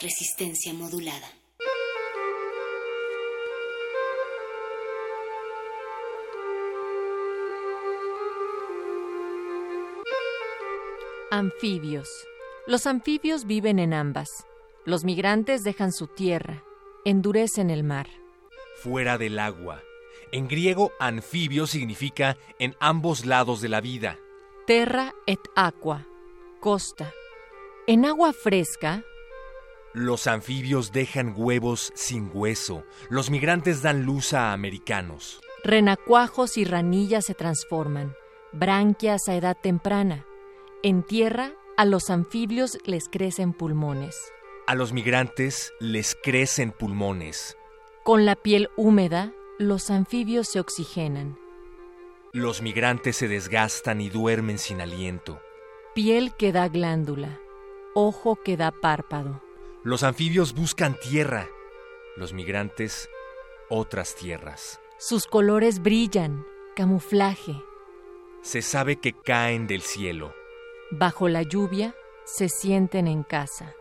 Resistencia modulada. Anfibios. Los anfibios viven en ambas. Los migrantes dejan su tierra, endurecen el mar. Fuera del agua. En griego, anfibio significa en ambos lados de la vida. Terra et aqua. Costa. En agua fresca. Los anfibios dejan huevos sin hueso. Los migrantes dan luz a americanos. Renacuajos y ranillas se transforman. Branquias a edad temprana. En tierra, a los anfibios les crecen pulmones. A los migrantes les crecen pulmones. Con la piel húmeda, los anfibios se oxigenan. Los migrantes se desgastan y duermen sin aliento. Piel que da glándula, ojo que da párpado. Los anfibios buscan tierra. Los migrantes otras tierras. Sus colores brillan, camuflaje. Se sabe que caen del cielo. Bajo la lluvia se sienten en casa.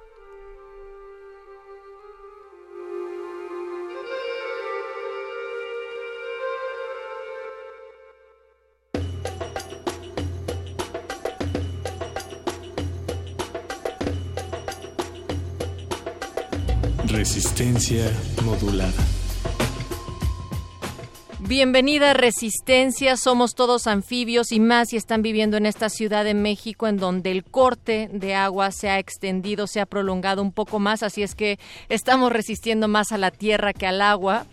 Resistencia modulada. Bienvenida Resistencia, somos todos anfibios y más si están viviendo en esta Ciudad de México en donde el corte de agua se ha extendido, se ha prolongado un poco más, así es que estamos resistiendo más a la tierra que al agua.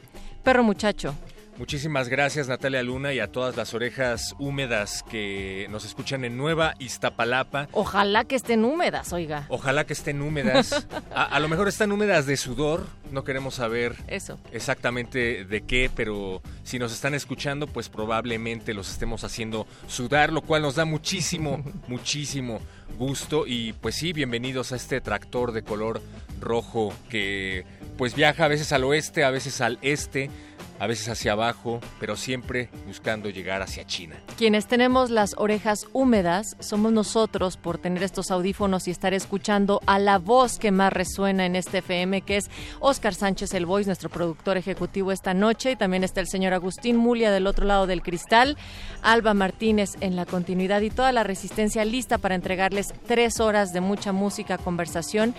Perro muchacho, Muchísimas gracias Natalia Luna y a todas las orejas húmedas que nos escuchan en Nueva Iztapalapa. ojalá que estén húmedas, oiga. Ojalá que estén húmedas. A, a lo mejor están húmedas de sudor, no queremos saber Eso. exactamente de qué, pero si nos están escuchando, pues probablemente los estemos haciendo sudar, lo cual nos da muchísimo, muchísimo gusto. Y pues sí, bienvenidos a este tractor de color rojo que pues viaja a veces al oeste, a veces al este, a veces hacia abajo, pero siempre buscando llegar hacia China. Quienes tenemos las orejas húmedas somos nosotros por tener estos audífonos y estar escuchando a la voz que más resuena en este FM, que es Oscar Sánchez El Voice, nuestro productor ejecutivo esta noche. Y también está el señor Agustín Mulia del otro lado del cristal, Alba Martínez en la continuidad y toda la resistencia lista para entregarles tres horas de mucha música, conversación.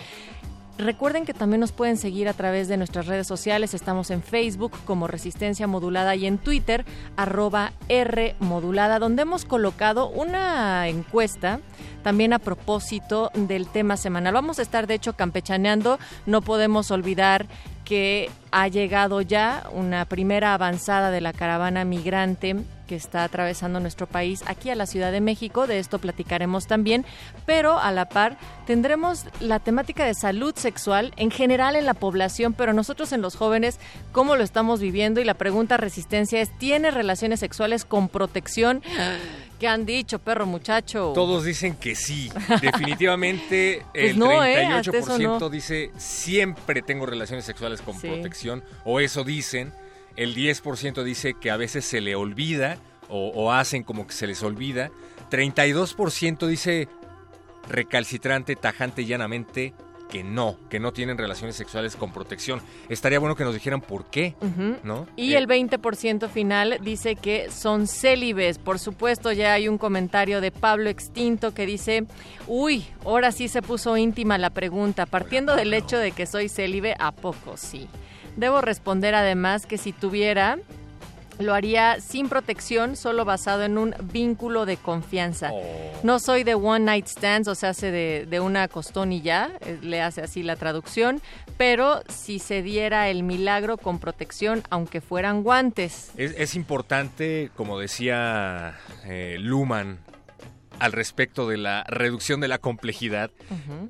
Recuerden que también nos pueden seguir a través de nuestras redes sociales. Estamos en Facebook como Resistencia Modulada y en Twitter arroba R Modulada, donde hemos colocado una encuesta también a propósito del tema semanal. Vamos a estar, de hecho, campechaneando. No podemos olvidar que ha llegado ya una primera avanzada de la caravana migrante que está atravesando nuestro país aquí a la Ciudad de México. De esto platicaremos también, pero a la par tendremos la temática de salud sexual en general en la población, pero nosotros en los jóvenes, ¿cómo lo estamos viviendo? Y la pregunta resistencia es, ¿tiene relaciones sexuales con protección? ¿Qué han dicho, perro muchacho? Todos dicen que sí. Definitivamente Pues el no, ¿eh? Hasta 38% eso no. dice siempre tengo relaciones sexuales con Sí. protección, o eso dicen. El 10% dice que a veces se le olvida, o, o hacen como que se les olvida. 32% dice recalcitrante, tajante y llanamente, que no, que no tienen relaciones sexuales con protección. Estaría bueno que nos dijeran por qué, ¿no? Y Eh, el 20% final dice que son célibes. Por supuesto, ya hay un comentario de Pablo Extinto que dice, uy, ahora sí se puso íntima la pregunta, partiendo del hecho de que soy célibe, ¿a poco sí? Debo responder además que si tuviera, lo haría sin protección, solo basado en un vínculo de confianza. oh, No soy de one night stands, o sea, hace de, de una costón y ya, eh, le hace así la traducción, pero si se diera el milagro con protección, aunque fueran guantes. Es, es importante, como decía eh, Luhmann, al respecto de la reducción de la complejidad,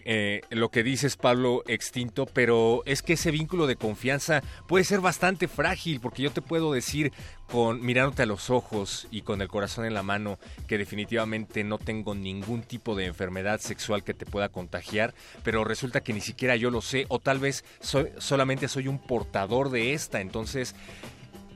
eh, lo que dices, Pablo, extinto, pero es que ese vínculo de confianza puede ser bastante frágil, porque yo te puedo decir, con mirándote a los ojos y con el corazón en la mano, que definitivamente no tengo ningún tipo de enfermedad sexual que te pueda contagiar, pero resulta que ni siquiera yo lo sé, o tal vez soy, solamente soy un portador de esta, entonces...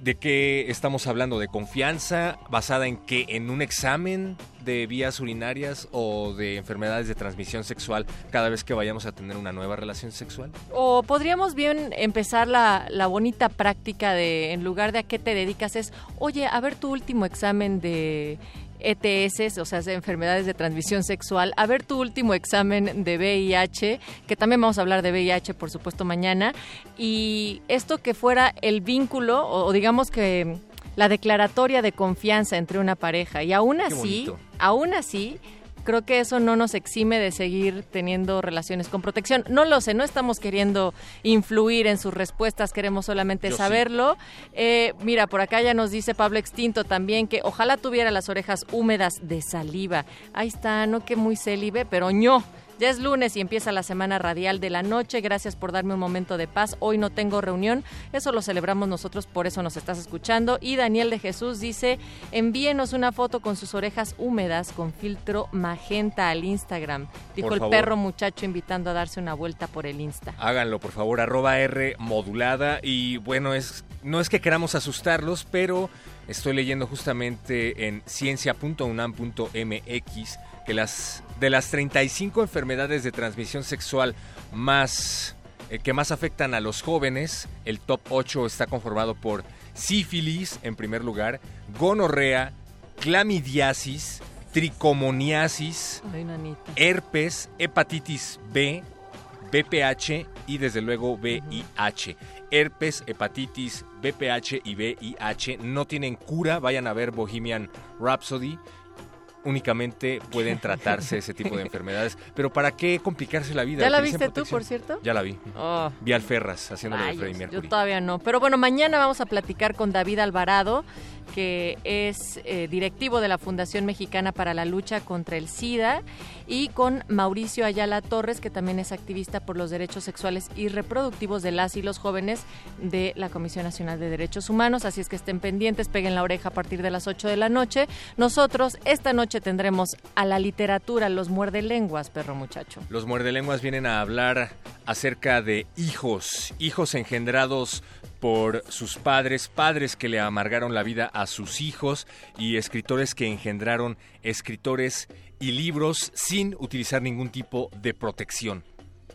¿De qué estamos hablando? ¿De confianza basada en que en un examen de vías urinarias o de enfermedades de transmisión sexual cada vez que vayamos a tener una nueva relación sexual? O podríamos bien empezar la, la bonita práctica de, en lugar de a qué te dedicas, es, oye, a ver tu último examen de ETS, o sea, de enfermedades de transmisión sexual, a ver tu último examen de VIH, que también vamos a hablar de VIH, por supuesto, mañana, y esto que fuera el vínculo, o, o digamos que la declaratoria de confianza entre una pareja, y aún así, aún así, creo que eso no nos exime de seguir teniendo relaciones con protección. No lo sé, no estamos queriendo influir en sus respuestas, queremos solamente Yo sí. saberlo. Eh, mira, por acá ya nos dice Pablo Extinto también que ojalá tuviera las orejas húmedas de saliva. Ahí está, no que muy célibe, pero ño. Ya es lunes y empieza la semana radial de la noche. Gracias por darme un momento de paz. Hoy no tengo reunión. Eso lo celebramos nosotros, por eso nos estás escuchando. Y Daniel de Jesús dice, envíenos una foto con sus orejas húmedas con filtro magenta al Instagram. Dijo Por el favor. perro muchacho invitando a darse una vuelta por el Insta. Háganlo, por favor, arroba R modulada. Y bueno, es, no es que queramos asustarlos, pero estoy leyendo justamente en ciencia.unam.mx que las de las 35 enfermedades de transmisión sexual más eh, que más afectan a los jóvenes, el top 8 está conformado por sífilis en primer lugar, gonorrea, clamidiasis, tricomoniasis, Ay, herpes, hepatitis B, BPH y desde luego VIH. Herpes, hepatitis, BPH y VIH no tienen cura. Vayan a ver Bohemian Rhapsody. Únicamente pueden tratarse ese tipo de enfermedades. Pero ¿para qué complicarse la vida? ¿Ya la viste tú, por cierto? Ya la vi. Oh. Vi al Ferras haciéndolo de Freddie yo Mercury. todavía no. Pero bueno, mañana vamos a platicar con David Alvarado, que es eh, directivo de la Fundación Mexicana para la Lucha contra el SIDA, y con Mauricio Ayala Torres, que también es activista por los derechos sexuales y reproductivos de las y los jóvenes de la Comisión Nacional de Derechos Humanos. Así es que estén pendientes, peguen la oreja a partir de las 8 de la noche. Nosotros esta noche tendremos a la literatura, los muerde lenguas, perro muchacho. Los muerdelenguas vienen a hablar acerca de hijos, hijos engendrados por sus padres, padres que le amargaron la vida a sus hijos y escritores que engendraron escritores y libros sin utilizar ningún tipo de protección.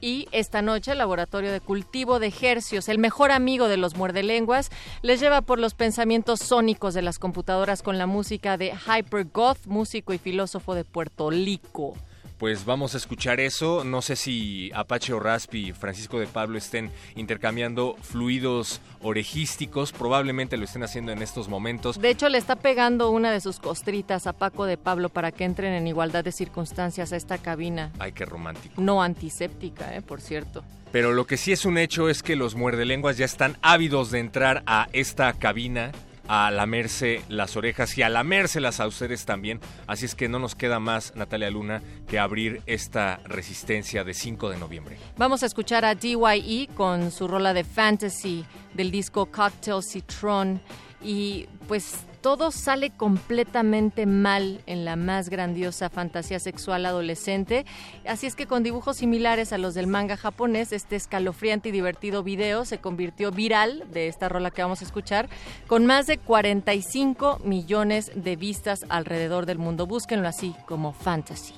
Y esta noche el Laboratorio de Cultivo de Hercios, el mejor amigo de los muerdelenguas, les lleva por los pensamientos sónicos de las computadoras con la música de Hypergoth, músico y filósofo de Puerto Rico. Pues vamos a escuchar eso. No sé si Apache o Raspi y Francisco de Pablo estén intercambiando fluidos orejísticos. Probablemente lo estén haciendo en estos momentos. De hecho, le está pegando una de sus costritas a Paco de Pablo para que entren en igualdad de circunstancias a esta cabina. Ay, qué romántico. No antiséptica, eh, por cierto. Pero lo que sí es un hecho es que los muerdelenguas ya están ávidos de entrar a esta cabina a lamerse las orejas y a lamérselas a ustedes también. Así es que no nos queda más, Natalia Luna, que abrir esta resistencia de 5 de noviembre. Vamos a escuchar a DYE con su rola de Fantasy del disco Cocktail Citron y pues todo sale completamente mal en la más grandiosa fantasía sexual adolescente. Así es que con dibujos similares a los del manga japonés, este escalofriante y divertido video se convirtió viral de esta rola que vamos a escuchar, con más de 45 millones de vistas alrededor del mundo. Búsquenlo así como Fantasy.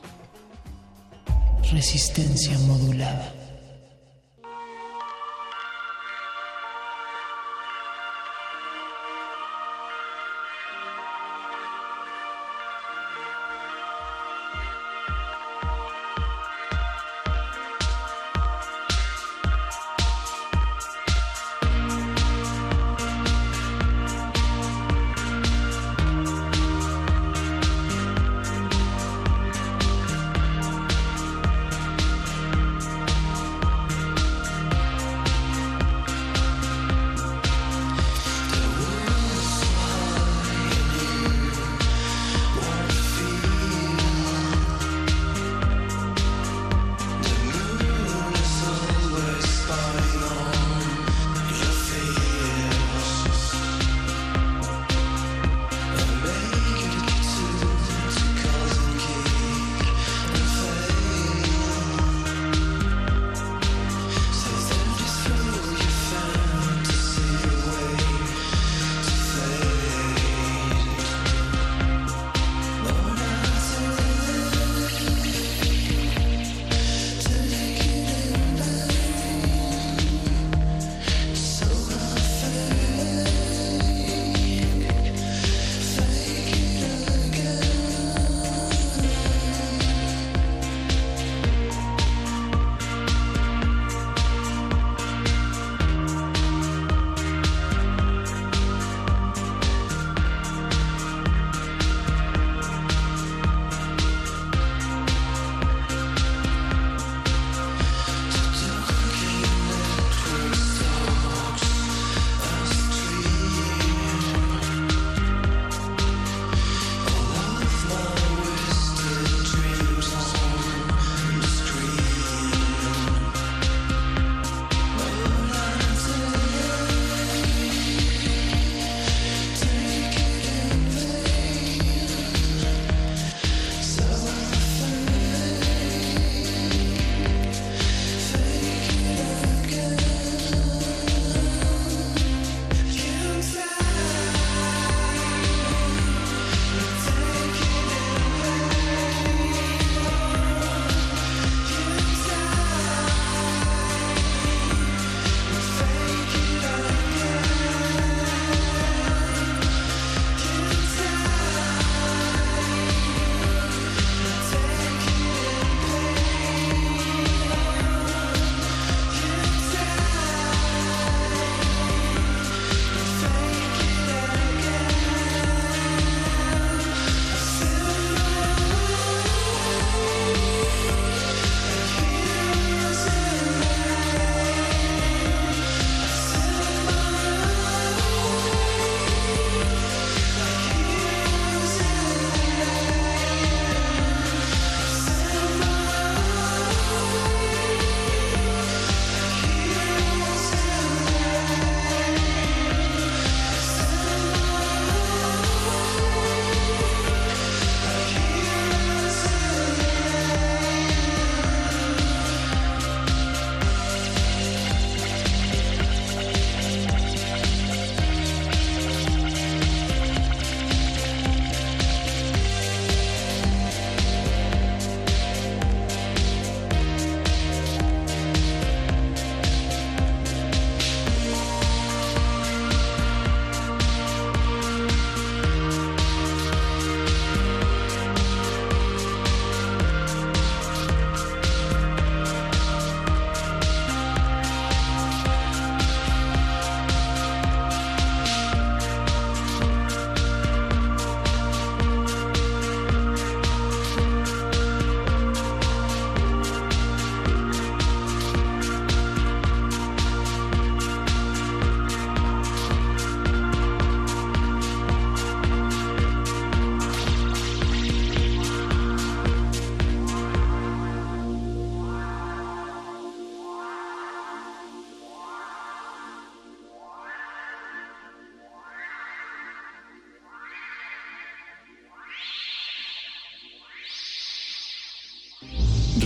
Resistencia modulada.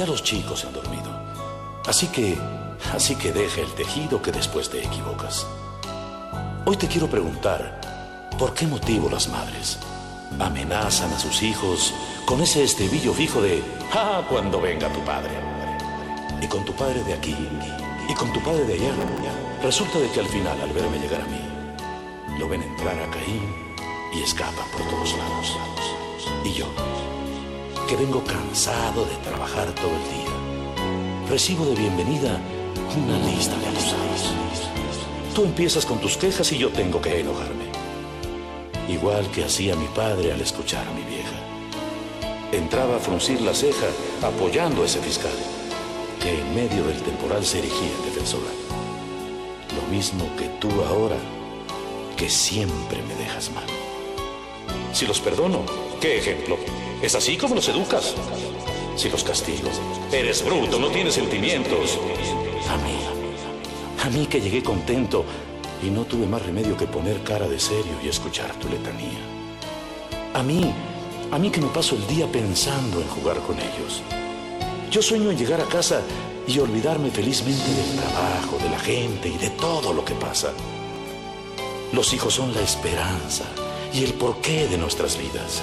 Ya los chicos han dormido. Así que, así que deja el tejido que después te equivocas. Hoy te quiero preguntar, ¿por qué motivo las madres amenazan a sus hijos con ese estribillo fijo de, ah, cuando venga tu padre? Y con tu padre de aquí, y con tu padre de allá. Resulta de que al final, al verme llegar a mí, lo ven entrar a Caín y escapan por todos lados. Y yo, que vengo cansado de trabajar todo el día, recibo de bienvenida una lista de acusados. Tú empiezas con tus quejas y yo tengo que enojarme. Igual que hacía mi padre al escuchar a mi vieja. Entraba a fruncir la ceja apoyando a ese fiscal, que en medio del temporal se erigía en defensora. Lo mismo que tú ahora, que siempre me dejas mal. Si los perdono, ¿qué ejemplo? ¿Es así como los educas? Si los castigo, eres bruto, no tienes sentimientos. A mí, a mí que llegué contento y no tuve más remedio que poner cara de serio y escuchar tu letanía. A mí, a mí que me paso el día pensando en jugar con ellos. Yo sueño en llegar a casa y olvidarme felizmente del trabajo, de la gente y de todo lo que pasa. Los hijos son la esperanza y el porqué de nuestras vidas.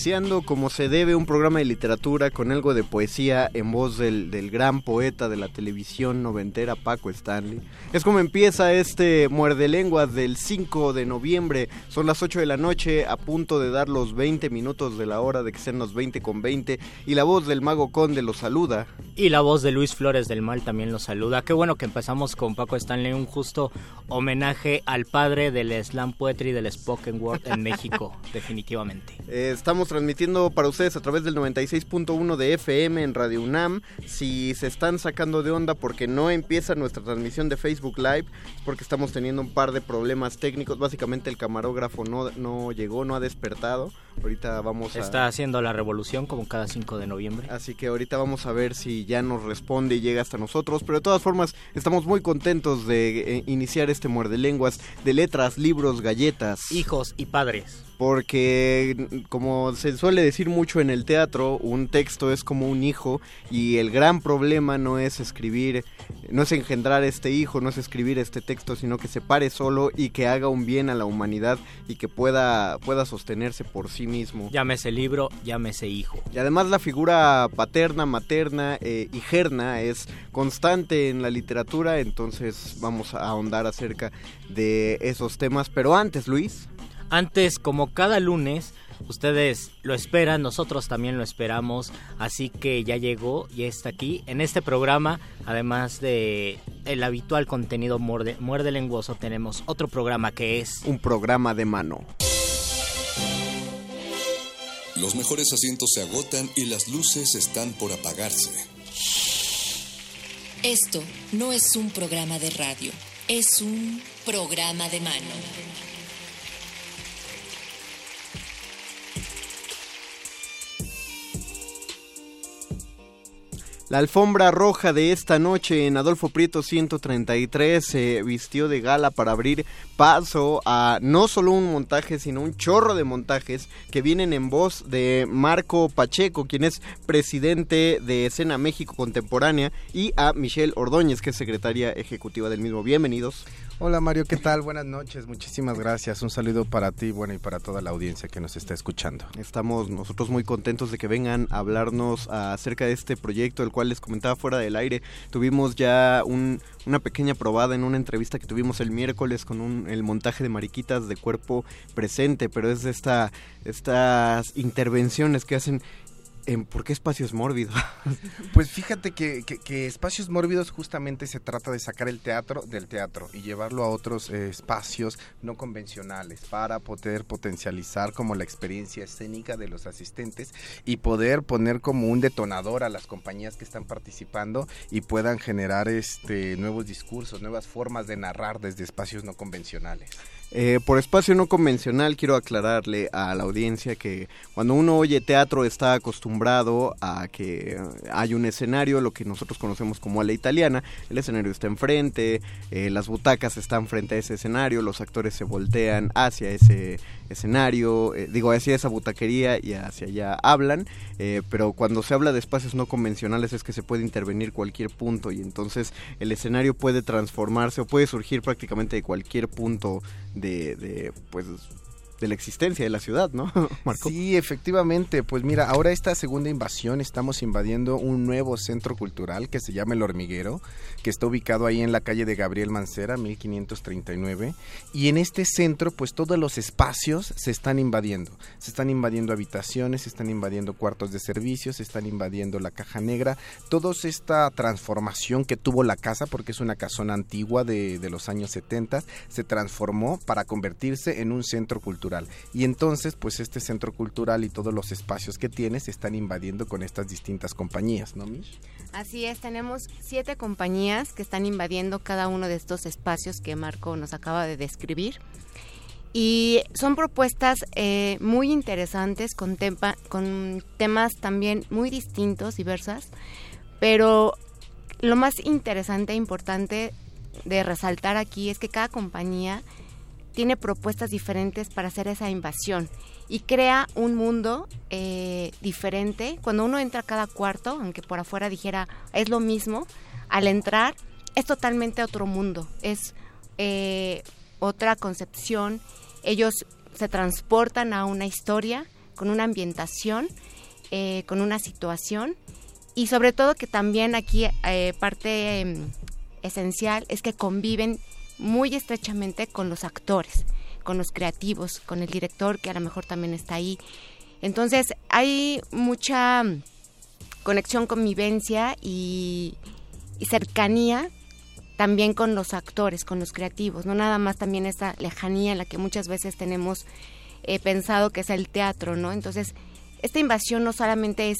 Iniciando como se debe un programa de literatura con algo de poesía en voz del, del, gran poeta de la televisión noventera Paco Stanley. Es como empieza este muerde lenguas del 5 de noviembre. Son las 8 de la noche a punto de dar los 20 minutos de la hora de que sean los 20 con 20 y la voz del mago conde lo saluda. Y la voz de Luis Flores del Mal también lo saluda. Qué bueno que empezamos con Paco Stanley, un justo homenaje al padre del slam poetry del spoken word en México, definitivamente. Eh, estamos transmitiendo para ustedes a través del 96.1 de FM en Radio UNAM. Si se están sacando de onda porque no empieza nuestra transmisión de Facebook Live, porque estamos teniendo un par de problemas técnicos. Básicamente el camarógrafo no, no llegó, no ha despertado. Ahorita vamos a... Está haciendo la revolución como cada 5 de noviembre. Así que ahorita vamos a ver si ya nos responde y llega hasta nosotros. Pero de todas formas, estamos muy contentos de eh, iniciar este muerde lenguas de letras, libros, galletas. Hijos y padres porque como se suele decir mucho en el teatro, un texto es como un hijo y el gran problema no es escribir, no es engendrar este hijo, no es escribir este texto, sino que se pare solo y que haga un bien a la humanidad y que pueda, pueda sostenerse por sí mismo. Llámese libro, llámese hijo. Y además la figura paterna, materna eh, y gerna es constante en la literatura, entonces vamos a ahondar acerca de esos temas. Pero antes, Luis. Antes, como cada lunes, ustedes lo esperan, nosotros también lo esperamos, así que ya llegó, ya está aquí. En este programa, además de el habitual contenido muerde, muerde lenguoso, tenemos otro programa que es... Un programa de mano. Los mejores asientos se agotan y las luces están por apagarse. Esto no es un programa de radio, es un programa de mano. La alfombra roja de esta noche en Adolfo Prieto 133 se vistió de gala para abrir paso a no solo un montaje, sino un chorro de montajes que vienen en voz de Marco Pacheco, quien es presidente de Escena México Contemporánea, y a Michelle Ordóñez, que es secretaria ejecutiva del mismo. Bienvenidos. Hola Mario, ¿qué tal? Buenas noches, muchísimas gracias. Un saludo para ti, bueno, y para toda la audiencia que nos está escuchando. Estamos nosotros muy contentos de que vengan a hablarnos acerca de este proyecto, el cual les comentaba fuera del aire. Tuvimos ya una pequeña probada en una entrevista que tuvimos el miércoles con el montaje de mariquitas de cuerpo presente, pero es esta, estas intervenciones que hacen ¿Por qué espacios mórbidos? Pues fíjate que, espacios mórbidos justamente se trata de sacar el teatro del teatro y llevarlo a otros eh, espacios no convencionales para poder potencializar como la experiencia escénica de los asistentes y poder poner como un detonador a las compañías que están participando y puedan generar este nuevos discursos, nuevas formas de narrar desde espacios no convencionales. Eh, por espacio no convencional quiero aclararle a la audiencia que cuando uno oye teatro está acostumbrado a que hay un escenario, lo que nosotros conocemos como a la italiana, el escenario está enfrente, eh, las butacas están frente a ese escenario, los actores se voltean hacia ese escenario, eh, digo hacia esa butaquería y hacia allá hablan, pero cuando se habla de espacios no convencionales es que se puede intervenir cualquier punto y entonces el escenario puede transformarse o puede surgir prácticamente de cualquier punto de, de pues de la existencia de la ciudad, ¿no, Marco? Sí, efectivamente. Pues mira, ahora esta segunda invasión estamos invadiendo un nuevo centro cultural que se llama El Hormiguero, que está ubicado ahí en la calle de Gabriel Mancera, 1539. Y en este centro, pues todos los espacios se están invadiendo. Se están invadiendo habitaciones, se están invadiendo cuartos de servicios, se están invadiendo la caja negra. Toda esta transformación que tuvo la casa, porque es una casona antigua de, de los años 70, se transformó para convertirse en un centro cultural y entonces, pues este centro cultural y todos los espacios que tiene se están invadiendo con estas distintas compañías, ¿no, Mish? Así es, tenemos siete compañías que están invadiendo cada uno de estos espacios que Marco nos acaba de describir. Y son propuestas eh, muy interesantes con, con temas también muy distintos, diversas, pero lo más interesante e importante de resaltar aquí es que cada compañía tiene propuestas diferentes para hacer esa invasión y crea un mundo eh, diferente. Cuando uno entra a cada cuarto, aunque por afuera dijera es lo mismo, al entrar es totalmente otro mundo, es eh, otra concepción. Ellos se transportan a una historia con una ambientación, eh, con una situación y sobre todo que también aquí parte em, esencial es que conviven muy estrechamente con los actores, con los creativos, con el director que a lo mejor también está ahí. Entonces hay mucha conexión, convivencia y, y cercanía también con los actores, con los creativos, no nada más también esa lejanía en la que muchas veces tenemos eh, pensado que es el teatro, ¿no? Entonces, esta invasión no solamente es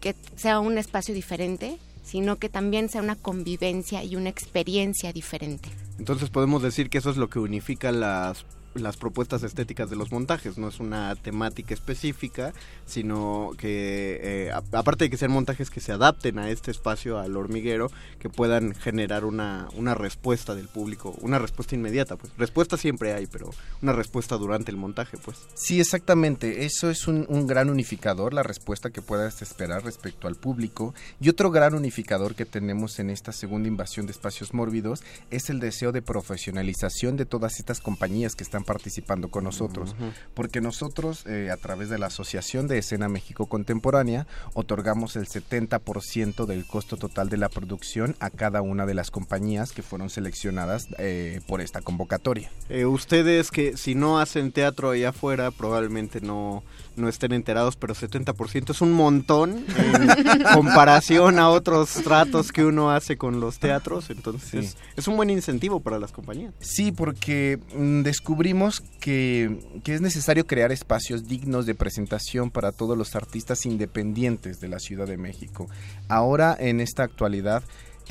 que sea un espacio diferente, sino que también sea una convivencia y una experiencia diferente. Entonces podemos decir que eso es lo que unifica las las propuestas estéticas de los montajes, no es una temática específica, sino que eh, aparte de que sean montajes que se adapten a este espacio, al hormiguero, que puedan generar una, una respuesta del público, una respuesta inmediata, pues. Respuesta siempre hay, pero una respuesta durante el montaje, pues. Sí, exactamente, eso es un, un gran unificador, la respuesta que puedas esperar respecto al público, y otro gran unificador que tenemos en esta segunda invasión de espacios mórbidos es el deseo de profesionalización de todas estas compañías que están participando con nosotros, porque nosotros eh, a través de la Asociación de Escena México Contemporánea otorgamos el 70% del costo total de la producción a cada una de las compañías que fueron seleccionadas eh, por esta convocatoria. Eh, ustedes que si no hacen teatro allá afuera probablemente no no estén enterados, pero 70% es un montón en comparación a otros tratos que uno hace con los teatros, entonces es un buen incentivo para las compañías. Sí, porque mm, descubrimos que, que es necesario crear espacios dignos de presentación para todos los artistas independientes de la Ciudad de México. Ahora, en esta actualidad,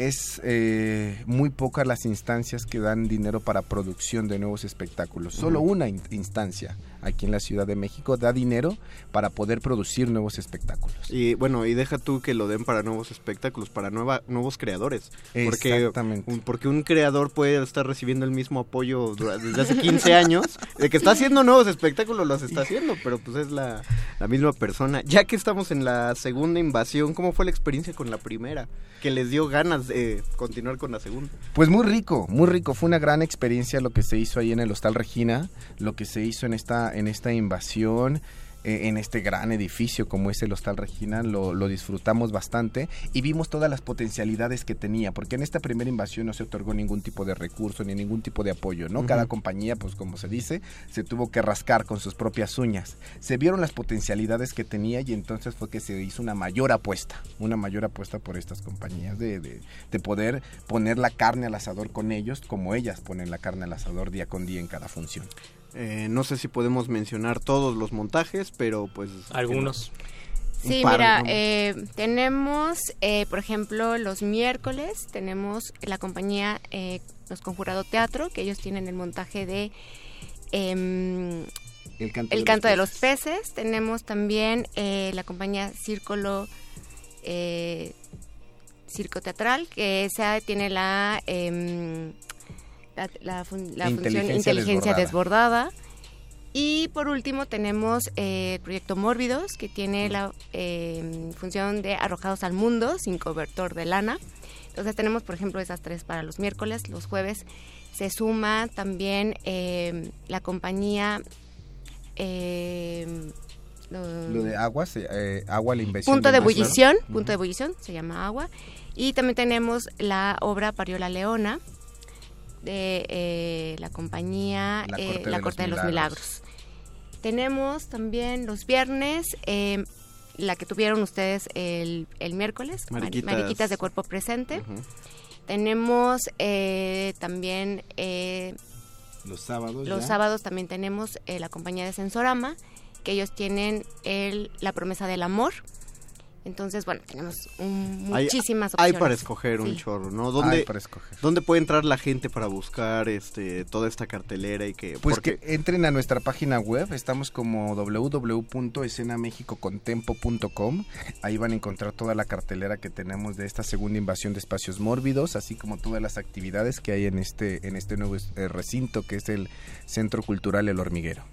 es eh, muy pocas las instancias que dan dinero para producción de nuevos espectáculos. Solo una instancia aquí en la Ciudad de México da dinero para poder producir nuevos espectáculos. Y bueno, y deja tú que lo den para nuevos espectáculos, para nueva, nuevos creadores. Porque, Exactamente. Un, porque un creador puede estar recibiendo el mismo apoyo desde hace 15 años. De que está haciendo nuevos espectáculos, los está haciendo, pero pues es la, la misma persona. Ya que estamos en la segunda invasión, ¿cómo fue la experiencia con la primera? Que les dio ganas continuar con la segunda. Pues muy rico, muy rico. Fue una gran experiencia lo que se hizo ahí en el Hostal Regina, lo que se hizo en esta, en esta invasión en este gran edificio como es el Hostal Regina, lo, lo, disfrutamos bastante y vimos todas las potencialidades que tenía, porque en esta primera invasión no se otorgó ningún tipo de recurso ni ningún tipo de apoyo, ¿no? Uh -huh. Cada compañía, pues como se dice, se tuvo que rascar con sus propias uñas. Se vieron las potencialidades que tenía y entonces fue que se hizo una mayor apuesta, una mayor apuesta por estas compañías de, de, de poder poner la carne al asador con ellos, como ellas ponen la carne al asador día con día en cada función. Eh, no sé si podemos mencionar todos los montajes, pero pues... Algunos. Sí, par, mira, ¿no? eh, tenemos, eh, por ejemplo, los miércoles tenemos la compañía eh, Los Conjurado Teatro, que ellos tienen el montaje de... Em, el canto, el de, canto los de, los peces. Tenemos también eh, la compañía Círculo Circo Teatral, que esa tiene la... Eh, la, la, fun la inteligencia función inteligencia desbordada. desbordada. Y por último tenemos eh, el proyecto Mórbidos, que tiene la eh, función de arrojados al mundo sin cobertor de lana. Entonces tenemos, por ejemplo, esas tres para los miércoles. Los jueves se suma también eh, la compañía... Lo, lo, de agua, se, agua la inversión. Punto de, de ebullición, punto de ebullición, se llama agua. Y también tenemos la obra Pariola Leona, de eh, la compañía La Corte, eh, de, la Corte los de, los Milagros. Tenemos también los viernes eh, la que tuvieron ustedes el, el miércoles, Mariquitas. Mariquitas. de Cuerpo Presente. Uh -huh. Tenemos eh, también... los sábados. Los ya. sábados también tenemos la compañía de Sensorama, que ellos tienen el, la promesa del amor. Entonces, bueno, tenemos un, muchísimas hay, opciones. Hay para escoger sí. un chorro, ¿no? ¿Dónde, hay para escoger. ¿Dónde puede entrar la gente para buscar este toda esta cartelera y que Pues porque... que entren a nuestra página web, estamos como www.escenamexicocontempo.com. Ahí van a encontrar toda la cartelera que tenemos de esta segunda invasión de espacios mórbidos, así como todas las actividades que hay en este en este nuevo eh, recinto que es el Centro Cultural El Hormiguero.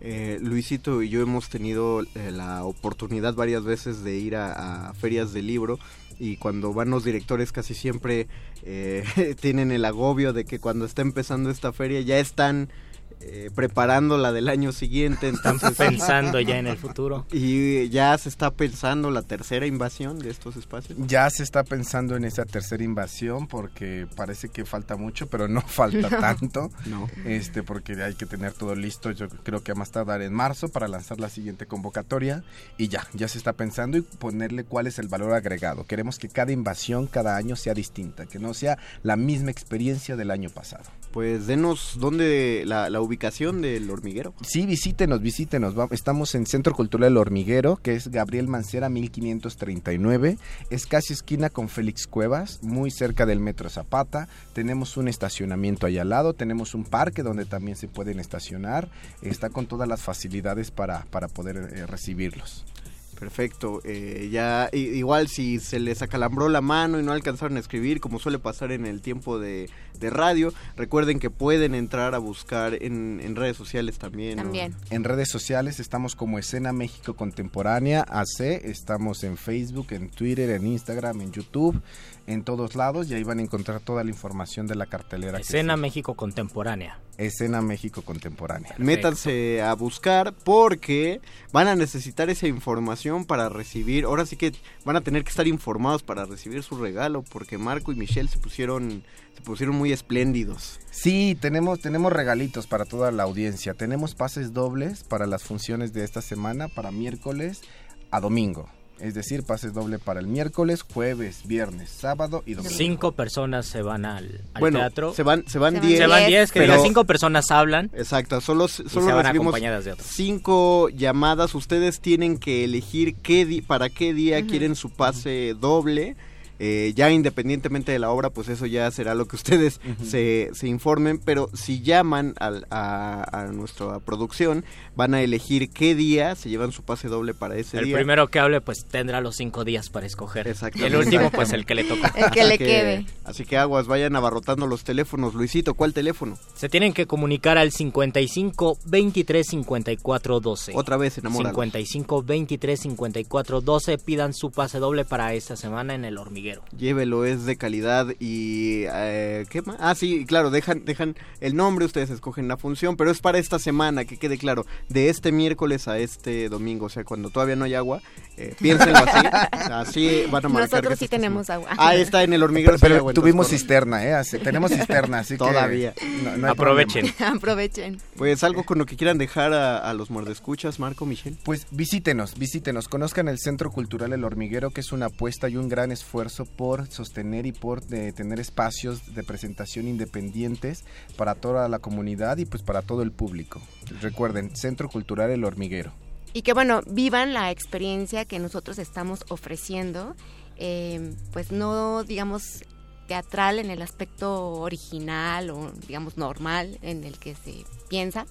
Eh, Luisito y yo hemos tenido eh, la oportunidad varias veces de ir a, ferias de libro y cuando van los directores casi siempre eh, tienen el agobio de que cuando está empezando esta feria ya están eh, preparando la del año siguiente. Entonces, Están pensando ya en el futuro. Y ya se está pensando la tercera invasión de estos espacios. Ya se está pensando en esa tercera invasión porque parece que falta mucho, pero no falta no. tanto. No. Este, porque hay que tener todo listo. Yo creo que a más tardar en marzo para lanzar la siguiente convocatoria. Y ya, ya se está pensando y ponerle cuál es el valor agregado. Queremos que cada invasión, cada año sea distinta, que no sea la misma experiencia del año pasado. Pues denos dónde la, la ubicación del hormiguero. Sí, visítenos, visítenos. Estamos en Centro Cultural El Hormiguero, que es Gabriel Mancera 1539. Es casi esquina con Félix Cuevas, muy cerca del Metro Zapata. Tenemos un estacionamiento ahí al lado, tenemos un parque donde también se pueden estacionar. Está con todas las facilidades para, para poder eh, recibirlos. Perfecto. Eh, ya igual si se les acalambró la mano y no alcanzaron a escribir, como suele pasar en el tiempo de, de radio, recuerden que pueden entrar a buscar en, en redes sociales también. También. ¿no? En redes sociales estamos como Escena México Contemporánea AC, estamos en Facebook, en Twitter, en Instagram, en YouTube, en todos lados y ahí van a encontrar toda la información de la cartelera. Escena México Contemporánea. Escena México Contemporánea. Perfecto. Métanse a buscar porque van a necesitar esa información para recibir, ahora sí que van a tener que estar informados para recibir su regalo porque Marco y Michelle se pusieron se pusieron muy espléndidos. Sí, tenemos tenemos regalitos para toda la audiencia. Tenemos pases dobles para las funciones de esta semana para miércoles a domingo. Es decir, pases doble para el miércoles, jueves, viernes, sábado y domingo. Cinco personas se van al, al bueno, teatro. Se van, se van diez. Se van diez, que pero... cinco personas hablan. Exacto, solo, se solo van recibimos acompañadas de otros. cinco llamadas. Ustedes tienen que elegir qué para qué día uh -huh. quieren su pase uh -huh. doble. Eh, ya independientemente de la obra, pues eso ya será lo que ustedes uh -huh. se, se, informen, pero si llaman al, a, a, nuestra producción, van a elegir qué día se llevan su pase doble para ese el día. El primero que hable, pues tendrá los cinco días para escoger. Exacto. Y el último, pues el que le toca. el que le quede. Así que aguas, vayan abarrotando los teléfonos. Luisito, ¿cuál teléfono? Se tienen que comunicar al 55 23 54 12. Otra vez, enamorado. 55 23 54 12. Pidan su pase doble para esta semana en el hormiguero hormiguero. Llévelo, es de calidad y... eh, ¿Qué más? Ah, sí, claro, dejan, dejan el nombre, ustedes escogen la función, pero es para esta semana, que quede claro, de este miércoles a este domingo, o sea, cuando todavía no hay agua, eh, piénsenlo así, así van a marcar. que Nosotros sí tenemos semana. agua. Ah, está en el hormiguero. Pero, entonces, tuvimos cisterna, ¿eh? Así- tenemos cisterna, así que... Todavía. no- no hay Aprovechen. Aprovechen. Pues algo con lo que quieran dejar a, a los muerdescuchas, Marco, Michelle. Pues visítenos, visítenos, conozcan el Centro Cultural El Hormiguero, que es una apuesta y un gran esfuerzo por sostener y por eh, tener espacios de presentación independientes para toda la comunidad y pues para todo el público. Recuerden, Centro Cultural El Hormiguero. Y que bueno, vivan la experiencia que nosotros estamos ofreciendo, eh, pues no digamos teatral en el aspecto original o digamos normal en el que se piensa,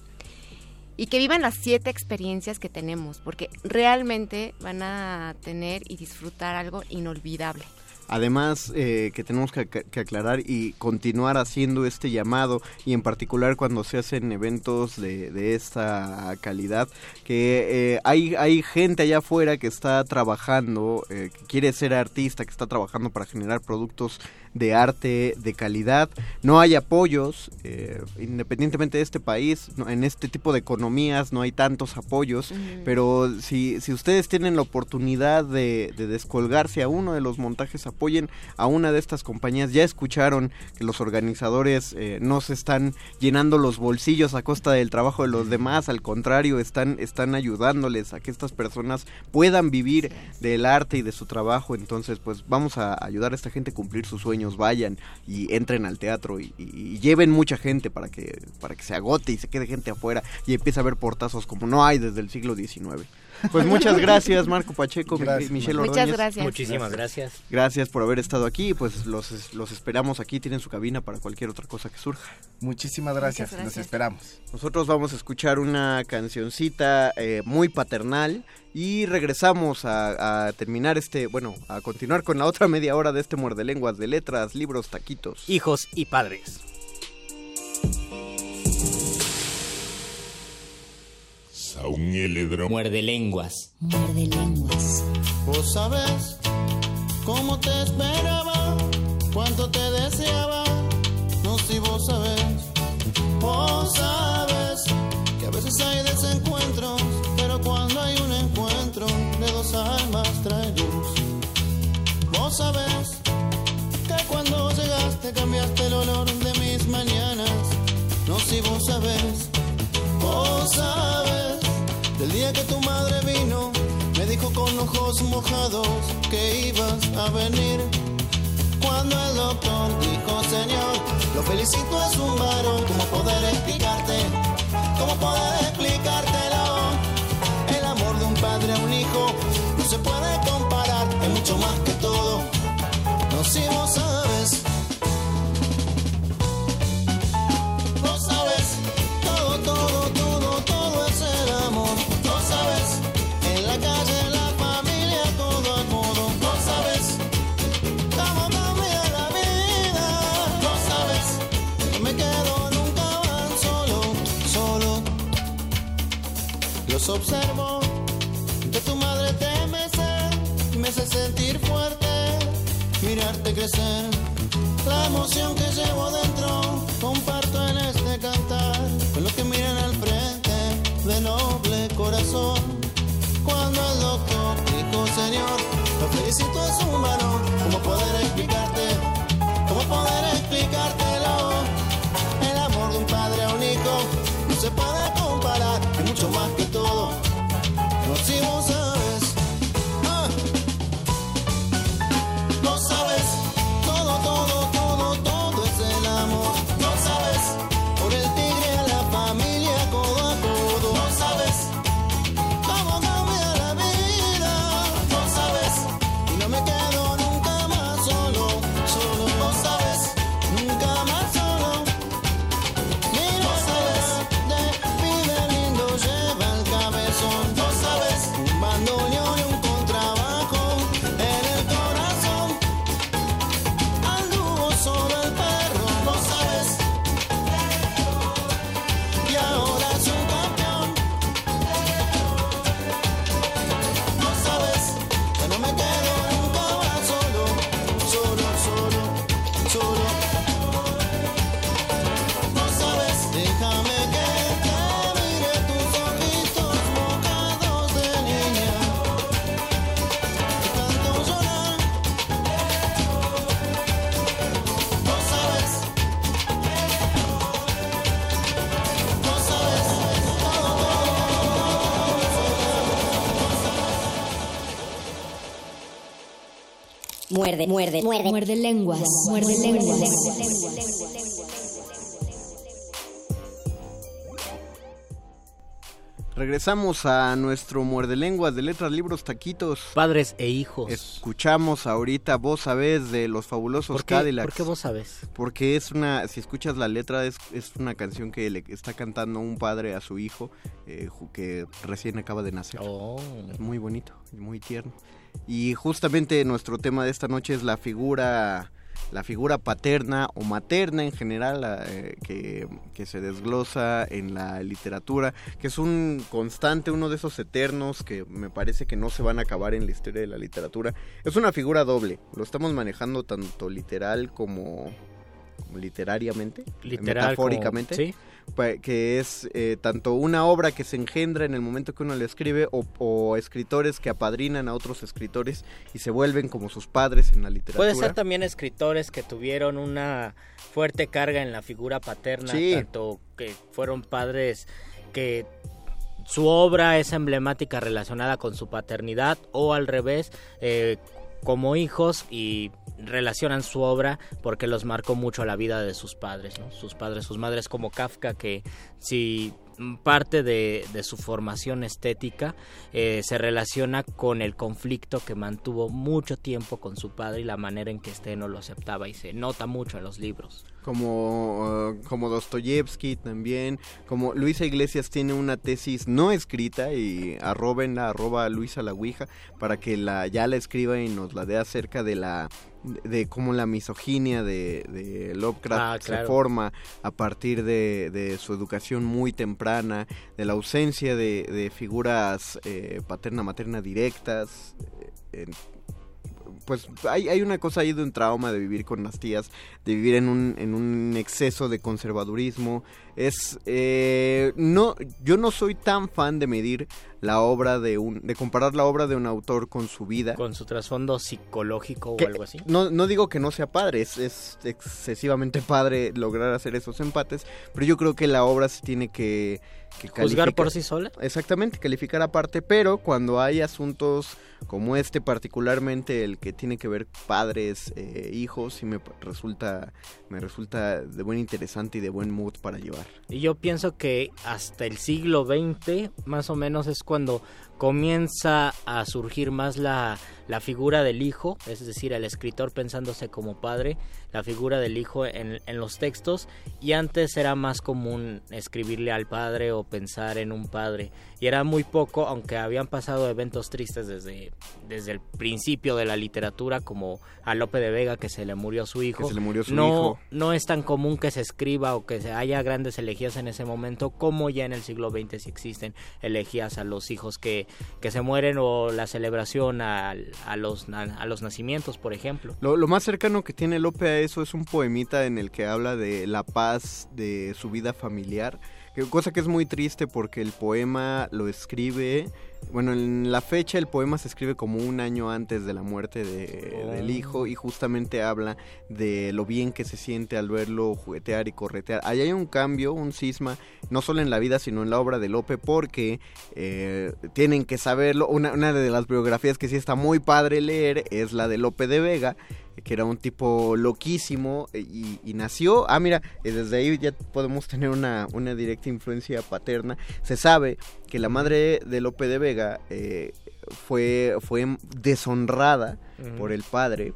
y que vivan las siete experiencias que tenemos, porque realmente van a tener y disfrutar algo inolvidable. Además, eh, que tenemos que, aclarar y continuar haciendo este llamado, y en particular cuando se hacen eventos de, de esta calidad, que eh, hay, hay gente allá afuera que está trabajando, eh, que quiere ser artista, que está trabajando para generar productos de arte de calidad. No hay apoyos, eh, independientemente de este país, no- en este tipo de economías no hay tantos apoyos, pero si, si ustedes tienen la oportunidad de, de descolgarse a uno de los montajes, apoyen a una de estas compañías. Ya escucharon que los organizadores eh, no se están llenando los bolsillos a costa del trabajo de los demás, al contrario, están, están ayudándoles a que estas personas puedan vivir del arte y de su trabajo. Entonces, pues vamos a ayudar a esta gente a cumplir sus sueños, vayan y entren al teatro y, lleven mucha gente para que, para que se agote y se quede gente afuera y empiece a haber portazos como no hay desde el siglo XIX. Pues muchas gracias Marco Pacheco, Gracias, Michelle Muchas Ordóñez. gracias. Muchísimas gracias. Gracias por haber estado aquí, pues los, los esperamos aquí, tienen su cabina para cualquier otra cosa que surja. Muchísimas gracias, Muchas gracias. los esperamos. Nosotros vamos a escuchar una cancioncita eh, muy paternal y regresamos a, a terminar este, bueno, a continuar con la otra media hora de este muerde lenguas de letras, libros, taquitos. Hijos y padres. Muerde lenguas. Muerde lenguas. Vos sabes cómo te esperaba, cuánto te deseaba. No si vos sabes, vos sabes que a veces hay desencuentros, pero cuando hay un encuentro de dos almas trae luz. Vos sabes que cuando llegaste cambiaste el olor de mis mañanas. No si vos sabes, vos sabes del día que tu madre vino, me dijo con ojos mojados que ibas a venir. Cuando el doctor dijo, Señor, lo felicito es un varón, ¿cómo poder explicarte? ¿Cómo poder explicártelo? El amor de un padre a un hijo no se puede comparar, es mucho más que todo. No si observo, que tu madre te mece, me hace sentir fuerte, mirarte crecer. La emoción que llevo dentro comparto en este cantar con los que miran al frente de noble corazón. Cuando el doctor dijo, Señor, lo felicito es un varón, ¿cómo poder explicarte? ¿Cómo poder explicártelo? El amor de un padre a un hijo no se puede comparar, Muerde, muerde, muerde. Muerde lenguas. Muerde lenguas. Regresamos a nuestro muerde lenguas de letras, libros, taquitos. Padres e hijos. Escuchamos ahorita Vos Sabés de los fabulosos ¿Por qué, Cadillacs. ¿Por qué vos sabes? Porque es una, si escuchas la letra, es, es una canción que le está cantando un padre a su hijo eh, que recién acaba de nacer. Oh. Es muy bonito, muy tierno. Y justamente nuestro tema de esta noche es la figura, la figura paterna o materna en general eh, que, que se desglosa en la literatura, que es un constante, uno de esos eternos que me parece que no se van a acabar en la historia de la literatura. Es una figura doble, lo estamos manejando tanto literal como, como literariamente, Literal como- metafóricamente sí. Que es eh, tanto una obra que se engendra en el momento que uno le escribe o, o escritores que apadrinan a otros escritores y se vuelven como sus padres en la literatura. Puede ser también escritores que tuvieron una fuerte carga en la figura paterna, Sí. tanto que fueron padres que su obra es emblemática relacionada con su paternidad o al revés, eh, como hijos y relacionan su obra porque los marcó mucho la vida de sus padres, sus padres, sus madres como Kafka que si parte de, de su formación estética eh, se relaciona con el conflicto que mantuvo mucho tiempo con su padre y la manera en que este no lo aceptaba y se nota mucho en los libros. como, uh, como Dostoyevsky también, como Luisa Iglesias tiene una tesis no escrita y arrobenla, arroba Luisa la Ouija, para que la, ya la escriba y nos la dé acerca de la de cómo la misoginia de, de Lovecraft Ah, se forma a partir de, de su educación muy temprana, de la ausencia de, de figuras eh, paterna-materna directas, eh, pues hay, hay una cosa ahí de un trauma de vivir con las tías, de vivir en un, en un exceso de conservadurismo. Es eh, no, yo no soy tan fan de medir la obra de un, de comparar la obra de un autor con su vida. Con su trasfondo psicológico Que- o algo así. No, no digo que no sea padre, es, es excesivamente padre lograr hacer esos empates, pero yo creo que la obra se tiene que, que Juzgar por sí sola. Exactamente, calificar aparte, pero cuando hay asuntos como este, particularmente el que tiene que ver padres, eh, hijos, sí me resulta, me resulta de buen interesante y de buen mood para llevar. Y yo pienso que hasta el siglo XX, más o menos, es cuando comienza a surgir más la, la figura del hijo, es decir, el escritor pensándose como padre, la figura del hijo en, en los textos, y antes era más común escribirle al padre o pensar en un padre, y era muy poco, aunque habían pasado eventos tristes desde, desde el principio de la literatura, como a Lope de Vega que se le murió su hijo. se le murió su no, hijo. no es tan común que se escriba o que se haya grandes elegías en ese momento como ya en el siglo XX si existen elegías a los hijos que, que se mueren o la celebración al- a, los, a los nacimientos, por ejemplo. Lo, lo más cercano que tiene Lope a eso es un poemita en el que habla de la paz de su vida familiar, que- cosa que es muy triste porque el poema lo escribe, bueno, en la fecha el poema se escribe como un año antes de la muerte de- Oh. del hijo y justamente habla de lo bien que se siente al verlo juguetear y corretear. Ahí hay un cambio, un cisma, no solo en la vida sino en la obra de Lope porque eh, tienen que saberlo. Una, una de las biografías que sí está muy padre leer es la de Lope de Vega, que era un tipo loquísimo eh, y, y nació, ah mira, eh, desde ahí ya podemos tener una, una directa influencia paterna. Se sabe que la madre de Lope de Vega eh, fue, fue deshonrada por el padre.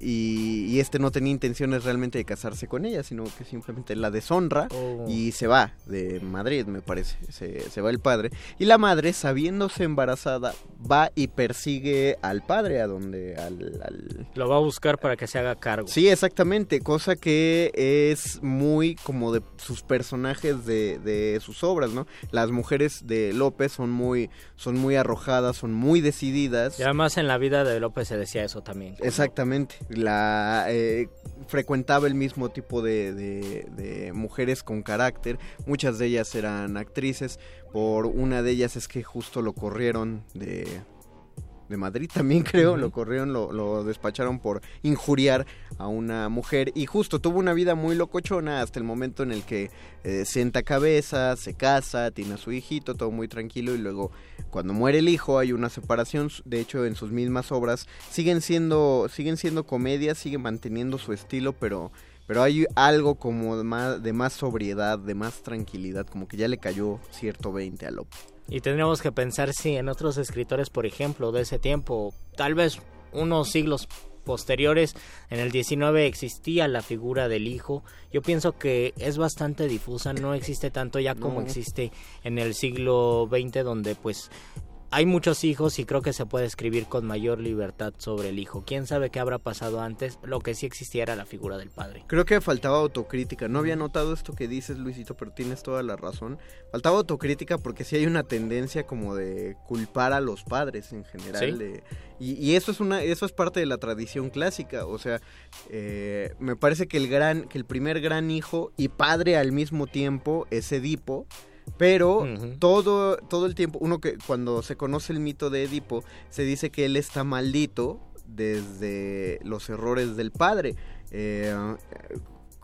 Y, y este no tenía intenciones realmente de casarse con ella, sino que simplemente la deshonra Oh. y se va de Madrid, me parece. Se, se va el padre. Y la madre, sabiéndose embarazada, va y persigue al padre, a donde... Al, al- Lo va a buscar para que se haga cargo. Sí, exactamente, cosa que es muy como de sus personajes de, de sus obras, ¿no? Las mujeres de López son muy, son muy arrojadas, son muy decididas. Y además en la vida de López se decía eso también. Exactamente, la eh, frecuentaba el mismo tipo de, de- de mujeres con carácter, muchas de ellas eran actrices, por una de ellas es que justo lo corrieron de, de Madrid también creo, lo corrieron, lo, lo, despacharon por injuriar a una mujer. Y justo tuvo una vida muy locochona hasta el momento en el que eh, sienta cabeza, se casa, tiene a su hijito, todo muy tranquilo y luego cuando muere el hijo hay una separación, de hecho en sus mismas obras siguen siendo, siguen siendo comedias, sigue manteniendo su estilo, pero pero hay algo como de más, de más sobriedad, de más tranquilidad, como que ya le cayó cierto 20 a Lope. Y tendríamos que pensar si en otros escritores, por ejemplo, de ese tiempo, tal vez unos siglos posteriores, en el 19 existía la figura del hijo. Yo pienso que es bastante difusa, no existe tanto ya como existe en el siglo XX, donde pues hay muchos hijos y creo que se puede escribir con mayor libertad sobre el hijo. ¿Quién sabe qué habrá pasado antes? Lo que sí existiera la figura del padre. Creo que faltaba autocrítica. No había notado esto que dices, Luisito, pero tienes toda la razón. Faltaba autocrítica porque sí hay una tendencia como de culpar a los padres en general. y, eso es una, eso es parte de la tradición clásica. O sea, eh, me parece que el gran, que el primer gran hijo y padre al mismo tiempo es Edipo pero todo, todo el tiempo, uno que cuando se conoce el mito de Edipo, se dice que él está maldito desde los errores del padre. Eh,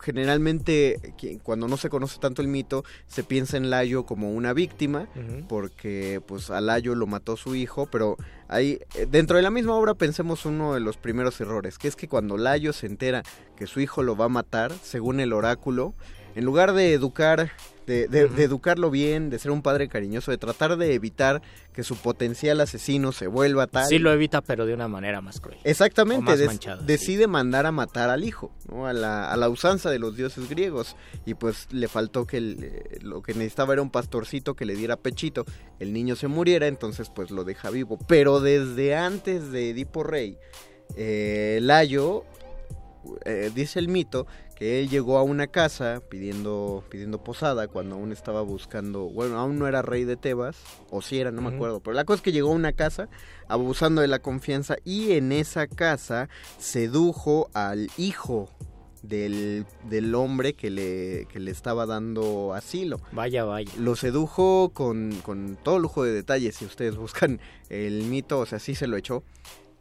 generalmente cuando no se conoce tanto el mito se piensa en Layo como una víctima porque pues a Layo lo mató su hijo pero ahí dentro de la misma obra pensemos uno de los primeros errores que es que cuando Layo se entera que su hijo lo va a matar según el oráculo en lugar de educar de, educarlo bien, de ser un padre cariñoso, de tratar de evitar que su potencial asesino se vuelva tal. Sí lo evita, pero de una manera más cruel. Exactamente, decide mandar a matar al hijo, a, la, a, la, usanza de los dioses griegos. Y pues le faltó que eh, lo que necesitaba era un pastorcito que le diera pechito, el niño se muriera, entonces pues lo deja vivo. Pero desde antes de Edipo Rey, eh, Layo, eh, dice el mito, que él llegó a una casa pidiendo, pidiendo posada cuando aún estaba buscando, bueno, aún no era rey de Tebas, o si era, no me acuerdo, pero la cosa es que llegó a una casa abusando de la confianza y en esa casa sedujo al hijo del, del hombre que le, que le estaba dando asilo. Vaya, vaya. Lo sedujo con, con todo lujo de detalles, si ustedes buscan el mito, o sea, sí se lo echó.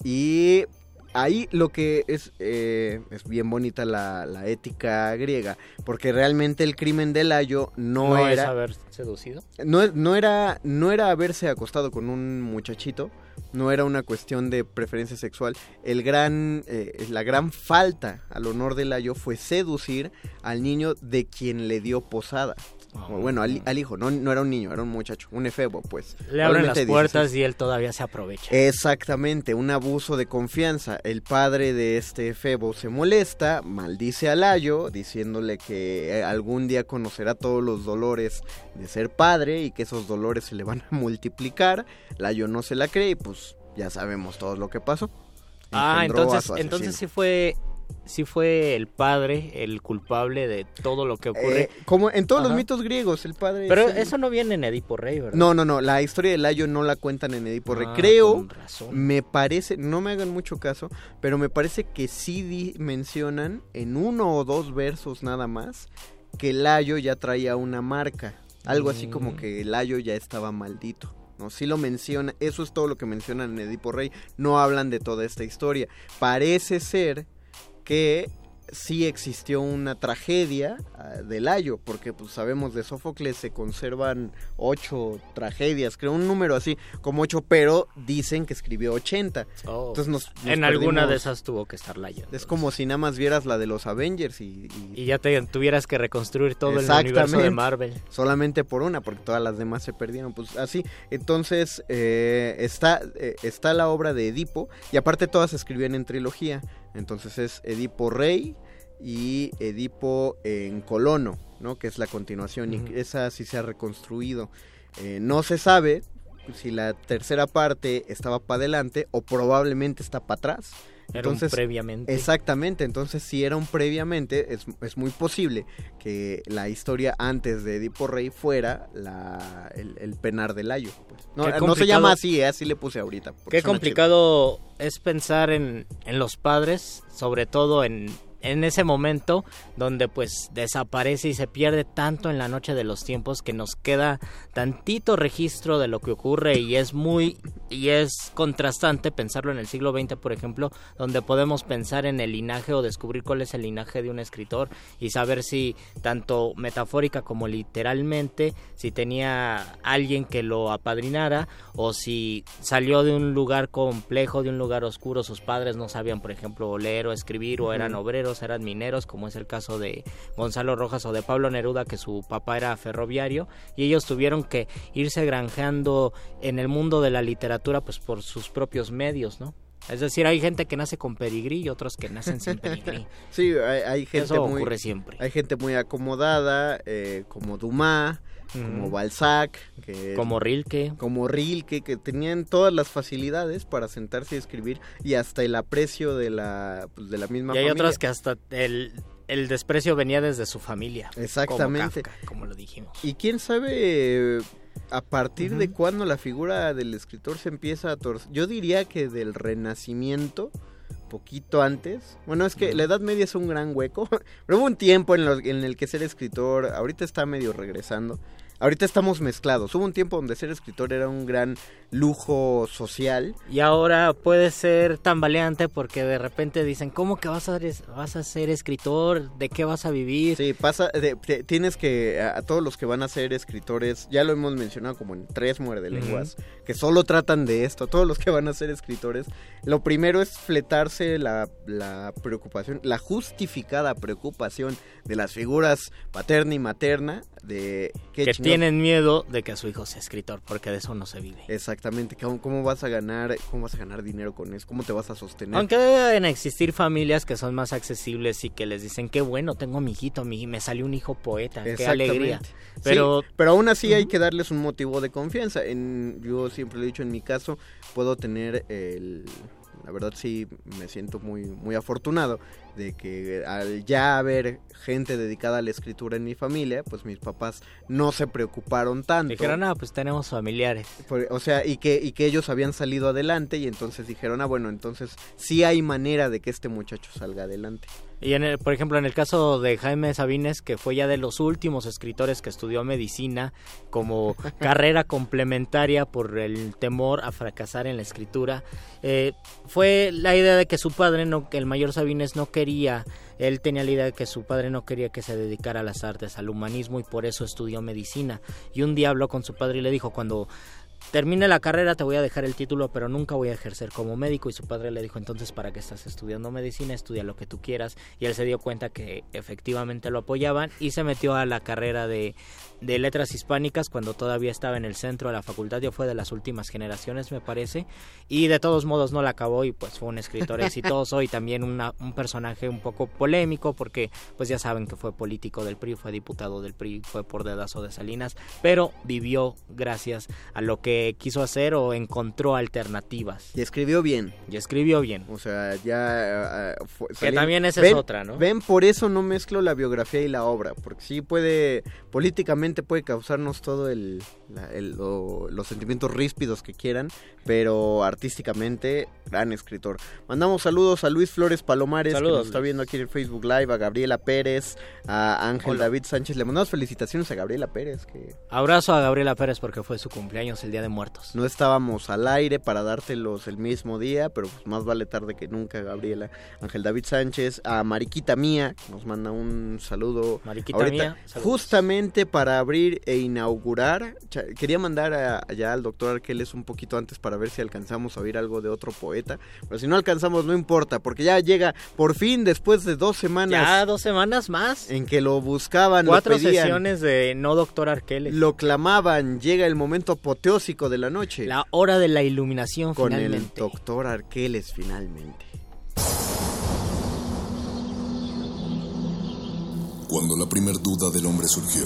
Y ahí lo que es, eh, es bien bonita la, ética griega, porque realmente el crimen del Layo no, ¿No era... Es haber seducido? No, no, era, no era haberse acostado con un muchachito, no era una cuestión de preferencia sexual. El gran, eh, la gran falta al honor del Layo fue seducir al niño de quien le dio posada. Bueno, al, hijo, no, no, era un niño, era un muchacho, un efebo, pues. Le abren las puertas y él todavía se aprovecha. Exactamente, un abuso de confianza. El padre de este efebo se molesta, maldice a Layo, diciéndole que eh, algún día conocerá todos los dolores de ser padre y que esos dolores se le van a multiplicar. Layo no se la cree y pues ya sabemos todo lo que pasó. ah, entonces, entonces sí fue sí fue el padre el culpable de todo lo que ocurre. Eh, como en todos los mitos griegos, el padre. Pero eso no viene en Edipo Rey, ¿verdad? No, no, no. La historia de Layo no la cuentan en Edipo Rey. Ah, Creo, me parece, no me hagan mucho caso, pero me parece que sí mencionan en uno o dos versos nada más que Layo ya traía una marca. Algo así como mm. que Layo ya estaba maldito. ¿no? Sí lo menciona, eso es todo lo que mencionan en Edipo Rey, no hablan de toda esta historia. Parece ser que sí existió una tragedia ah, del Layo, porque pues sabemos de Sófocles se conservan ocho tragedias, creo un número así como ocho, pero dicen que escribió ochenta. Entonces nos, en alguna de esas tuvo que estar Layo. Es como si nada más vieras la de los Avengers y... Y, ya te tuvieras que reconstruir todo el universo de Marvel. Solamente por una, porque todas las demás se perdieron. Pues así, entonces eh, está, eh, está la obra de Edipo y aparte todas se escribían en trilogía. Entonces es Edipo Rey y Edipo en Colono, ¿no? Que es la continuación y esa sí se ha reconstruido. Eh, no se sabe si la tercera parte estaba para adelante o probablemente está para atrás. Entonces, previamente. Exactamente, entonces si era un previamente, es, es, muy posible que la historia antes de Edipo Rey fuera la, el, penar del Layo. Pues. No, se llama así, ¿eh? así le puse ahorita. Qué complicado es pensar en, en los padres, sobre todo en en ese momento donde pues desaparece y se pierde tanto en la noche de los tiempos que nos queda tantito registro de lo que ocurre y es muy y es contrastante pensarlo en el siglo XX por ejemplo donde podemos pensar en el linaje o descubrir cuál es el linaje de un escritor y saber si tanto metafórica como literalmente si tenía alguien que lo apadrinara o si salió de un lugar complejo de un lugar oscuro sus padres no sabían por ejemplo leer o escribir o eran Ujú. Eran mineros, como es el caso de Gonzalo Rojas o de Pablo Neruda, que su papá era ferroviario, y ellos tuvieron que irse granjeando en el mundo de la literatura pues por sus propios medios, ¿no? Es decir, hay gente que nace con pedigrí y otros que nacen sin pedigrí. Sí, hay, hay gente Eso muy, ocurre siempre. Hay gente muy acomodada, eh, como Dumas, como. Balzac, que Como Rilke. como Rilke, que tenían todas las facilidades para sentarse y escribir y hasta el aprecio de la, pues, de la misma Y hay familia. otras que hasta el, el desprecio venía desde su familia. Exactamente. Como Kafka, como lo dijimos. Y quién sabe eh, a partir de cuándo la figura del escritor se empieza a torcer. Yo diría que del Renacimiento, poquito antes. Bueno, es que la Edad Media es un gran hueco, pero hubo un tiempo en, lo- en el que ser escritor, ahorita está medio regresando. Ahorita estamos mezclados. Hubo un tiempo donde ser escritor era un gran lujo social. Y ahora puede ser tambaleante porque de repente dicen, ¿cómo que vas a, vas a ser escritor? ¿De qué vas a vivir? Sí, pasa, de- tienes que, a, a todos los que van a ser escritores, ya lo hemos mencionado como en tres muerde lenguas, que solo tratan de esto, todos los que van a ser escritores, lo primero es fletarse la, la preocupación, la justificada preocupación de las figuras paterna y materna, de que tienen miedo de que su hijo sea escritor, porque de eso no se vive. Exactamente, ¿cómo, cómo vas a ganar, cómo vas a ganar dinero con eso, cómo te vas a sostener. Aunque deben existir familias que son más accesibles y que les dicen, qué bueno, tengo mi hijito, mi, me salió un hijo poeta, qué alegría. Pero Sí, pero aún así hay que darles un motivo de confianza. En, yo siempre lo he dicho, en mi caso, puedo tener el... La verdad sí me siento muy, muy afortunado de que al ya haber gente dedicada a la escritura en mi familia, pues mis papás no se preocuparon tanto. dijeron, ah, pues tenemos familiares. O sea, y que, y que ellos habían salido adelante y entonces dijeron, ah, bueno, entonces sí hay manera de que este muchacho salga adelante. Y en el, por ejemplo, en el caso de Jaime Sabines, que fue ya de los últimos escritores que estudió medicina como carrera complementaria por el temor a fracasar en la escritura, eh, fue la idea de que su padre, no, el mayor Sabines no quería, él tenía la idea de que su padre no quería que se dedicara a las artes, al humanismo y por eso estudió medicina. Y un día habló con su padre y le dijo, cuando termine la carrera te voy a dejar el título, pero nunca voy a ejercer como médico. Y su padre le dijo, entonces, ¿para qué estás estudiando medicina? Estudia lo que tú quieras. Y él se dio cuenta que efectivamente lo apoyaban y se metió a la carrera de, de letras hispánicas cuando todavía estaba en el centro de la facultad. Ya fue de las últimas generaciones, me parece. Y de todos modos no la acabó y pues fue un escritor exitoso y también una- un personaje un poco polémico porque pues ya saben que fue político del PRI, fue diputado del PRI, fue por dedazo de Salinas, pero vivió gracias a lo que quiso hacer o encontró alternativas. Y escribió bien. Y escribió bien. O sea, ya... eh, fue- Que también esa ven- es otra, ¿no? Ven, por eso no mezclo la biografía y la obra, porque sí puede, políticamente puede causarnos todo el, la- el- lo- los sentimientos ríspidos que quieran, pero artísticamente, gran escritor. Mandamos saludos a Luis Flores Palomares, Saludos, que nos está viendo aquí en el Facebook Live, a Gabriela Pérez, a Ángel Hola. David Sánchez. Le mandamos felicitaciones a Gabriela Pérez, que Abrazo a Gabriela Pérez porque fue su cumpleaños el Día de Muertos. no estábamos al aire para dártelos el mismo día, pero pues más vale tarde que nunca, Gabriela. Ángel David Sánchez, a Mariquita Mía, que nos manda un saludo. Mariquita ahorita, Mía, saludos. justamente para abrir e inaugurar. Quería mandar a- allá al doctor Arqueles un poquito antes para ver si alcanzamos a oír algo de otro poeta. Pero si no alcanzamos, no importa, porque ya llega por fin después de dos semanas. Ya dos semanas más. En que lo buscaban, Cuatro lo pedían, sesiones de no doctor Arqueles. lo clamaban, llega el momento apoteósico de la noche. La hora de la iluminación con finalmente. el doctor Arqueles finalmente. Cuando la primer duda del hombre surgió,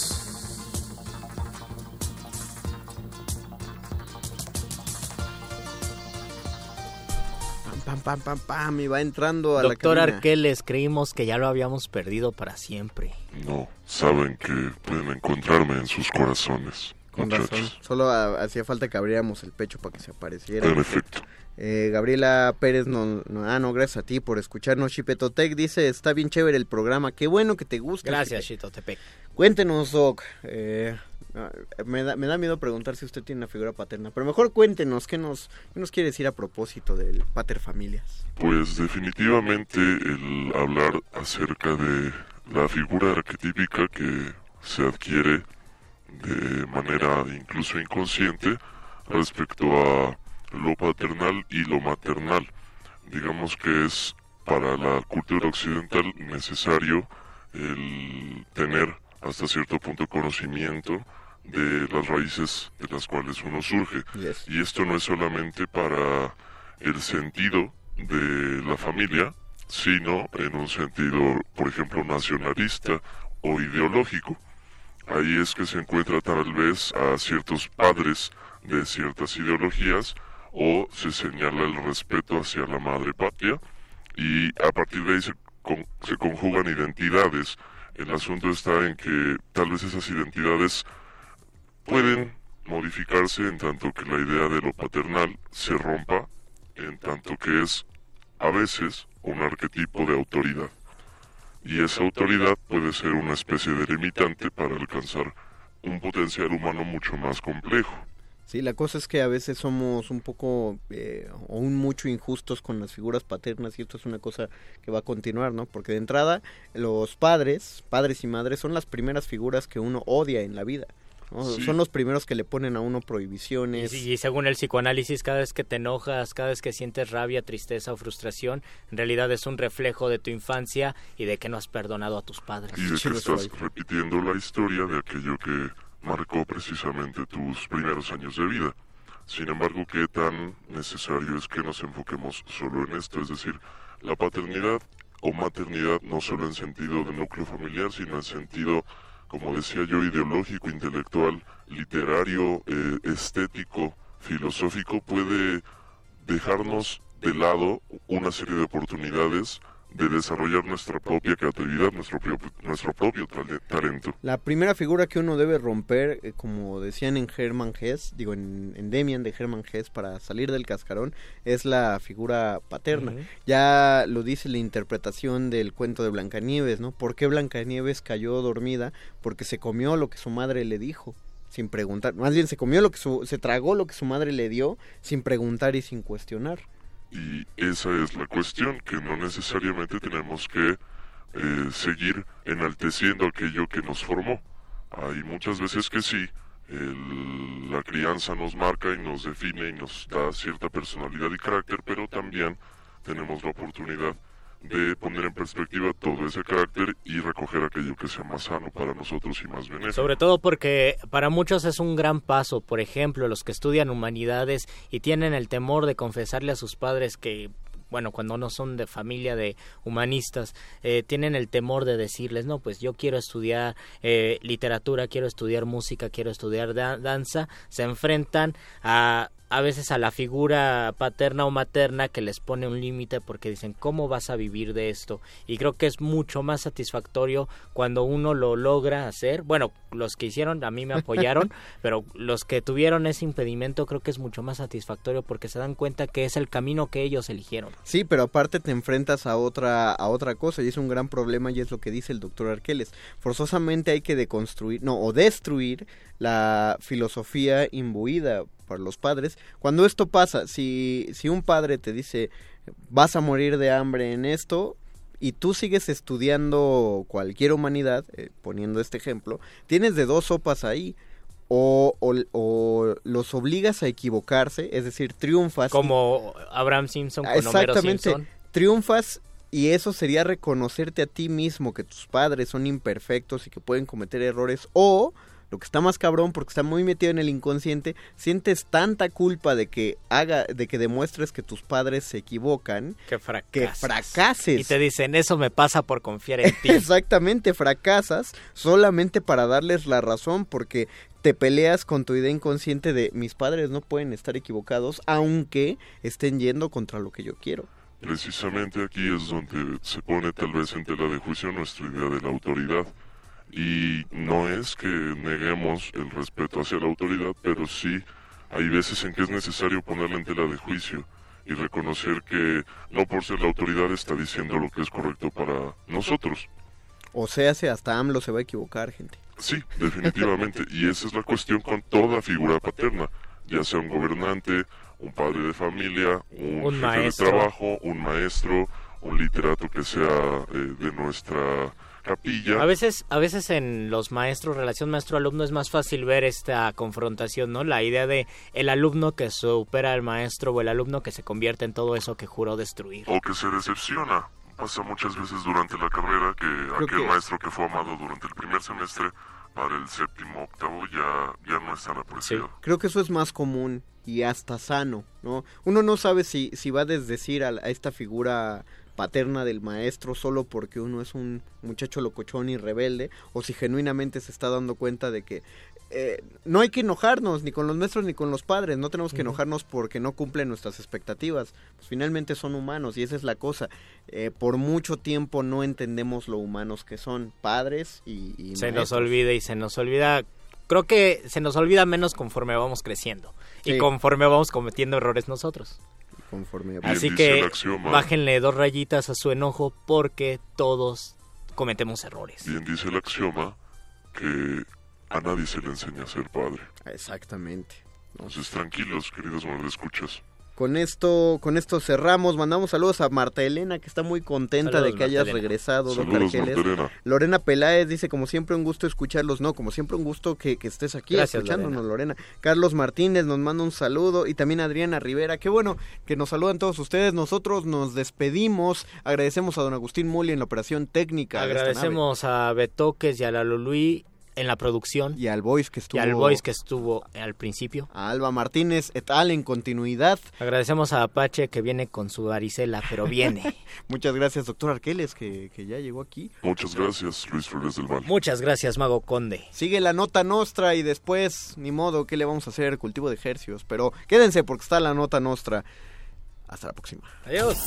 Pam, pam, pam, pam, y va entrando a Doctor la cabina. Arqueles, creímos que ya lo habíamos perdido para siempre. No, saben que pueden encontrarme en sus corazones. Con muchachos. razón. Solo ah, hacía falta que abriéramos el pecho para que se apareciera. Perfecto. Eh, Gabriela Pérez, no, no- ah, no, gracias a ti por escucharnos. Chipetotec dice, está bien chévere el programa, qué bueno que te gusta. Gracias, Chipe- Chitotepec. Cuéntenos, Doc. eh, me, da, me da miedo preguntar si usted tiene una figura paterna, pero mejor cuéntenos, ¿qué nos, qué nos quiere decir a propósito del pater familias? Pues definitivamente el hablar acerca de la figura arquetípica que se adquiere de manera incluso inconsciente respecto a lo paternal y lo maternal. Digamos que es para la cultura occidental necesario el tener hasta cierto punto conocimiento de las raíces de las cuales uno surge. Yes. Y esto no es solamente para el sentido de la familia, sino en un sentido, por ejemplo, nacionalista o ideológico. Ahí es que se encuentra tal vez a ciertos padres de ciertas ideologías o se señala el respeto hacia la madre patria y a partir de ahí se, con- se conjugan identidades. El asunto está en que tal vez esas identidades pueden modificarse en tanto que la idea de lo paternal se rompa, en tanto que es a veces un arquetipo de autoridad. Y esa autoridad puede ser una especie de limitante para alcanzar un potencial humano mucho más complejo. Sí, la cosa es que a veces somos un poco eh, o un mucho injustos con las figuras paternas y esto es una cosa que va a continuar, ¿no? Porque de entrada los padres, padres y madres son las primeras figuras que uno odia en la vida. ¿No? Sí. Son los primeros que le ponen a uno Y, prohibiciones. y según el psicoanálisis, cada vez que te enojas, cada vez que sientes rabia, tristeza o frustración, en realidad es un reflejo de tu infancia y de que no has perdonado a tus padres. Y de que estás repitiendo la historia de aquello que marcó precisamente tus primeros años de vida. Sin embargo, ¿qué tan necesario es que nos enfoquemos solo en esto? Es decir, la paternidad o maternidad no solo en sentido de núcleo familiar, sino en sentido, como decía yo, ideológico, intelectual, literario, eh, estético, filosófico, puede dejarnos de lado una serie de oportunidades de desarrollar nuestra propia creatividad, nuestro propio, nuestro propio tale- talento. La primera figura que uno debe romper, eh, como decían en Hermann Hesse, digo en, en Demian de Hermann Hesse, para salir del cascarón, es la figura paterna. Ya lo dice la interpretación del cuento de Blancanieves, ¿no? ¿Por qué Blancanieves cayó dormida? Porque se comió lo que su madre le dijo, sin preguntar. Más bien se comió lo que su, se tragó lo que su madre le dio, sin preguntar y sin cuestionar. Y esa es la cuestión, que no necesariamente tenemos que eh, seguir enalteciendo aquello que nos formó. Hay muchas veces que sí, la crianza nos marca y nos define y nos da cierta personalidad y carácter, pero también tenemos la oportunidad de poner en perspectiva todo ese carácter y recoger aquello que sea más sano para nosotros y más benéfico. Sobre todo porque para muchos es un gran paso. Por ejemplo, los que estudian humanidades y tienen el temor de confesarle a sus padres que, bueno, cuando no son de familia de humanistas, eh, tienen el temor de decirles, no, pues yo quiero estudiar eh, literatura, quiero estudiar música, quiero estudiar da- danza. Se enfrentan a a veces a la figura paterna o materna que les pone un límite porque dicen cómo vas a vivir de esto y creo que es mucho más satisfactorio cuando uno lo logra hacer. Bueno los que hicieron a mí me apoyaron pero los que tuvieron ese impedimento creo que es mucho más satisfactorio porque se dan cuenta que es el camino que ellos eligieron. Sí, pero aparte te enfrentas a otra a otra cosa y es un gran problema y es lo que dice el doctor Arqueles. Forzosamente hay que deconstruir, no, o destruir la filosofía imbuida por los padres. Cuando esto pasa, si, si un padre te dice vas a morir de hambre en esto y tú sigues estudiando cualquier humanidad, eh, poniendo este ejemplo, tienes de dos sopas ahí. O, o, o los obligas a equivocarse, es decir, triunfas. como Abraham Simpson con Homero Exactamente. Simpson Triunfas y eso sería reconocerte a ti mismo que tus padres son imperfectos y que pueden cometer errores o lo que está más cabrón porque está muy metido en el inconsciente, sientes tanta culpa de que haga de que demuestres que tus padres se equivocan que fracasas. que fracases. y te dicen eso me pasa por confiar en ti Exactamente, fracasas solamente para darles la razón porque te peleas con tu idea inconsciente de mis padres no pueden estar equivocados aunque estén yendo contra lo que yo quiero. Precisamente aquí es donde se pone tal vez en tela de juicio nuestra idea de la autoridad. Y no es que neguemos el respeto hacia la autoridad, pero sí hay veces en que es necesario ponerla en tela de juicio y reconocer que no por ser la autoridad está diciendo lo que es correcto para nosotros. O sea, si hasta AMLO se va a equivocar, gente. Sí, definitivamente. y esa es la cuestión con toda figura paterna, ya sea un gobernante, un padre de familia, un, jefe de trabajo, un maestro, un literato que sea eh, de nuestra capilla. A veces, a veces en los maestros, relación maestro-alumno, es más fácil ver esta confrontación, ¿no? La idea de el alumno que supera al maestro o el alumno que se convierte en todo eso que juró destruir. O que se decepciona. Pasa muchas veces durante la carrera que aquel maestro que fue amado durante el primer semestre para el séptimo octavo ya, ya no es tan apreciado. Creo que eso es más común y hasta sano, ¿no? Uno no sabe si, si va a desdecir a, a esta figura paterna del maestro solo porque uno es un muchacho locochón y rebelde o si genuinamente se está dando cuenta de que eh, no hay que enojarnos ni con los maestros ni con los padres, no tenemos que enojarnos porque no cumplen nuestras expectativas, pues finalmente son humanos y esa es la cosa. Eh, por mucho tiempo no entendemos lo humanos que son padres y... se nos olvida y se nos olvida, creo que se nos olvida menos conforme vamos creciendo y conforme vamos cometiendo errores nosotros. Conforme Así que bájenle dos rayitas a su enojo porque todos cometemos errores. Bien dice el axioma que a nadie se le enseña a ser padre. Exactamente. Entonces tranquilos, queridos escuchas. Con esto, con esto cerramos. Mandamos saludos a Marta Elena, que está muy contenta de que hayas regresado, saludos, Lorena Peláez dice, como siempre, un gusto escucharlos. No, como siempre, un gusto que, estés aquí escuchándonos, Lorena. Carlos Martínez nos manda un saludo y también Adriana Rivera. Qué bueno que nos saludan todos ustedes. Nosotros nos despedimos. Agradecemos a don Agustín Muli en la operación técnica. Agradecemos a Betoques y a la Luis en la producción. Y al Voice que estuvo. Y al Voice que estuvo al principio. A Alba Martínez et al en continuidad. Agradecemos a Apache que viene con su varicela, pero viene. Muchas gracias, doctor Arqueles, que, que, ya llegó aquí. Muchas gracias, Luis Flores del Val. Muchas gracias, Mago Conde. Sigue la nota nostra y después, ni modo, ¿qué le vamos a hacer? Cultivo de ejercicios. Pero quédense porque está la nota nostra. Hasta la próxima. Adiós.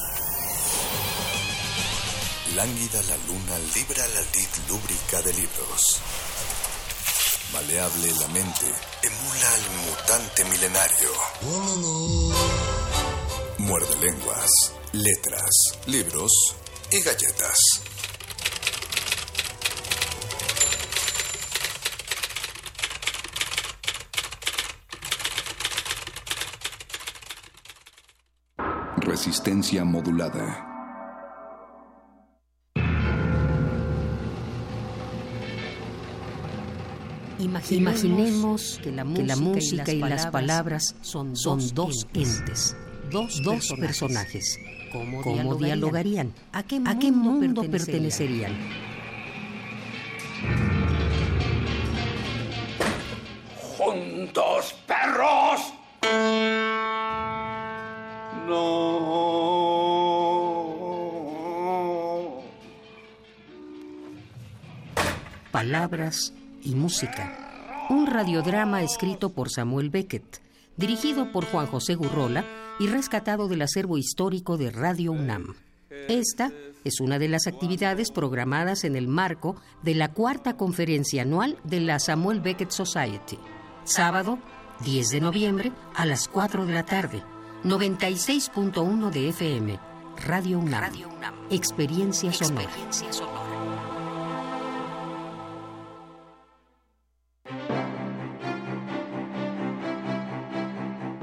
Lánguida la luna libra la lid lúbrica de libros. Maleable la mente, emula al mutante milenario. Muerde lenguas, letras, libros y galletas. Resistencia modulada. Imaginemos, que, la música, y, las palabras son, dos entes, dos, personajes. ¿Cómo, dialogarían? ¿A qué mundo, pertenecerían? ¡Juntos, perros! No. Palabras y música. Un radiodrama escrito por Samuel Beckett, dirigido por Juan José Gurrola y rescatado del acervo histórico de Radio UNAM. Esta es una de las actividades programadas en el marco de la cuarta conferencia anual de la Samuel Beckett Society. Sábado, 10 de noviembre, a las 4 de la tarde. 96.1 de FM. Radio UNAM. Experiencia sonora.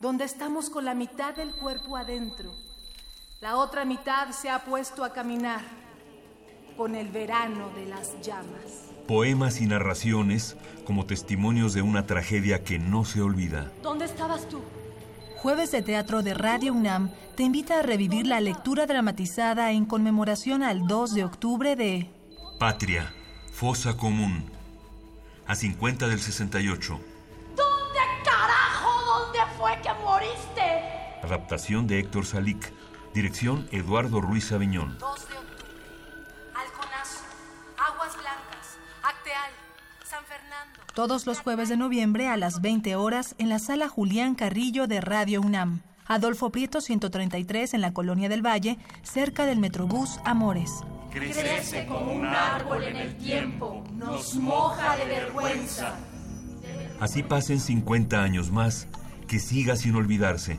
donde estamos con la mitad del cuerpo adentro. La otra mitad se ha puesto a caminar con el verano de las llamas. poemas y narraciones como testimonios de una tragedia que no se olvida. ¿Dónde estabas tú? Jueves de Teatro de Radio UNAM te invita a revivir la lectura dramatizada en conmemoración al 2 de octubre de Patria, Fosa Común, a 50 del 68. Adaptación de Héctor Salic. Dirección Eduardo Ruiz Aviñón. 2 de octubre. Halconazo. Aguas Blancas. Acteal. San Fernando. todos los jueves de noviembre a las 20 horas en la sala Julián Carrillo de Radio UNAM. Adolfo Prieto 133 en la Colonia del Valle, cerca del Metrobús Amores. Crece como un árbol en el tiempo. Nos moja de vergüenza. Así pasen 50 años más, que siga sin olvidarse.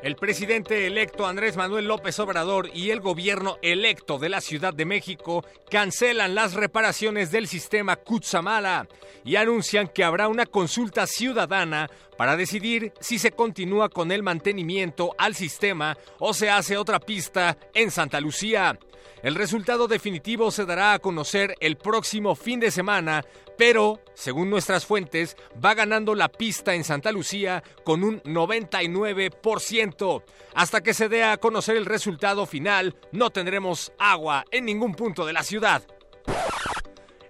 El presidente electo Andrés Manuel López Obrador y el gobierno electo de la Ciudad de México cancelan las reparaciones del sistema Kutsamala y anuncian que habrá una consulta ciudadana para decidir si se continúa con el mantenimiento al sistema o se hace otra pista en Santa Lucía. El resultado definitivo se dará a conocer el próximo fin de semana, pero, según nuestras fuentes, va ganando la pista en Santa Lucía con un 99%. Hasta que se dé a conocer el resultado final, no tendremos agua en ningún punto de la ciudad.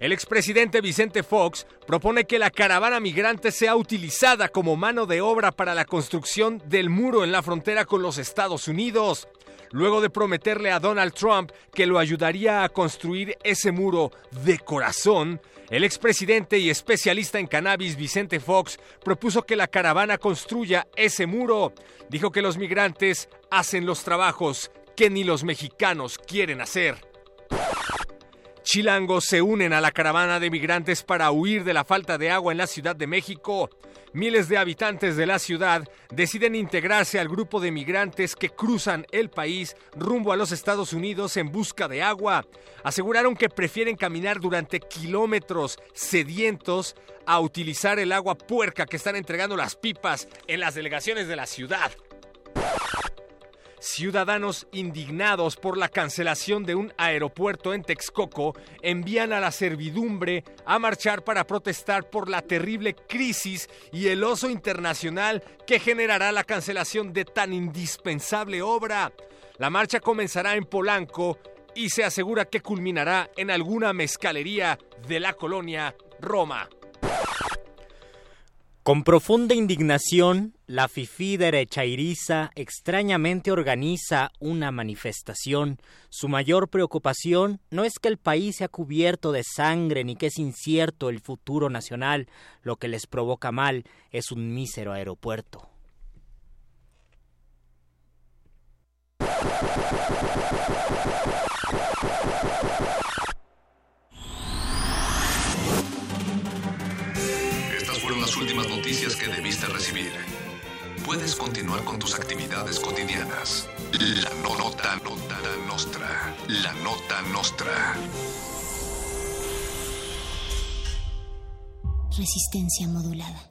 El expresidente Vicente Fox propone que la caravana migrante sea utilizada como mano de obra para la construcción del muro en la frontera con los Estados Unidos. Luego de prometerle a Donald Trump que lo ayudaría a construir ese muro de corazón, el expresidente y especialista en cannabis Vicente Fox propuso que la caravana construya ese muro. Dijo que los migrantes hacen los trabajos que ni los mexicanos quieren hacer. Chilangos se unen a la caravana de migrantes para huir de la falta de agua en la Ciudad de México. Miles de habitantes de la ciudad deciden integrarse al grupo de migrantes que cruzan el país rumbo a los Estados Unidos en busca de agua. Aseguraron que prefieren caminar durante kilómetros sedientos a utilizar el agua puerca que están entregando las pipas en las delegaciones de la ciudad. Ciudadanos indignados por la cancelación de un aeropuerto en Texcoco envían a la servidumbre a marchar para protestar por la terrible crisis y el oso internacional que generará la cancelación de tan indispensable obra. La marcha comenzará en Polanco y se asegura que culminará en alguna mezcalería de la colonia Roma. Con profunda indignación, la FIFI derechairiza extrañamente organiza una manifestación. Su mayor preocupación no es que el país sea cubierto de sangre ni que es incierto el futuro nacional. Lo que les provoca mal es un mísero aeropuerto. Las últimas noticias que debiste recibir. Puedes continuar con tus actividades cotidianas. La no- nota nota nostra. La nota nostra. Resistencia modulada.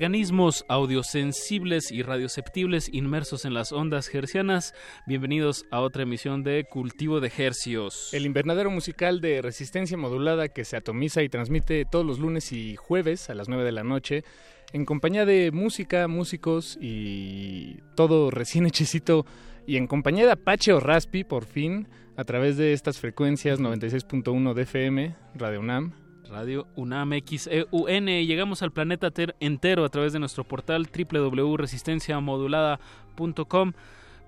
Organismos audiosensibles y radioceptibles inmersos en las ondas hercianas, bienvenidos a otra emisión de Cultivo de Hercios. El invernadero musical de resistencia modulada que se atomiza y transmite todos los lunes y jueves a las 9 de la noche, en compañía de música, músicos y todo recién hechecito, y en compañía de Apache o Raspi, por fin, a través de estas frecuencias 96.1 de Radio UNAM, Radio UNAM XEUN y llegamos al planeta entero a través de nuestro portal www.resistenciamodulada.com.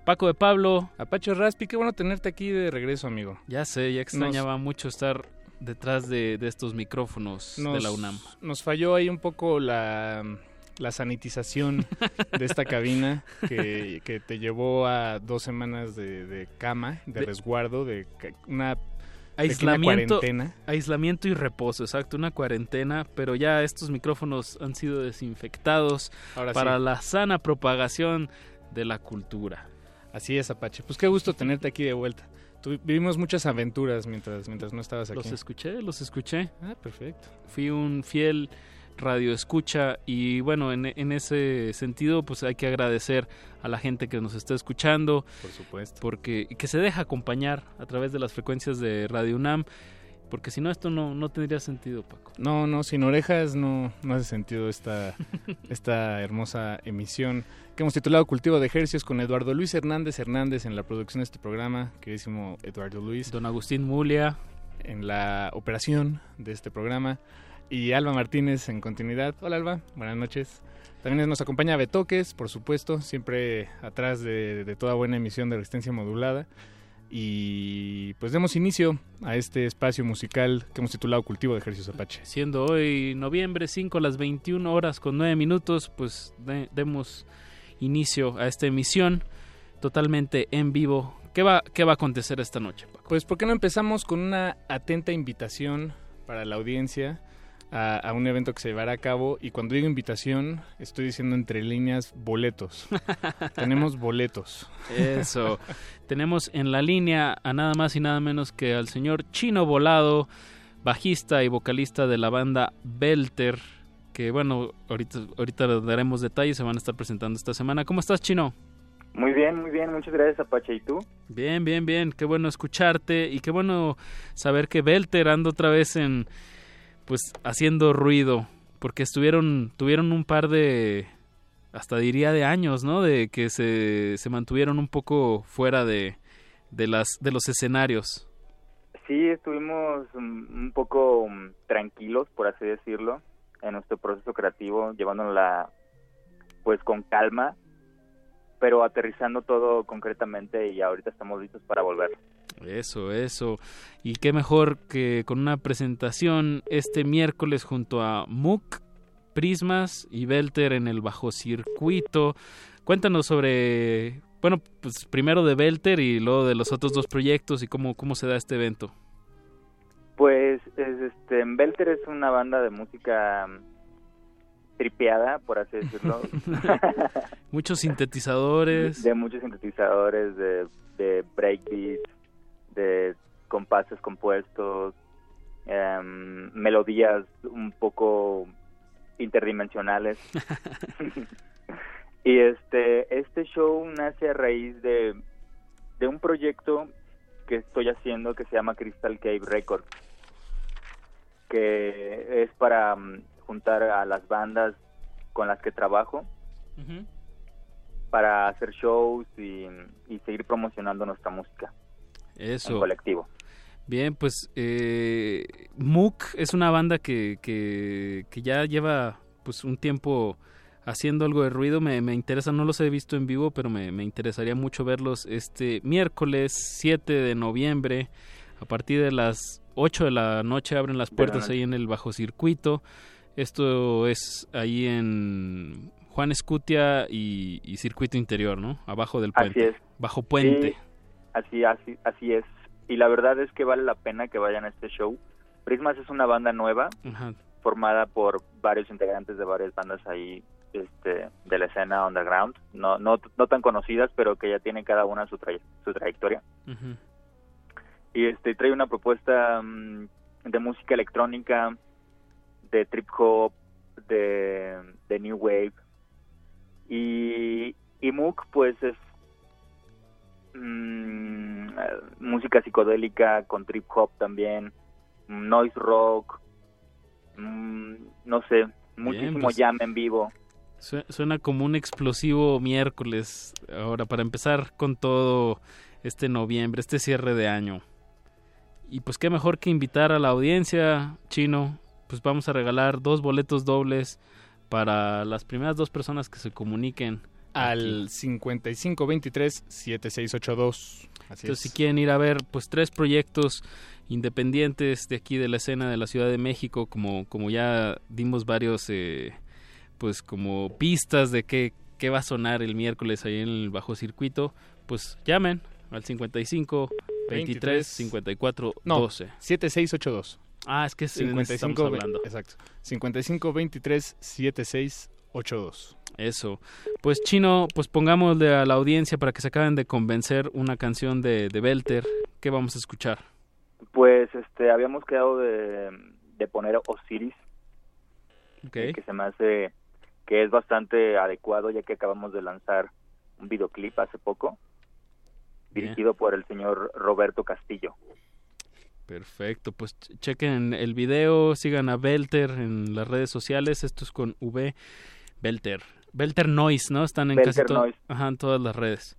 Paco de Pablo. Apache Raspi, qué bueno tenerte aquí de regreso, amigo. Ya sé, ya extrañaba mucho estar detrás de, estos micrófonos de la UNAM. Nos falló ahí un poco la, sanitización de esta cabina que, te llevó a dos semanas de, cama, de, resguardo, de una aislamiento, aislamiento y reposo, exacto, una cuarentena, pero ya estos micrófonos han sido desinfectados para la sana propagación de la cultura. Así es, Apache. Pues qué gusto tenerte aquí de vuelta. vivimos muchas aventuras mientras, mientras no estabas aquí. Los escuché, los escuché. Ah, perfecto. Fui un fiel radio escucha y bueno, en, en, ese sentido pues hay que agradecer a la gente que nos está escuchando. Por supuesto. Porque que se deja acompañar a través de las frecuencias de Radio UNAM. Porque si no, esto no, no tendría sentido, Paco. No, no, sin orejas no, no hace sentido esta, esta hermosa emisión que hemos titulado Cultivo de Ejercicios con Eduardo Luis Hernández Hernández en la producción de este programa, queridísimo Eduardo Luis. Don Agustín Mulia. En la operación de este programa y Alba Martínez en continuidad. Hola Alba, buenas noches. También nos acompaña Betoques, por supuesto, siempre atrás de, toda buena emisión de resistencia modulada. Y pues demos inicio a este espacio musical que hemos titulado Cultivo de Ejercicios Apache. Siendo hoy noviembre 5 a las 21 horas con 9 minutos, pues demos inicio a esta emisión totalmente en vivo. ¿Qué va, ¿Qué va a acontecer esta noche, Paco? Pues ¿por qué no empezamos con una atenta invitación para la audiencia? A, un evento que se llevará a cabo y cuando digo invitación estoy diciendo entre líneas boletos. Tenemos boletos. Eso. Tenemos en la línea a nada más y nada menos que al señor Chino Volado, bajista y vocalista de la banda Belter, que bueno, ahorita, ahorita daremos detalles, se van a estar presentando esta semana. ¿Cómo estás, Chino? Muy bien, muy bien, muchas gracias Apache. ¿Y tú? Bien, bien, bien, qué bueno escucharte y qué bueno saber que Belter anda otra vez en, pues haciendo ruido, porque estuvieron, tuvieron un par de, hasta diría de años, ¿no? De que se, se mantuvieron un poco fuera de, de, las, de los escenarios. Sí, estuvimos un poco mm, tranquilos, por así decirlo, en nuestro proceso creativo, llevándola pues con calma, pero aterrizando todo concretamente y ahorita estamos listos para volver. Eso, eso. Y qué mejor que con una presentación este miércoles junto a MOOC, Prismas y Belter en el bajo circuito. Cuéntanos sobre, bueno, pues primero de Belter y luego de los otros dos proyectos y cómo, cómo se da este evento. Pues este, Belter es una banda de música tripeada, por así decirlo. muchos sintetizadores. De muchos sintetizadores, de, de breakbeats, de compases compuestos, em, melodías un poco interdimensionales. y este, este show nace a raíz de, de un proyecto que estoy haciendo que se llama Crystal Cave Records, que es para mm, juntar a las bandas con las que trabajo para hacer shows y seguir promocionando nuestra música. Eso. colectivo. Bien, pues eh, Mook es una banda que, que, ya lleva pues un tiempo haciendo algo de ruido. Me, me interesa, no los he visto en vivo, pero me, me interesaría mucho verlos este miércoles 7 de noviembre. A partir de las 8 de la noche abren las puertas ahí en el bajo circuito. Esto es ahí en Juan Escutia y, y Circuito Interior, ¿no? Abajo del Así puente. es. Bajo puente. Sí, así, así, así es. Y la verdad es que vale la pena que vayan a este show. Prismas es una banda nueva, Ajá. formada por varios integrantes de varias bandas ahí este, de la escena underground, no, no, no tan conocidas, pero que ya tienen cada una su, tray- su trayectoria. Y este trae una propuesta mm, de música electrónica, de trip hop, de, de new wave. Y, y Mook, pues es mm, eh, música psicodélica con trip hop también, noise rock, mm, no sé, muchísimo pues. jam en vivo. Sue- Suena como un explosivo miércoles. Ahora, para empezar con todo este noviembre, este cierre de año. Y pues qué mejor que invitar a la audiencia, chino. Pues vamos a regalar dos boletos dobles para las primeras dos personas que se comuniquen. Al 5523-7682. Así Entonces, es. si quieren ir a ver, pues tres proyectos independientes de aquí de la escena de la Ciudad de México, como, como ya dimos varios, eh, pues como pistas de qué, qué va a sonar el miércoles ahí en el bajo circuito, pues llamen al 55 23 54 No, 12. 7682. Ah, es que es en ese estamos hablando. Exacto. 55 23 7682. Eso. Pues chino, pues pongámosle a la audiencia para que se acaben de convencer una canción de, de Belter. ¿Qué vamos a escuchar? Pues este habíamos quedado de, de poner Osiris, Ok. que se me hace que es bastante adecuado ya que acabamos de lanzar un videoclip hace poco Bien. dirigido por el señor Roberto Castillo. Perfecto, pues ch- chequen el video, sigan a Belter en las redes sociales, esto es con V Belter. Belter Noise, ¿no? Están en casi Belter to- Noise. Ajá, en todas las redes.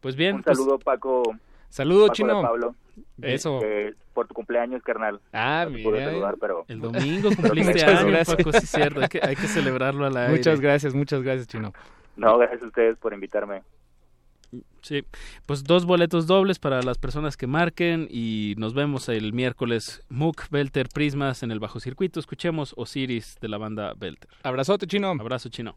Pues bien, Un pues, saludo Paco. Saludo, Paco Chino. de Pablo. Eso. Eh, por tu cumpleaños, carnal. Ah, No mira. saludar, pero el domingo cumpliste Muchas años, gracias. Paco, sí es cierto, hay que, hay que celebrarlo al aire. Muchas gracias, muchas gracias, Chino. No, gracias a ustedes por invitarme. Sí, pues dos boletos dobles para las personas que marquen y nos vemos el miércoles Mook Belter Prismas en el bajo circuito. Escuchemos Osiris de la banda Belter. Abrazote, Chino. Abrazo, chino.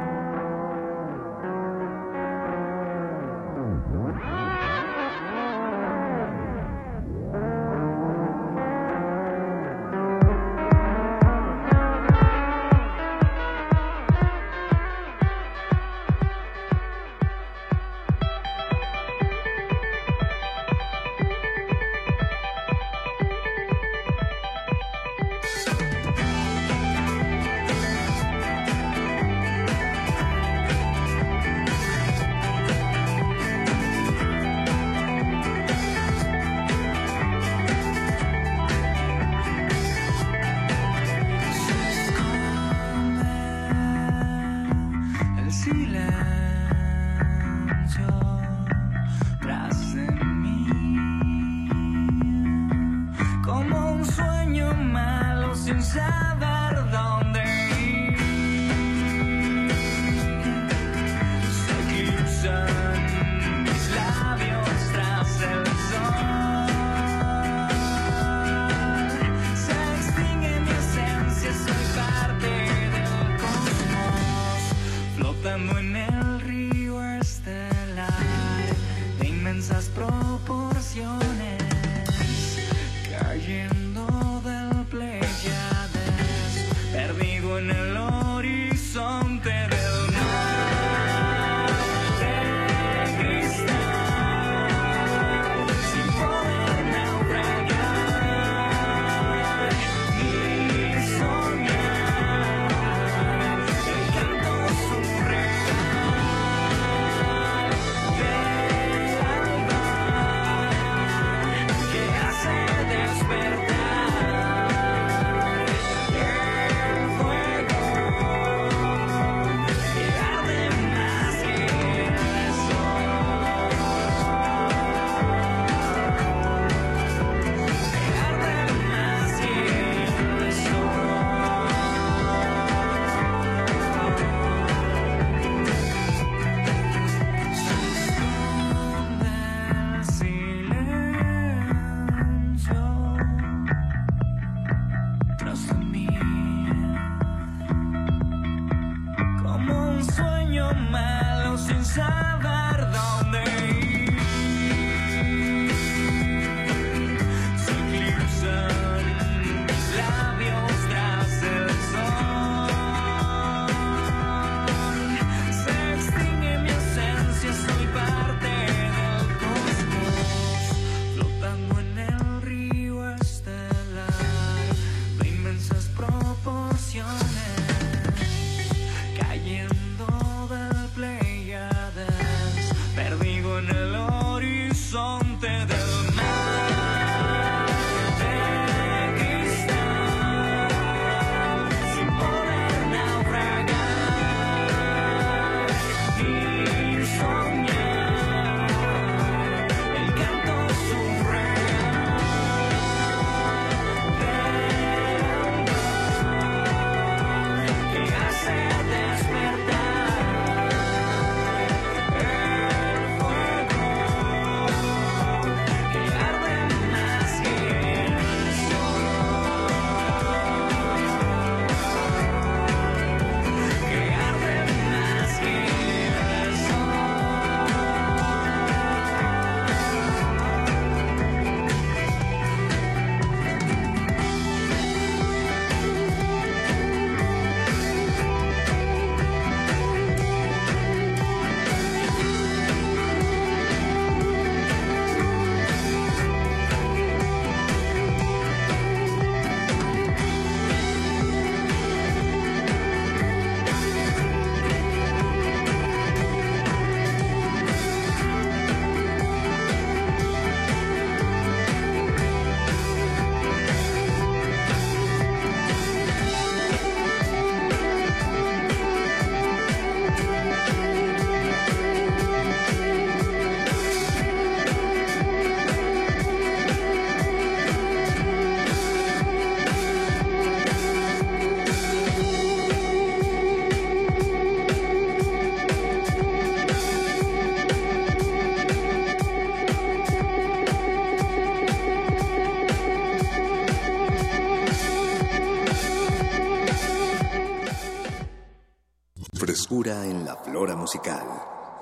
Oscura en la flora musical.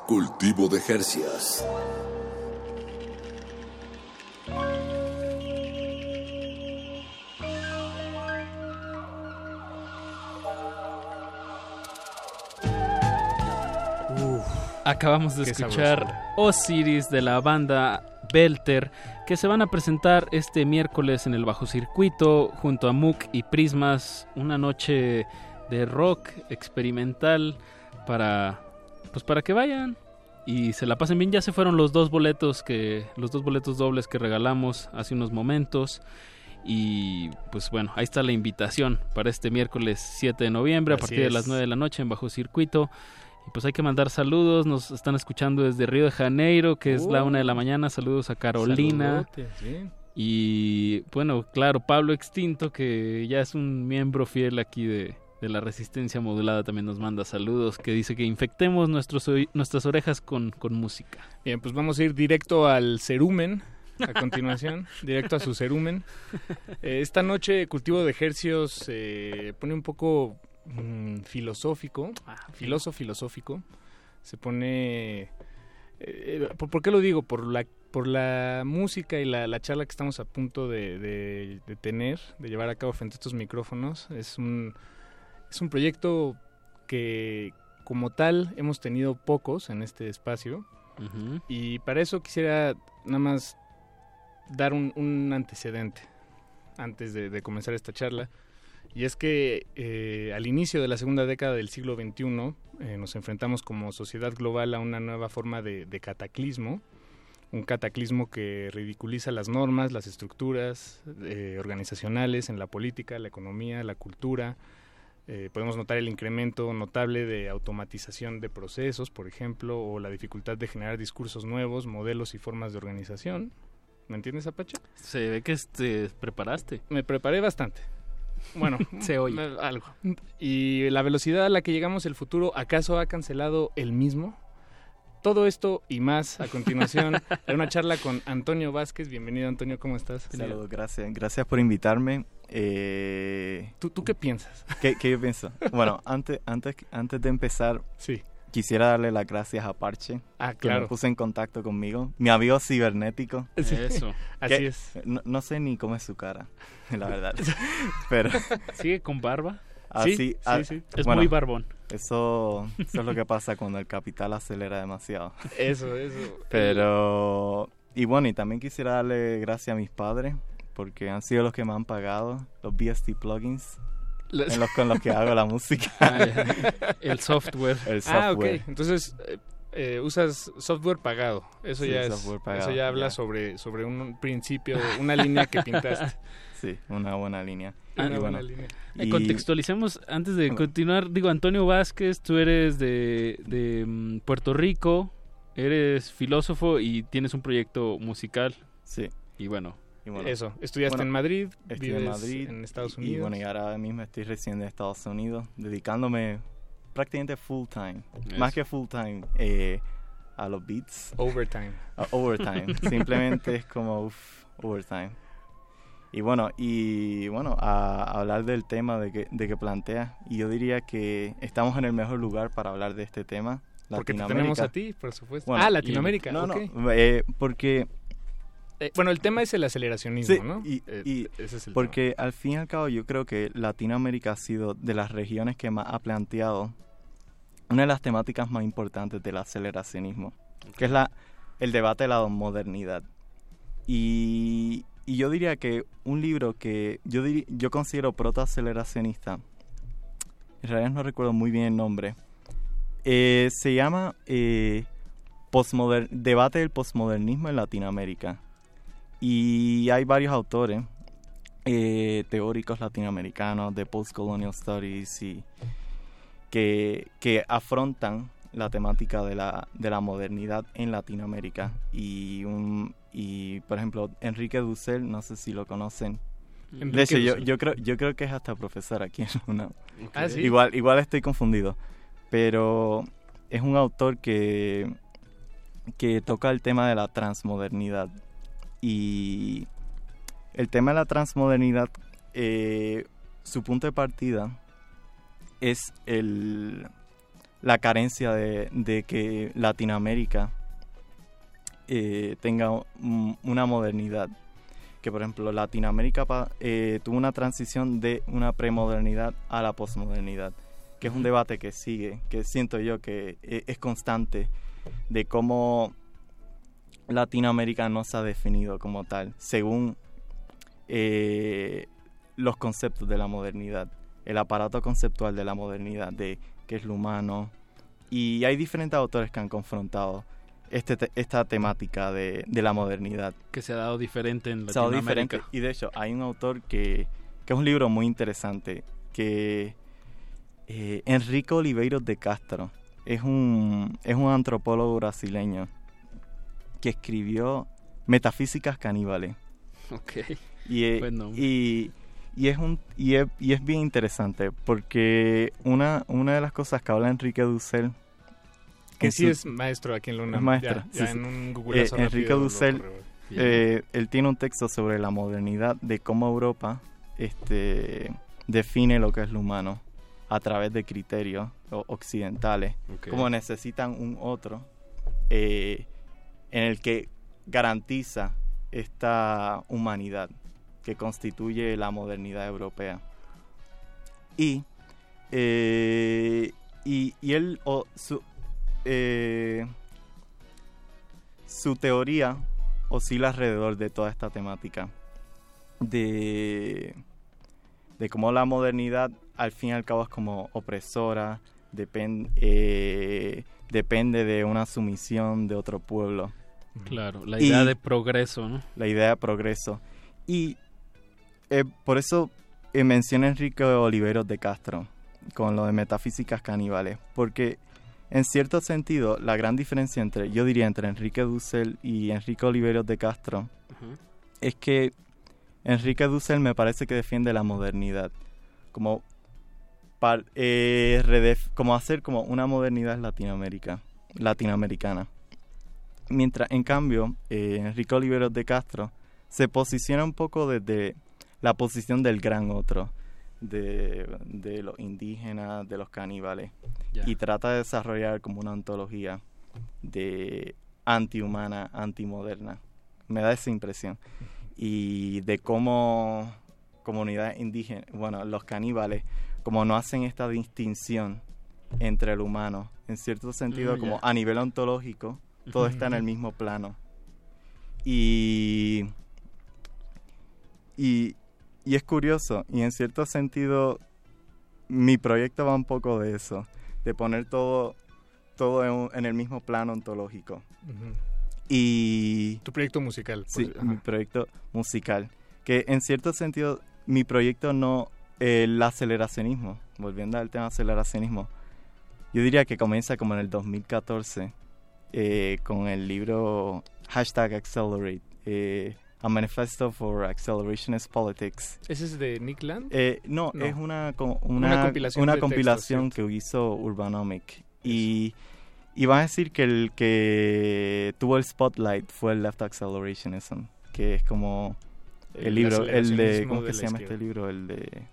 Cultivo de Jercias. Acabamos de Qué escuchar sabrosura. Osiris de la banda Belter, que se van a presentar este miércoles en el Bajo Circuito junto a Mook y Prismas, una noche de rock experimental para pues para que vayan y se la pasen bien. Ya se fueron los dos boletos que los dos boletos dobles que regalamos hace unos momentos. Y pues bueno, ahí está la invitación para este miércoles 7 de noviembre a partir de las 9 de la noche en Bajo Circuito. Y pues hay que mandar saludos, nos están escuchando desde Río de Janeiro, que es la Uh. una de la mañana. Saludos a Carolina. Y bueno, claro, Pablo Extinto, que ya es un miembro fiel aquí de, de la resistencia modulada, también nos manda saludos, que dice que infectemos nuestros, nuestras orejas con, con música. Bien, pues vamos a ir directo al cerumen a continuación, directo a su cerumen. Eh, esta noche Cultivo de Ejercios se pone un poco mm, filosófico, filoso filosófico. Se pone... eh, eh, ¿por, por qué lo digo? Por la, por la música y la, la charla que estamos a punto de, de- de tener, de llevar a cabo frente a estos micrófonos. Es un, es un proyecto que como tal hemos tenido pocos en este espacio. Y para eso quisiera nada más dar un, un antecedente antes de, de comenzar esta charla. Y es que eh, al inicio de la segunda década del siglo XXI eh, nos enfrentamos como sociedad global a una nueva forma de, de cataclismo, un cataclismo que ridiculiza las normas, las estructuras eh, organizacionales en la política, la economía, la cultura. Eh, podemos notar el incremento notable de automatización de procesos, por ejemplo, o la dificultad de generar discursos nuevos, modelos y formas de organización. ¿Me entiendes, Apache? Se ve que te preparaste. Me preparé bastante. Bueno, Se oye. algo. Y la velocidad a la que llegamos el futuro, ¿acaso ha cancelado el mismo? Todo esto y más a continuación en una charla con Antonio Vázquez. Bienvenido, Antonio, ¿cómo estás? Saludos, gracias. Gracias por invitarme. Eh, ¿Tú, ¿Tú qué piensas? ¿Qué, qué yo pienso? Bueno, antes, antes, antes de empezar, sí. quisiera darle las gracias a Parche, Ah, que claro. me puso en contacto conmigo. Mi amigo cibernético. Sí, Eso. así Que es. No, no sé ni cómo es su cara, la verdad. Pero... ¿Sigue con barba? Así, Sí, ah, sí, sí. Es bueno, muy barbón. Eso, eso es lo que pasa cuando el capital acelera demasiado. Eso, eso. Pero, y bueno, y también quisiera darle gracias a mis padres, porque han sido los que me han pagado los BST plugins Los- en los, con los que hago la música. Ah. El software. El Ah, software. ok. Entonces, eh, eh, usas software pagado. Eso Sí, ya es, pagado, eso ya habla sobre, sobre un principio, una línea que pintaste. Sí, una buena línea. Una buena bueno, línea. Eh, y- Contextualicemos antes de continuar. Digo, Antonio Vázquez, tú eres de, de mm, Puerto Rico, eres filósofo y tienes un proyecto musical. Sí. Y bueno. y bueno, Eso, estudiaste bueno, en Madrid, estudié en Madrid. en Estados Unidos. Y, bueno, y ahora mismo estoy recién en Estados Unidos, dedicándome prácticamente full time. Más que full time, eh, a los beats. Overtime. A overtime. Simplemente es como uf, overtime. Y bueno, y bueno, a, a hablar del tema de que, de que plantea. Y yo diría que estamos en el mejor lugar para hablar de este tema. Porque te tenemos a ti, por supuesto. Bueno, ah, y- Latinoamérica, no, ok. no, eh, porque Eh, bueno, el tema es el aceleracionismo, Sí, ¿no? y, Eh, y ese es el porque al fin y al cabo yo creo que Latinoamérica ha sido de las regiones que más ha planteado una de las temáticas más importantes del aceleracionismo, que es la, el debate de la modernidad. Y, y yo diría que un libro que yo, yo considero protoaceleracionista, en realidad no recuerdo muy bien el nombre, eh, se llama eh, Debate del Postmodernismo en Latinoamérica. Y hay varios autores eh, teóricos latinoamericanos de Postcolonial Studies y que, que afrontan la temática de la, de la modernidad en Latinoamérica. Y, un, y, por ejemplo, Enrique Dussel, no sé si lo conocen. Enrique de hecho, yo, yo, creo, yo creo que es hasta profesor aquí en una... Ah, ¿sí? Igual, igual estoy confundido. Pero es un autor que, que toca el tema de la transmodernidad. Y el tema de la transmodernidad, eh, su punto de partida es el, la carencia de, de que Latinoamérica eh, tenga un- una modernidad. Que por ejemplo Latinoamérica eh, tuvo una transición de una premodernidad a la posmodernidad, que es un debate que sigue, que siento yo que eh, es constante, de cómo Latinoamérica no se ha definido como tal, según eh, los conceptos de la modernidad, el aparato conceptual de la modernidad, de qué es lo humano. Y hay diferentes autores que han confrontado este te- esta temática de, de la modernidad. Que se ha dado diferente en Se ha dado Latinoamérica. diferente. Y de hecho, hay un autor que, que es un libro muy interesante, que eh, Enrico Oliveiros de Castro es un, es un antropólogo brasileño que escribió Metafísicas Caníbales. Ok. Y, eh, Buen nombre. y, y es un y es, y es bien interesante porque una, una de las cosas que habla Enrique Dussel Que sí su- es maestro aquí en la UNAM. es maestro, Ya, sí, ya sí. en un googleazo Eh, Enrique Dussel, eh, él tiene un texto sobre la modernidad, de cómo Europa este, define lo que es lo humano a través de criterios occidentales, Ok. como necesitan un otro eh, en el que garantiza esta humanidad que constituye la modernidad europea. Y, eh, y, y él, o su, eh, su teoría oscila alrededor de toda esta temática de, de cómo la modernidad al fin y al cabo es como opresora, eh, depende de una sumisión de otro pueblo. Claro, la Y- idea de progreso, ¿no? la idea de progreso. Y eh, por eso eh, mencioné a Enrique Oliveros de Castro con lo de metafísicas caníbales, porque en cierto sentido la gran diferencia entre, yo diría, entre Enrique Dussel y Enrique Oliveros de Castro es que Enrique Dussel me parece que defiende la modernidad, como, par- eh, como hacer como una modernidad Latinoamérica, latinoamericana. Mientras, en cambio, eh, Enrique Oliveros de Castro se posiciona un poco desde la posición del gran otro, de, de los indígenas, de los caníbales, y trata de desarrollar como una ontología de antihumana, antimoderna. Me da esa impresión. Y de cómo comunidades indígenas, bueno, los caníbales, como no hacen esta distinción entre el humano, en cierto sentido, ya. como a nivel ontológico, todo está en el mismo plano. Y, y, y es curioso, y en cierto sentido, mi proyecto va un poco de eso, de poner todo, todo en, un- en el mismo plano ontológico. Y... Tu proyecto musical. Sí, pues, mi ajá. proyecto musical. Que en cierto sentido, mi proyecto no... El aceleracionismo, volviendo al tema aceleracionismo, yo diría que comienza como en el 2014 eh, con el libro hashtag Accelerate, eh, A Manifesto for Accelerationist Politics. ¿Ese es de Nick Land? Eh, no, No. es una, Una una, compilación una textos, que hizo Urbanomic. Y, y van a decir que el que tuvo el spotlight fue el Left Accelerationism, que es como el, El libro, el de, ¿cómo de que se llama izquierda. este libro? El de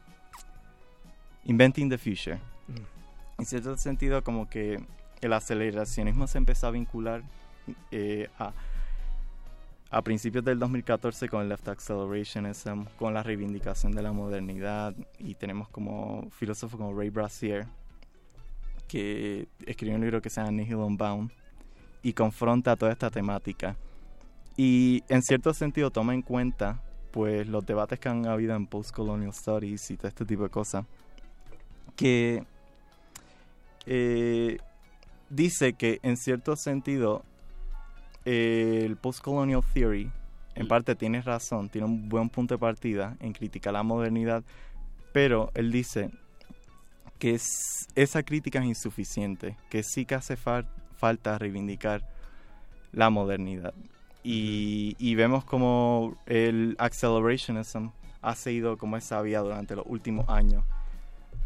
Inventing the Future. Mm. En cierto sentido, como que el aceleracionismo se empezó a vincular eh, a, a principios del 2014 con el Left Accelerationism, con la reivindicación de la modernidad, y tenemos como filósofo como Ray Brassier, que escribió un libro que se llama Nihil Unbound, y confronta toda esta temática. Y en cierto sentido toma en cuenta pues los debates que han habido en Postcolonial Studies y todo este tipo de cosas, que eh, dice que en cierto sentido eh, el postcolonial theory en parte tiene razón, tiene un buen punto de partida en criticar la modernidad, pero él dice que es- esa crítica es insuficiente, que sí que hace fal- falta reivindicar la modernidad. Y, y vemos como el accelerationism ha seguido como esa vía durante los últimos años.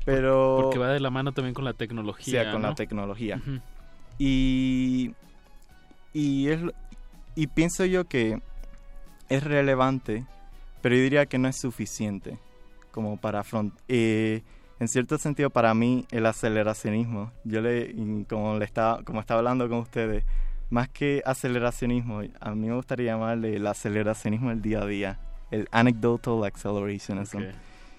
Pero Porque va de la mano también con la tecnología. sea con ¿no? la tecnología. Ujú. Y, y, es, y pienso yo que es relevante, pero yo diría que no es suficiente como para afrontar. en en cierto sentido para mí el aceleracionismo, yo le, como le estaba, como estaba hablando con ustedes, más que aceleracionismo, a mí me gustaría llamarle el aceleracionismo del día a día, el anecdotal accelerationism. Ok.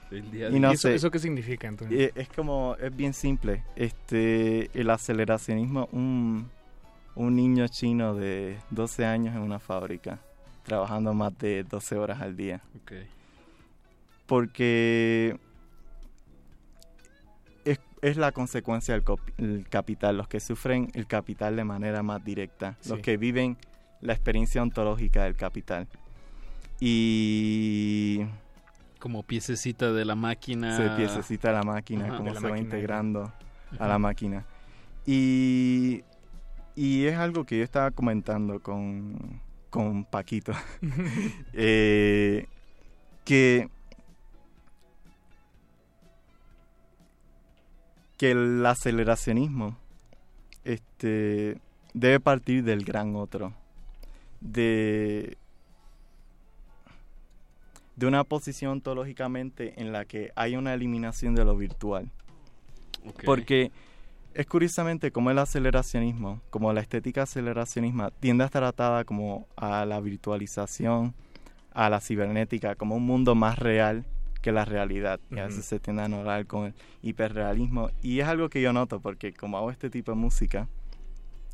El día a Y no ¿Y eso, sé, eso qué significa, Antonio? eh, es como, es bien simple. Este, el aceleracionismo, un, un niño chino de 12 años en una fábrica, trabajando más de 12 horas al día. Porque es, es la consecuencia del el capital, los que sufren el capital de manera más directa, los Sí. que viven la experiencia ontológica del capital. Y Como piececita de la máquina. se piececita la máquina, Ajá. cómo De la se va integrando a la máquina. Y, y es algo que yo estaba comentando con, con Paquito, eh, que, que el aceleracionismo este, debe partir del gran otro, de, de una posición ontológicamente en la que hay una eliminación de lo virtual. Porque es curiosamente como el aceleracionismo, como la estética aceleracionismo, tiende a estar atada como a la virtualización, a la cibernética, como un mundo más real que la realidad. Y a veces se tiende a anotar con el hiperrealismo. Y es algo que yo noto, porque como hago este tipo de música,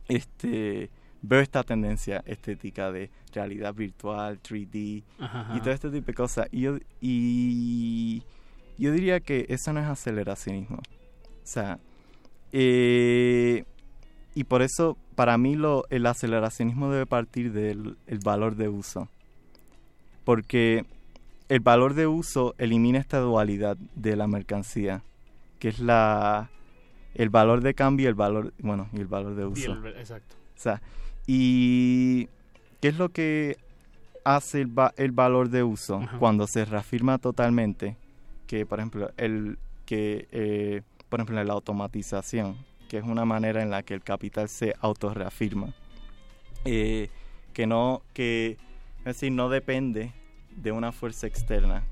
este veo esta tendencia estética de realidad virtual, 3D Ajá, y todo este tipo de cosas. Y yo, y yo diría que eso no es aceleracionismo. O sea, eh, y por eso para mí lo, el aceleracionismo debe partir del el valor de uso. Porque el valor de uso elimina esta dualidad de la mercancía, que es la el valor de cambio y el valor, bueno, y el valor de uso. el- exacto. O sea, y ¿qué es lo que hace el, va- el valor de uso Ajá. cuando se reafirma totalmente? Que, por ejemplo, el que, eh, por ejemplo, la automatización, que es una manera en la que el capital se autorreafirma, eh, que no, que, es decir, no depende de una fuerza externa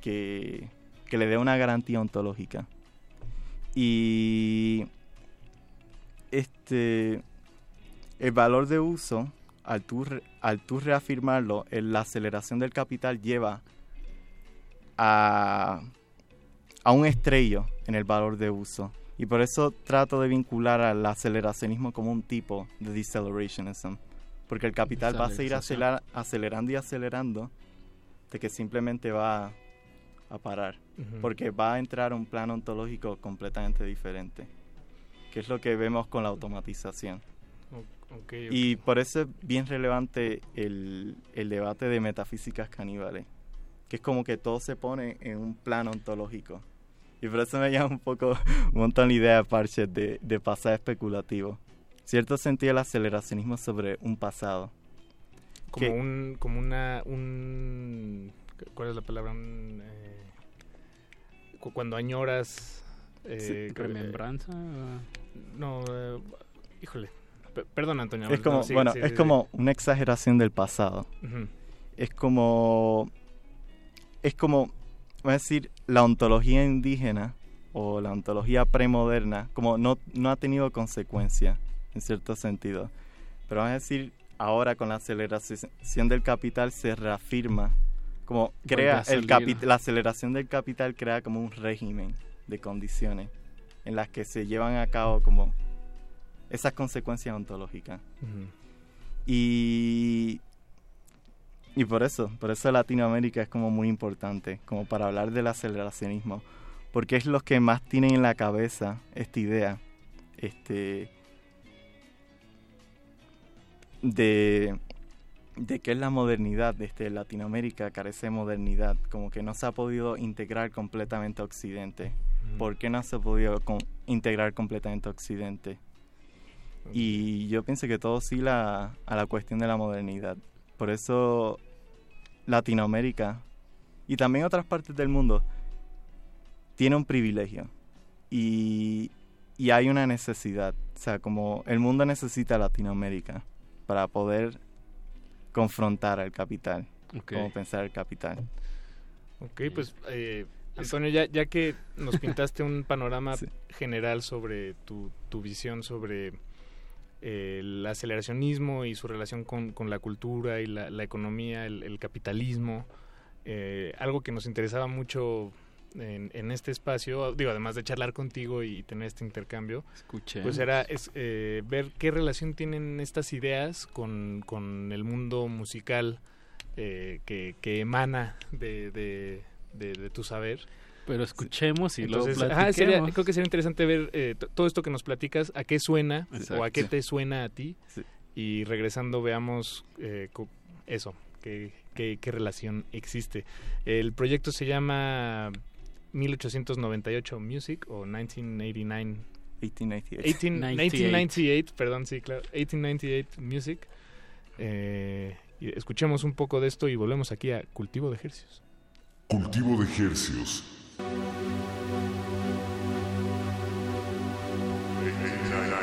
que, que le dé una garantía ontológica. Y este el valor de uso, al tú, al tú reafirmarlo, en la aceleración del capital lleva a, a un estrello en el valor de uso. Y por eso trato de vincular al aceleracionismo como un tipo de decelerationism. Porque el capital va a seguir acelerando y acelerando de que simplemente va a parar. Porque va a entrar a un plano ontológico completamente diferente. Que es lo que vemos con la automatización. Y por eso es bien relevante el, el debate de metafísicas caníbales, que es como que todo se pone en un plano ontológico. Y por eso me llama un poco, un montón la idea de Parche de, de pasado especulativo. Cierto sentido el aceleracionismo sobre un pasado. como que- un como una un cuál es la palabra Un, eh, cu- cuando añoras eh, que- remembranza no eh, híjole P- perdón Antonio Es no, como, bueno, es como una exageración del pasado. Ujú. Es como, es como, a decir, la ontología indígena o la ontología premoderna, como no, no ha tenido consecuencia en cierto sentido. Pero vamos a decir, ahora con la aceleración del capital se reafirma, como crea el la aceleración del capital crea como un régimen de condiciones en las que se llevan a cabo como esas consecuencias ontológicas. Y, y por eso, por eso Latinoamérica es como muy importante, como para hablar del aceleracionismo, porque es los que más tienen en la cabeza esta idea, este, de, de qué es la modernidad, este, Latinoamérica carece de modernidad, como que no se ha podido integrar completamente a Occidente. ¿Por qué no se ha podido con- integrar completamente a Occidente? Y yo pienso que todo sí la, a la cuestión de la modernidad. Por eso Latinoamérica y también otras partes del mundo tiene un privilegio y, y hay una necesidad. O sea, como el mundo necesita a Latinoamérica para poder confrontar al capital, Ok. como pensar el capital. Ok, pues eh, Antonio, ya, ya que nos pintaste un panorama general sobre tu, tu visión sobre el aceleracionismo y su relación con, con la cultura y la, la economía, el, el capitalismo, eh, algo que nos interesaba mucho en, en este espacio, digo, además de charlar contigo y tener este intercambio, pues era es, eh, ver qué relación tienen estas ideas con, con el mundo musical eh, que, que emana de, de, de- de tu saber. Pero escuchemos y luego Entonces, ajá, sería- platiquemos. creo que sería interesante ver eh, todo esto que nos platicas, a qué suena o a qué te suena a ti. Y regresando veamos eh, eso, qué, qué, qué relación existe. El proyecto se llama 1898 Music o 1989. 1898. 18 1998, perdón, sí, claro. 1898 Music. Eh, escuchemos un poco de esto y volvemos aquí a Cultivo de Ejercicios. Cultivo de Hercios. Thank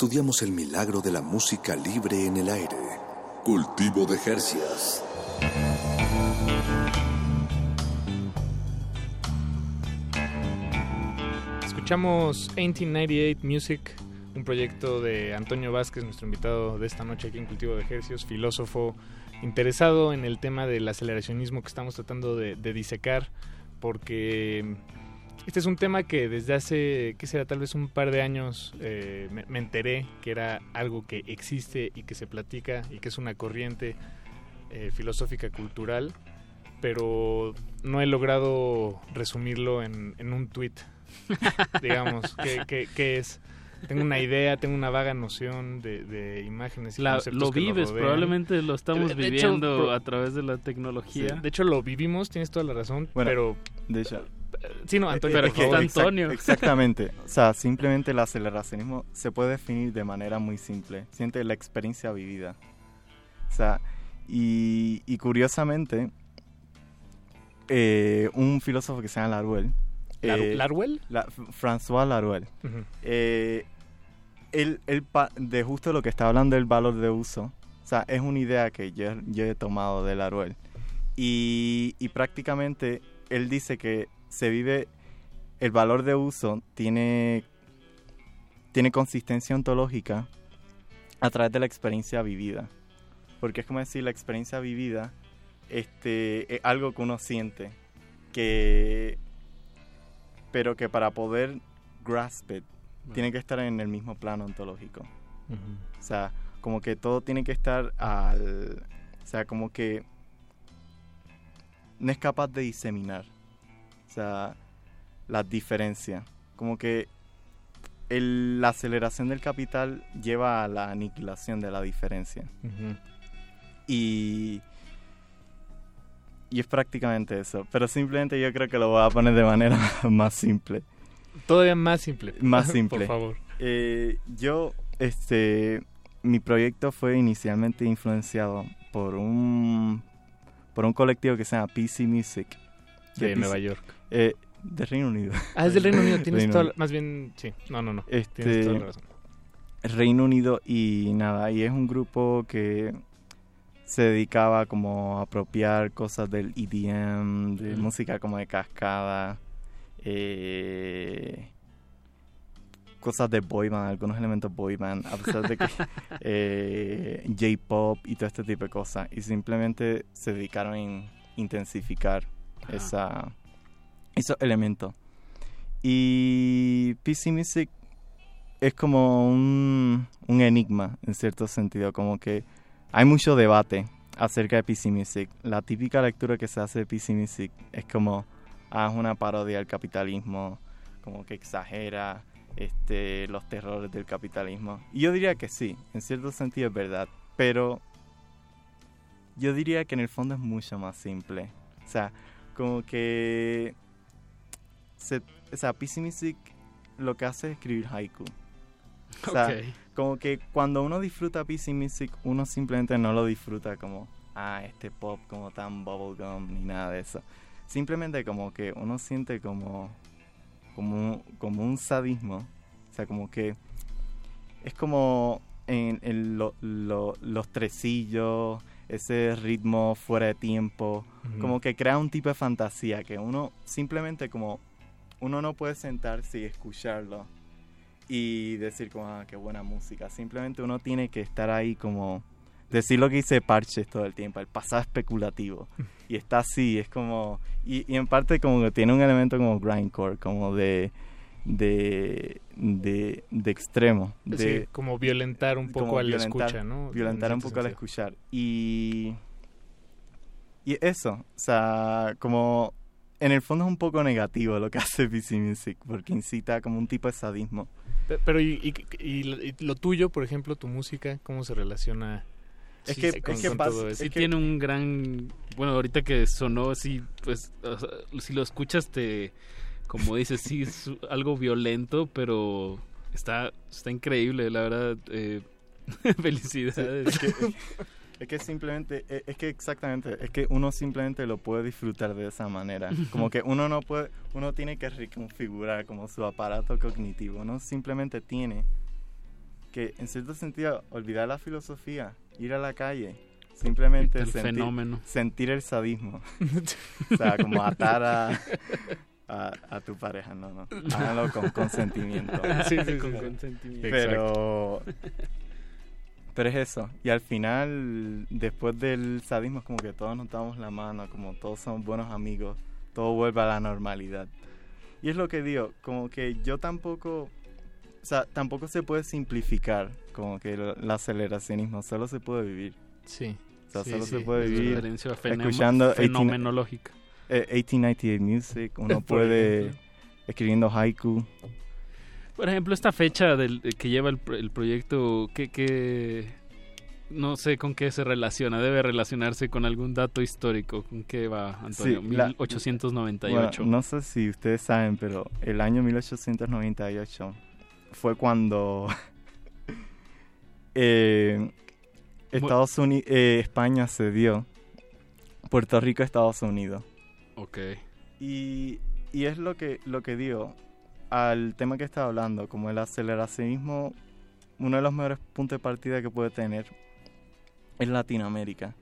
Estudiamos el milagro de la música libre en el aire. Cultivo de Jercias. Escuchamos 1898 Music, un proyecto de Antonio Vázquez, nuestro invitado de esta noche aquí en Cultivo de Ejercicios, filósofo interesado en el tema del aceleracionismo que estamos tratando de, de disecar, porque este es un tema que desde hace, ¿qué será? Tal vez un par de años eh, me, me enteré que era algo que existe y que se platica y que es una corriente eh, filosófica cultural, pero no he logrado resumirlo en, en un tweet, digamos, ¿qué, qué, qué es? Tengo una idea, tengo una vaga noción de, de imágenes y La- conceptos lo que vives, probablemente lo estamos De- de hecho, viviendo a través de la tecnología. Sí, de hecho, lo vivimos, tienes toda la razón, Bueno, pero... de hecho- Sí, no, Antonio, Es por que favor. exact- exactamente. O sea, simplemente el aceleracionismo se puede definir de manera muy simple. Siente la experiencia vivida. O sea, y, y curiosamente, eh, un filósofo que se llama Laruelle. Laru- ¿Laruelle? La- François Laruelle. Ujú. eh, él, él de justo lo que está hablando del valor de uso. O sea, es una idea que yo, yo he tomado de Laruelle. Y, y prácticamente él dice que se vive, el valor de uso tiene, tiene consistencia ontológica a través de la experiencia vivida. Porque es como decir, la experiencia vivida este, es algo que uno siente, que, pero que para poder grasp it, tiene que estar en el mismo plano ontológico. O sea, como que todo tiene que estar al... O sea, como que no es capaz de diseminar. Sea, las diferencias. Como que el- la aceleración del capital lleva a la aniquilación de la diferencia. Y... Y es prácticamente eso. Pero simplemente yo creo que lo voy a poner de manera más simple. Todavía más simple. Más simple. Por favor. Eh, yo, este, mi proyecto fue inicialmente influenciado por un, por un colectivo que se llama PC Music. De Nueva York. Eh, de Reino Unido. Ah, es del Reino Unido, tienes Reino toda Unido. la- Más bien, sí. No, no, no. Este, Tienes toda la razón. Reino Unido y nada, y es un grupo que se dedicaba como a apropiar cosas del EDM, de Mm. música como de cascada, eh, cosas de boy band, algunos elementos boy band, a pesar de que eh, J-pop y todo este tipo de cosas, y simplemente se dedicaron en intensificar. Esa, esos elementos. Y PC Music es como un, un enigma en cierto sentido, como que hay mucho debate acerca de PC Music. La típica lectura que se hace de PC Music es como, ah, es una parodia del capitalismo, como que exagera este, los terrores del capitalismo. Y yo diría que sí, en cierto sentido es verdad, pero yo diría que en el fondo es mucho más simple. O sea, como que... Se, o sea, Music lo que hace es escribir haiku. O sea, como que cuando uno disfruta PC Music, uno simplemente no lo disfruta como, ah, este pop como tan bubblegum ni nada de eso. Simplemente como que uno siente como, como, un- como un sadismo. O sea, como que es como en, en lo- lo- los tresillos, ese ritmo fuera de tiempo, como que crea un tipo de fantasía que uno simplemente como uno no puede sentarse y escucharlo y decir como ah, qué buena música, simplemente uno tiene que estar ahí como decir lo que dice Parches todo el tiempo, el pasado especulativo. Y está así, es como y, y en parte como que tiene un elemento como grindcore, como de de, de, de extremo. De, Sí, como violentar un poco al escucha, ¿no? Violentar En un poco al escuchar. Y, y eso, o sea, como en el fondo es un poco negativo lo que hace PC Music, porque incita como un tipo de sadismo. Pe- Pero, y, y- y- y lo tuyo, por ejemplo, tu música, ¿cómo se relaciona Es sí, que- sí, con, es que con pasa- todo eso? Sí tiene un gran... Bueno, ahorita que sonó así, pues, o sea, si lo escuchas te... Como dices, sí, es algo violento, pero está, está increíble, la verdad. Eh, felicidades. Sí, es, que, es que simplemente, es, es que exactamente, es que uno simplemente lo puede disfrutar de esa manera. Como que uno no puede, uno tiene que reconfigurar como su aparato cognitivo, uno simplemente tiene que en cierto sentido olvidar la filosofía, ir a la calle, simplemente El sentir, fenómeno. sentir el sadismo. o sea, como atar a, a, a tu pareja, no, no. Háganlo con consentimiento. Sí, sí, Con consentimiento. Pero, pero es eso. Y al final, después del sadismo, es como que todos nos damos la mano, como todos somos buenos amigos, todo vuelve a la normalidad. Y es lo que digo, como que yo tampoco, o sea, tampoco se puede simplificar como que el, el aceleracionismo, solo se puede vivir. Sí. O sea, Sí, solo sí, se puede vivir escuchando 18 fenomenológica. Eh, 1898 Music, uno puede escribiendo haiku. Por ejemplo, esta fecha del, que lleva el, el proyecto, que, que no sé con qué se relaciona, debe relacionarse con algún dato histórico. ¿Con qué va, Antonio? Sí, la- 1898. Bueno, no sé si ustedes saben, pero el año 1898 fue cuando eh, Estados Unidos, España cedió Puerto Rico a Estados Unidos. Ok. Y, y es lo que, lo que digo al tema que estaba hablando, como el aceleracionismo, uno de los mejores puntos de partida que puede tener es Latinoamérica.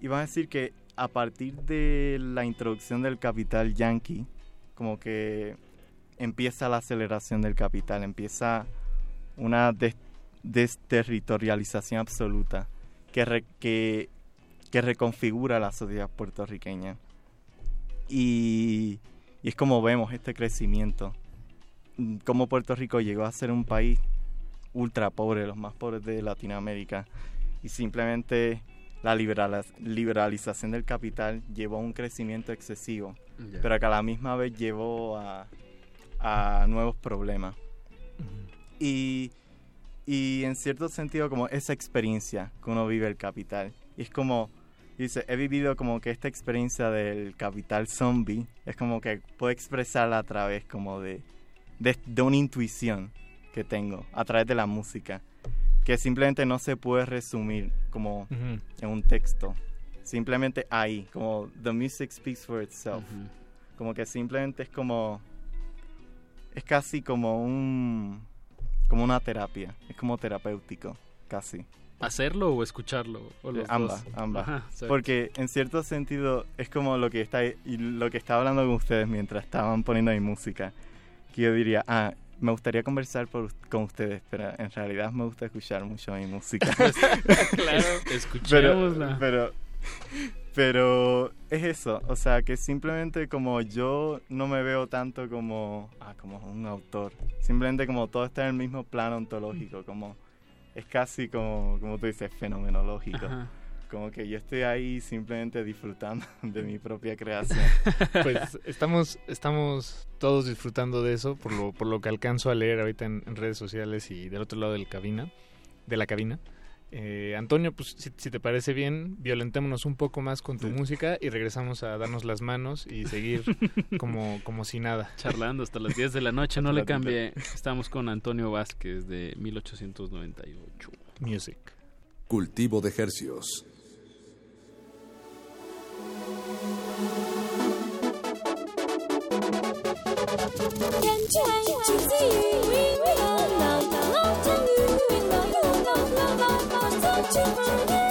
Y van a decir que a partir de la introducción del capital yankee, como que empieza la aceleración del capital, empieza una des- desterritorialización absoluta que, re- que, que reconfigura la sociedad puertorriqueña. Y, y es como vemos este crecimiento, mm, cómo Puerto Rico llegó a ser un país ultra pobre, los más pobres de Latinoamérica, y simplemente la liberalización del capital llevó a un crecimiento excesivo, pero que a la misma vez llevó a, a nuevos problemas. Y, y en cierto sentido como esa experiencia que uno vive el capital. Y es como, dice, he vivido como que esta experiencia del capital zombie, es como que puedo expresarla a través como de, de, de una intuición que tengo, a través de la música, que simplemente no se puede resumir como en un texto. Simplemente ahí, como the music speaks for itself. Como que simplemente es como es casi como un como una terapia, es como terapéutico, casi. ¿Hacerlo o escucharlo? O los Eh, ambas, dos? ambas. Ajá, exacto. Porque en cierto sentido es como lo que está y lo que estaba hablando con ustedes mientras estaban poniendo mi música, que yo diría, ah, me gustaría conversar por- con ustedes, pero en realidad me gusta escuchar mucho mi música. Claro, escuchémosla. Pero, pero, pero es eso, o sea, que simplemente como yo no me veo tanto como, ah, como un autor, simplemente como todo está en el mismo plano ontológico, como es casi como, como tú dices, fenomenológico. Ajá. Como que yo estoy ahí simplemente disfrutando de mi propia creación. Pues estamos, estamos todos disfrutando de eso, por lo, por lo que alcanzo a leer ahorita en, en redes sociales y del otro lado del cabina, de la cabina. Eh, Antonio, pues si, si te parece bien, violentémonos un poco más con tu música y regresamos a darnos las manos y seguir como, como si nada. Charlando hasta las 10 de la noche, no le cambie. Estamos con Antonio Vázquez de 1898. Music. Cultivo de hercios. Thank you.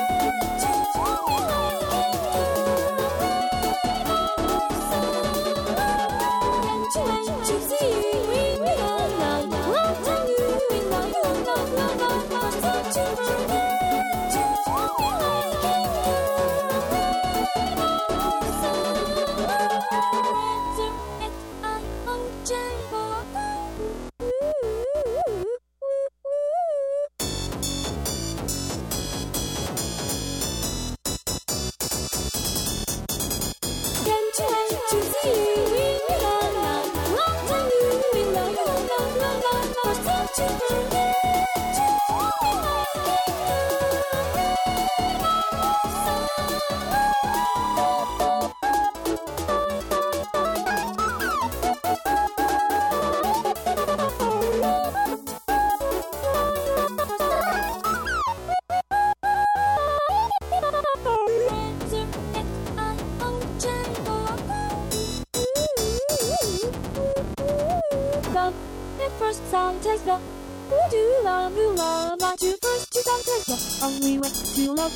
玩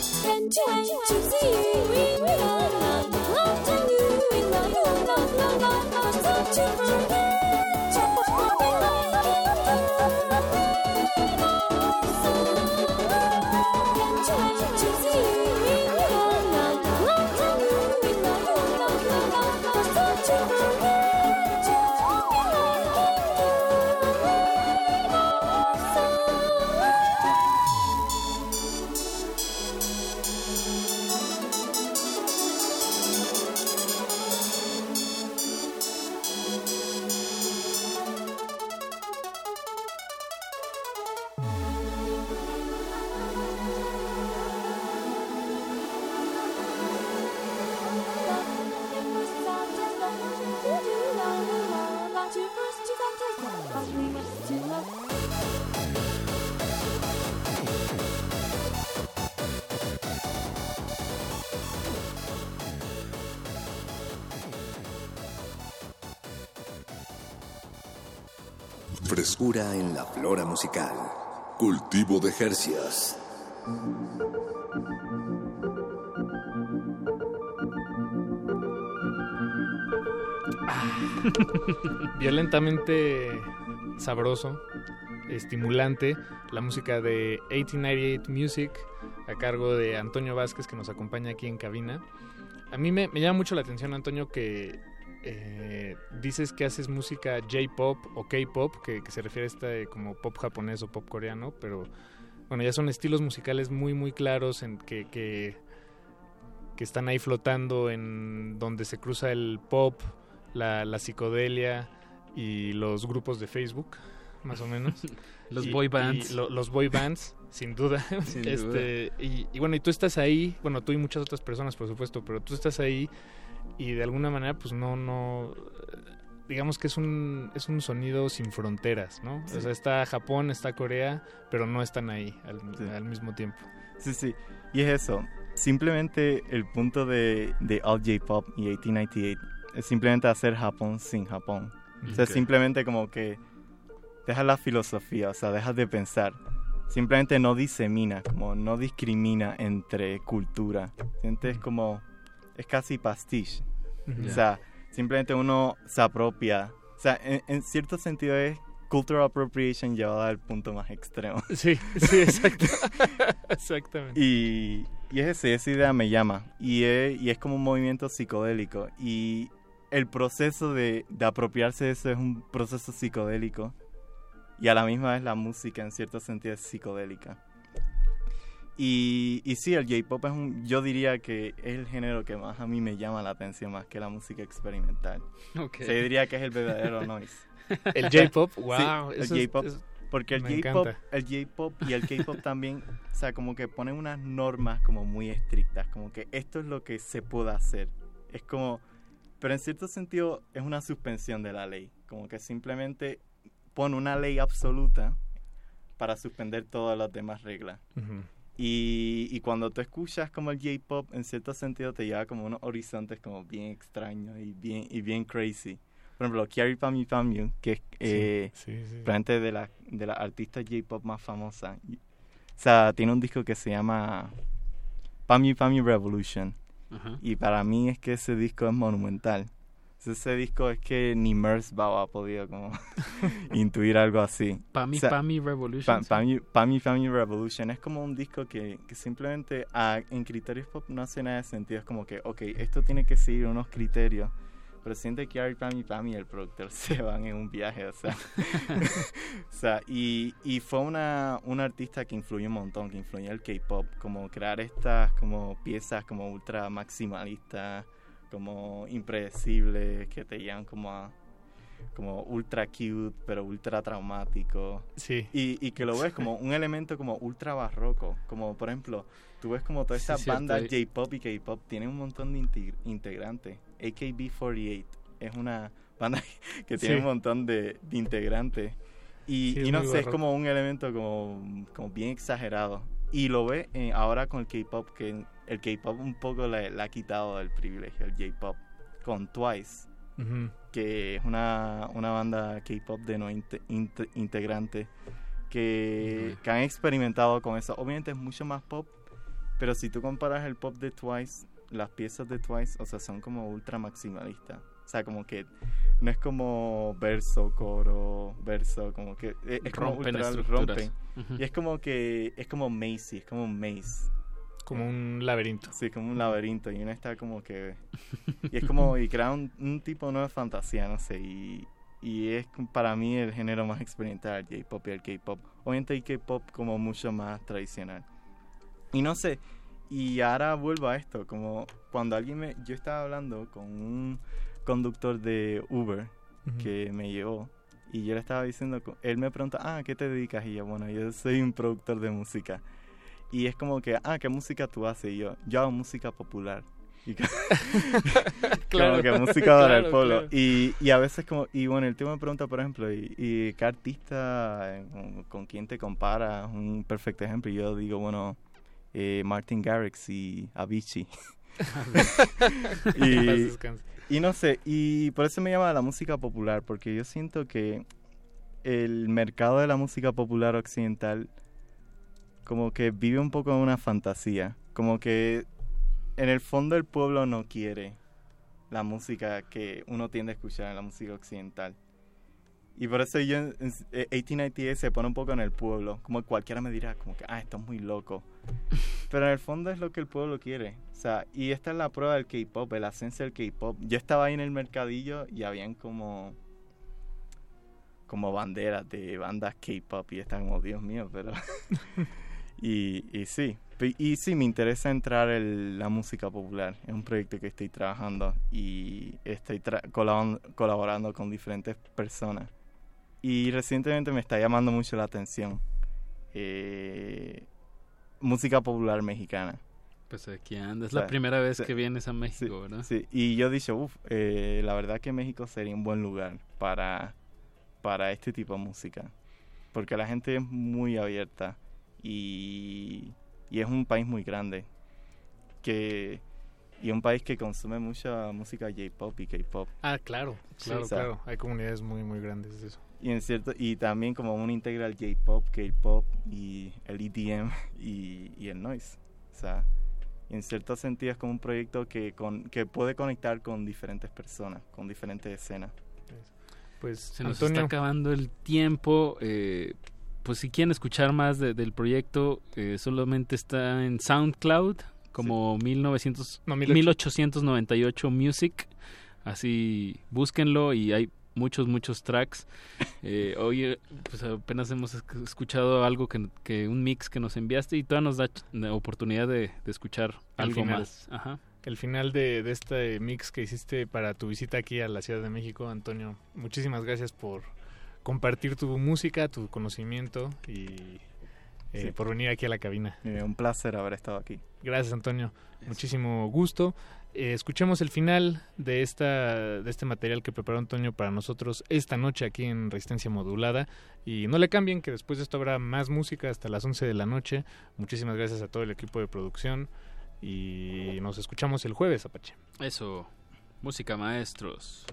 具，玩具。Musical. Cultivo de Jercias. Violentamente sabroso, estimulante, la música de 1898 Music a cargo de Antonio Vázquez que nos acompaña aquí en cabina. A mí me llama mucho la atención, Antonio, que eh, dices que haces música J-pop o K-pop, que, que se refiere a este como pop japonés o pop coreano, pero bueno, ya son estilos musicales muy, muy claros en que, que, que están ahí flotando en donde se cruza el pop, la, la psicodelia y los grupos de Facebook, más o menos. Los Y- boy bands. lo- los boy bands, sin duda. Sin este, Y, y bueno, y tú estás ahí, bueno, tú y muchas otras personas, por supuesto, pero tú estás ahí y de alguna manera, pues no, no, digamos que es un, es un sonido sin fronteras, ¿no? Sí. O sea, está Japón, está Corea, pero no están ahí al, al mismo tiempo. Sí, sí. Y es eso. Simplemente el punto de, de All J-Pop y 1898 es simplemente hacer Japón sin Japón. O sea, simplemente como que dejas la filosofía, o sea, dejas de pensar. Simplemente no disemina, como no discrimina entre cultura. Sientes como, es casi pastiche. Ujú. O sea, simplemente uno se apropia. O sea, en, en cierto sentido es cultural appropriation llevada al punto más extremo. Sí, sí, exacto. Exactamente. Y, y es ese, esa idea me llama. Y es, y es como un movimiento psicodélico. Y el proceso de, de apropiarse de eso es un proceso psicodélico. Y a la misma vez la música en cierto sentido es psicodélica. Y, y sí, el J-Pop es un, yo diría que es el género que más a mí me llama la atención más que la música experimental. Ok. Se diría que es el verdadero noise. El J-pop, Sí, wow, el eso es- J-Pop. porque el J-Pop, el J-Pop y el K-pop también, o sea, como que ponen unas normas como muy estrictas, como que esto es lo que se puede hacer. Es como, pero en cierto sentido es una suspensión de la ley, como que simplemente pone una ley absoluta para suspender todas las demás reglas. Ujú. Y, y cuando tú escuchas como el J-pop, en cierto sentido te lleva como unos horizontes como bien extraños y bien, y bien crazy. Por ejemplo, Kyary Pamyu Pamyu, que es eh, sí, sí. probablemente de la, de las artistas J-pop más famosas. O sea, tiene un disco que se llama Pamyu Pamyu Revolution. Y para mí es que ese disco es monumental. Ese disco es que ni Merce Bao ha podido como intuir algo así. Pami O sea, Pami Revolution. Pa- sí. Pami, Pami Pami Revolution es como un disco que, que simplemente ah, en criterios pop no hace nada de sentido. Es como que, ok, esto tiene que seguir unos criterios. Pero siente que Ari Pami Pami y el productor se van en un viaje, o sea. o sea, y, y fue una, una artista que influyó un montón, que influyó el K-pop, como crear estas como piezas como ultra maximalistas, como impredecibles, que te llevan como a como ultra cute, pero ultra traumático. Sí. Y, y que lo ves como un elemento como ultra barroco. Como por ejemplo, tú ves como todas Sí, estas cierto, bandas J-pop y K-pop tienen un montón de integ- integrantes. AKB48 es una banda que tiene Sí. un montón de, de integrantes. Y, Sí, y es no sé, es barroco. como un elemento como, como bien exagerado. Y lo ves eh, ahora con el K-pop, que el K-pop un poco le, le ha quitado el privilegio al J-pop. Con Twice que es una, una banda K-pop de no inte- inte- integrantes que, que han experimentado con eso. Obviamente es mucho más pop, pero si tú comparas el pop de Twice, las piezas de Twice, o sea, son como ultra maximalistas. O sea, como que no es como verso, coro, verso, como que eh, es como Rompen ultra. Y es como que es como mazy, es como un maze. Como un laberinto. Sí, como un laberinto y uno está como que y es como y crea un, un tipo nuevo de fantasía, no sé, y y es para mí el género más experimental, el J-pop y el K-pop. Obviamente el K-pop como mucho más tradicional. Y no sé, y ahora vuelvo a esto, como cuando alguien me... Yo estaba hablando con un conductor de Uber que me llevó y yo le estaba diciendo, él me pregunta, ah, ¿a qué te dedicas? Y yo, bueno, yo soy un productor de música. Y es como que, ah, ¿qué música tú haces? Y yo, yo hago música popular. Y Claro, como que música para el claro, pueblo. claro. Y, y a veces como, y bueno, el tipo me pregunta, por ejemplo, ¿y, y qué artista, eh, con, quién te comparas? Un perfecto ejemplo. Y yo digo, bueno, eh, Martin Garrix y Avicii. Y. y no sé, y por eso me llama la música popular, porque yo siento que el mercado de la música popular occidental como que vive un poco en una fantasía, como que en el fondo el pueblo no quiere la música que uno tiende a escuchar en la música occidental. Y por eso yo, en- eh, 1898 se pone un poco en el pueblo, como cualquiera me dirá, como que, ah, esto es muy loco. Pero en el fondo es lo que el pueblo quiere. O sea, y esta es la prueba del K-pop, la esencia del K-pop. Yo estaba ahí en el mercadillo y habían como como banderas de bandas K-pop y están como, Dios mío, pero... y, y sí, y sí, me interesa entrar en la música popular. Es un proyecto que estoy trabajando y estoy tra- colaborando con diferentes personas. Y recientemente me está llamando mucho la atención eh, música popular mexicana. Pues aquí anda. Es O sea, la primera vez que vienes a México, ¿verdad? Sí, y yo dije, uff, la verdad que México sería un buen lugar para, para este tipo de música. Porque la gente es muy abierta y, y es un país muy grande. Que, y un país que consume mucha música J-pop y K-pop. Ah, claro, claro, claro. Hay comunidades muy, muy grandes de eso. Y, en cierto, y también como uno integra el J-pop, K-pop y el EDM y, y el noise. O sea, en cierto sentido es como un proyecto que, con, que puede conectar con diferentes personas, con diferentes escenas. Pues Se nos Antonio, está acabando el tiempo. eh, pues si quieren escuchar más de- del proyecto, eh, solamente está en SoundCloud como 1900, No, 1898 Music. Así búsquenlo y hay muchos, muchos tracks. Eh, hoy eh, pues apenas hemos esc- escuchado algo que, que un mix que nos enviaste y todavía nos da la oportunidad de, de escuchar al algo final, más. Ajá. El final de, de este mix que hiciste para tu visita aquí a la Ciudad de México, Antonio. Muchísimas gracias por compartir tu música, tu conocimiento y eh, Sí. por venir aquí a la cabina. Eh, un placer haber estado aquí. Gracias, Antonio. Muchísimo gusto. Eh, escuchemos el final de esta de este material que preparó Antonio para nosotros esta noche aquí en Resistencia Modulada y no le cambien que después de esto habrá más música hasta las 11 de la noche. Muchísimas gracias a todo el equipo de producción y nos escuchamos el jueves, Apache. Eso, música maestros.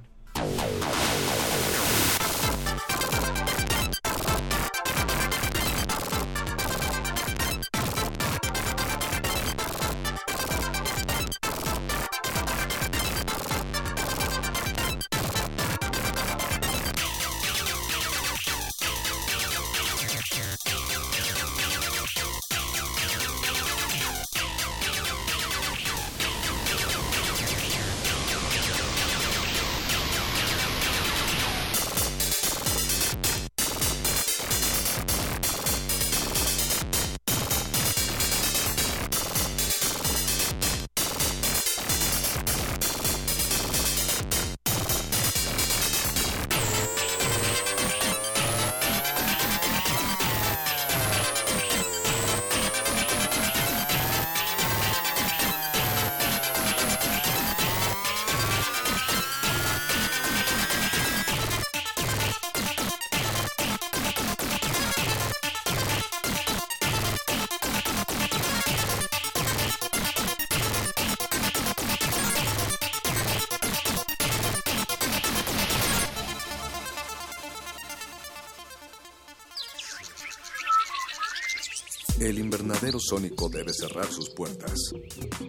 Sónico debe cerrar sus puertas.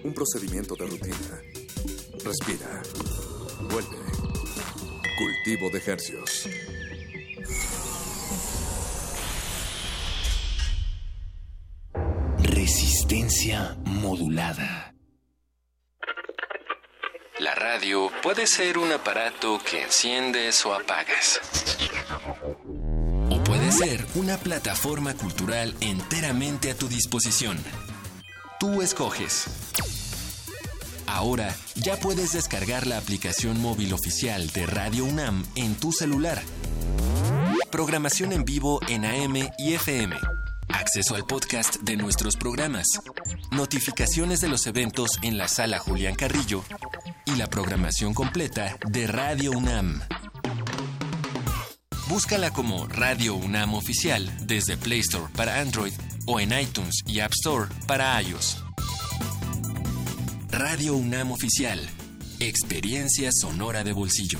Un procedimiento de rutina. Respira. Vuelve. Cultivo de hercios. Resistencia modulada. La radio puede ser un aparato que enciendes o apagas. Una plataforma cultural enteramente a tu disposición. Tú escoges. Ahora ya puedes descargar la aplicación móvil oficial de Radio UNAM en tu celular. Programación en vivo en AM y FM. Acceso al podcast de nuestros programas. Notificaciones de los eventos en la sala Julián Carrillo. Y la programación completa de Radio UNAM. Búscala como Radio UNAM Oficial desde Play Store para Android o en iTunes y App Store para iOS. Radio UNAM Oficial. Experiencia sonora de bolsillo.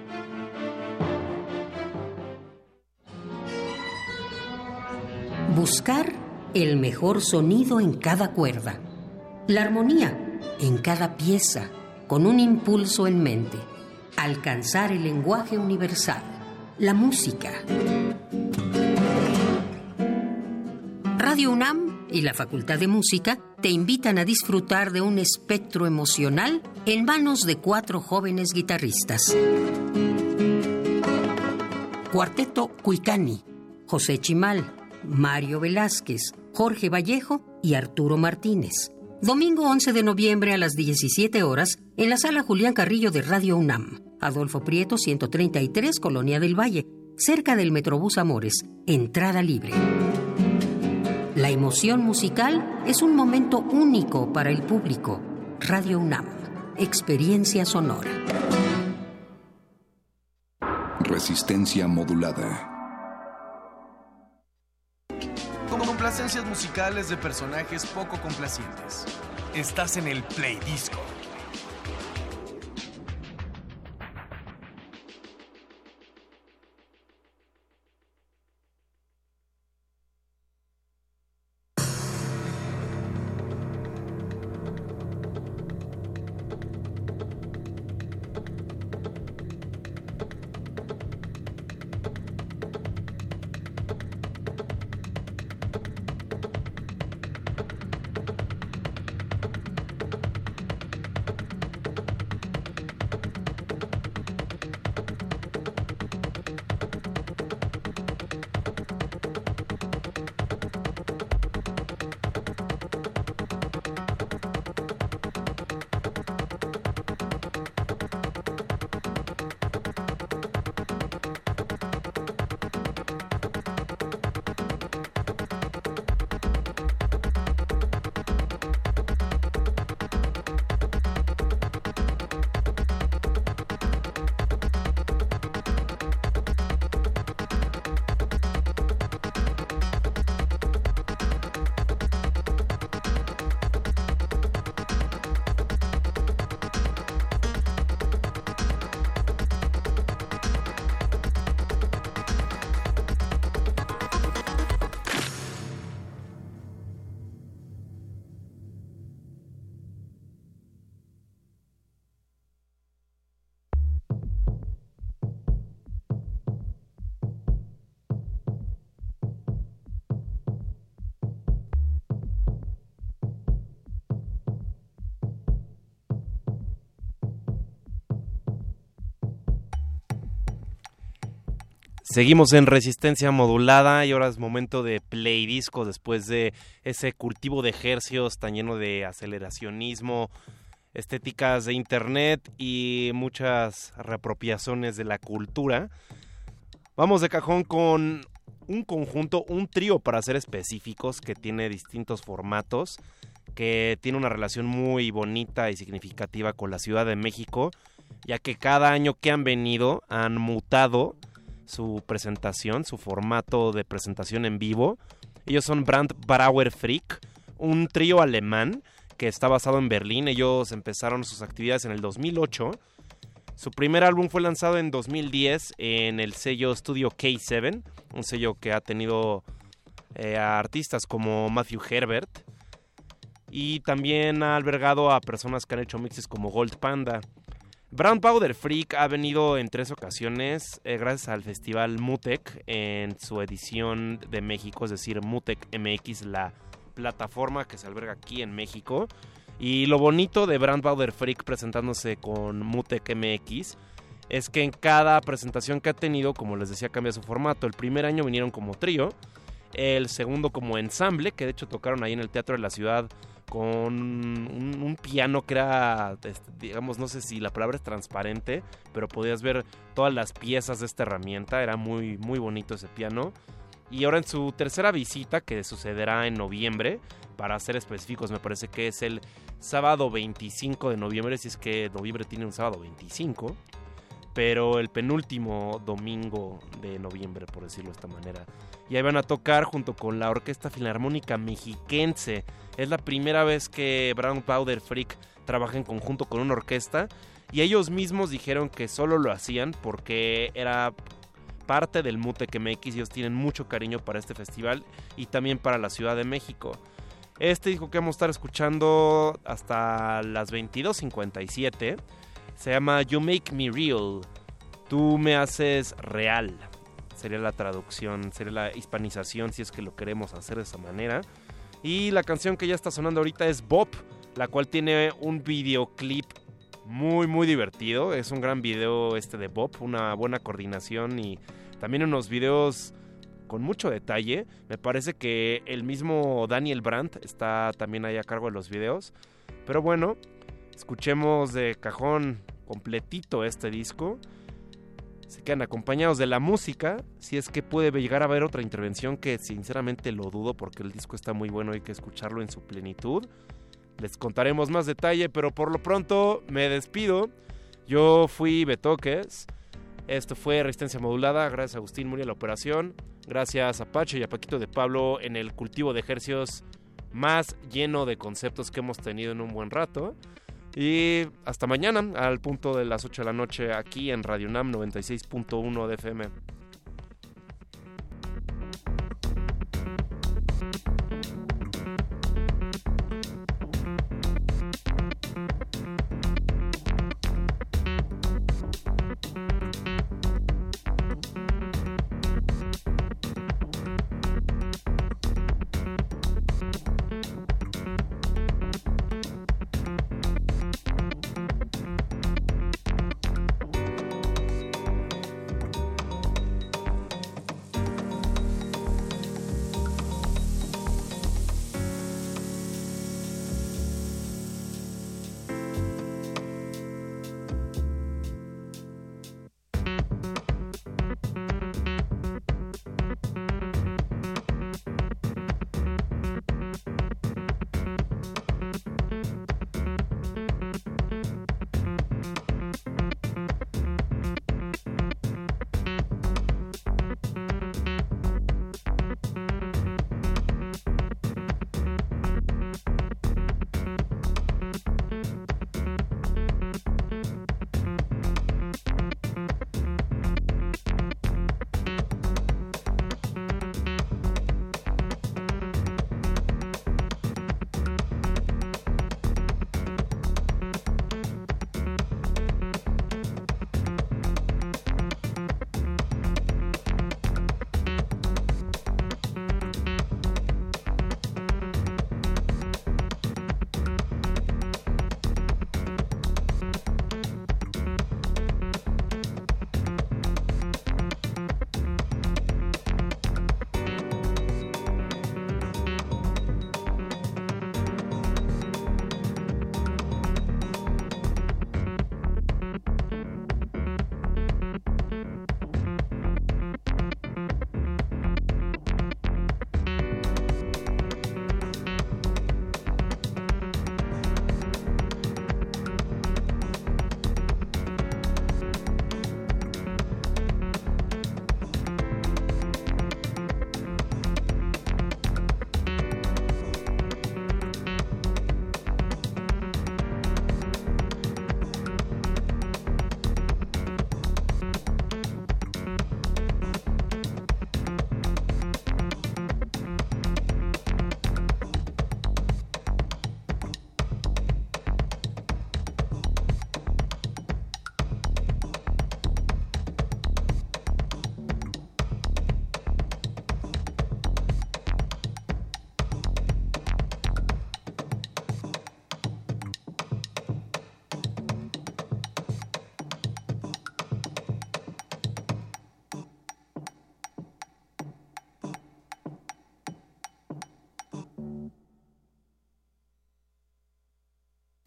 Buscar el mejor sonido en cada cuerda. La armonía en cada pieza, con un impulso en mente. Alcanzar el lenguaje universal. La música. Radio UNAM y la Facultad de Música te invitan a disfrutar de un espectro emocional en manos de cuatro jóvenes guitarristas. Cuarteto Cuicani, José Chimal, Mario Velázquez, Jorge Vallejo y Arturo Martínez. Domingo 11 de noviembre a las 17 horas en la sala Julián Carrillo de Radio UNAM. Adolfo Prieto 133, Colonia del Valle, cerca del Metrobús Amores. Entrada libre. La emoción musical es un momento único para el público. Radio UNAM. Experiencia sonora. Resistencia modulada. Complacencias musicales de personajes poco complacientes. Estás en el Play Disco. Seguimos en resistencia modulada y ahora es momento de play disco después de ese cultivo de hercios tan lleno de aceleracionismo, estéticas de internet y muchas reapropiaciones de la cultura. Vamos de cajón con un conjunto, un trío para ser específicos, que tiene distintos formatos, que tiene una relación muy bonita y significativa con la Ciudad de México, ya que cada año que han venido han mutado su presentación, su formato de presentación en vivo. Ellos son Brand Brauer Freak, un trío alemán que está basado en Berlín. Ellos empezaron sus actividades en el 2008. Su primer álbum fue lanzado en 2010 en el sello Studio K7, un sello que ha tenido eh, a artistas como Matthew Herbert y también ha albergado a personas que han hecho mixes como Gold Panda. Brown Powder Freak ha venido en tres ocasiones eh, gracias al festival Mutec en su edición de México, es decir, Mutec MX, la plataforma que se alberga aquí en México. Y lo bonito de Brown Powder Freak presentándose con Mutec MX es que en cada presentación que ha tenido, como les decía, cambia su formato. El primer año vinieron como trío, el segundo como ensamble, que de hecho tocaron ahí en el Teatro de la Ciudad con un, piano que era, este, digamos, no sé si la palabra es transparente, pero podías ver todas las piezas de esta herramienta, era muy, muy bonito ese piano. Y ahora en su tercera visita, que sucederá en noviembre, para ser específicos, me parece que es el sábado 25 de noviembre, si es que noviembre tiene un sábado 25, pero el penúltimo domingo de noviembre, por decirlo de esta manera. Y ahí van a tocar junto con la Orquesta Filarmónica Mexiquense. Es la primera vez que Brown Powder Freak trabaja en conjunto con una orquesta. Y ellos mismos dijeron que solo lo hacían porque era parte del Mutec MX. Ellos tienen mucho cariño para este festival y también para la Ciudad de México. Este disco que vamos a estar escuchando hasta las 22.57 se llama You Make Me Real. Tú me haces real. Sería la traducción, sería la hispanización si es que lo queremos hacer de esa manera. Y la canción que ya está sonando ahorita es Bob, la cual tiene un videoclip muy muy divertido. Es un gran video este de Bob, una buena coordinación y también unos videos con mucho detalle. Me parece que el mismo Daniel Brandt está también ahí a cargo de los videos. Pero bueno, escuchemos de cajón completito este disco. Se quedan acompañados de la música. Si es que puede llegar a haber otra intervención que sinceramente lo dudo porque el disco está muy bueno hay que escucharlo en su plenitud. Les contaremos más detalle, pero por lo pronto me despido. Yo fui Betoques. Esto fue Resistencia Modulada. Gracias a Agustín Muriel la operación. Gracias a Pacho y a Paquito de Pablo en el cultivo de ejercicios más lleno de conceptos que hemos tenido en un buen rato. Y hasta mañana al punto de las 8 de la noche aquí en Radio Nam 96.1 de FM.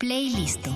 Playlist.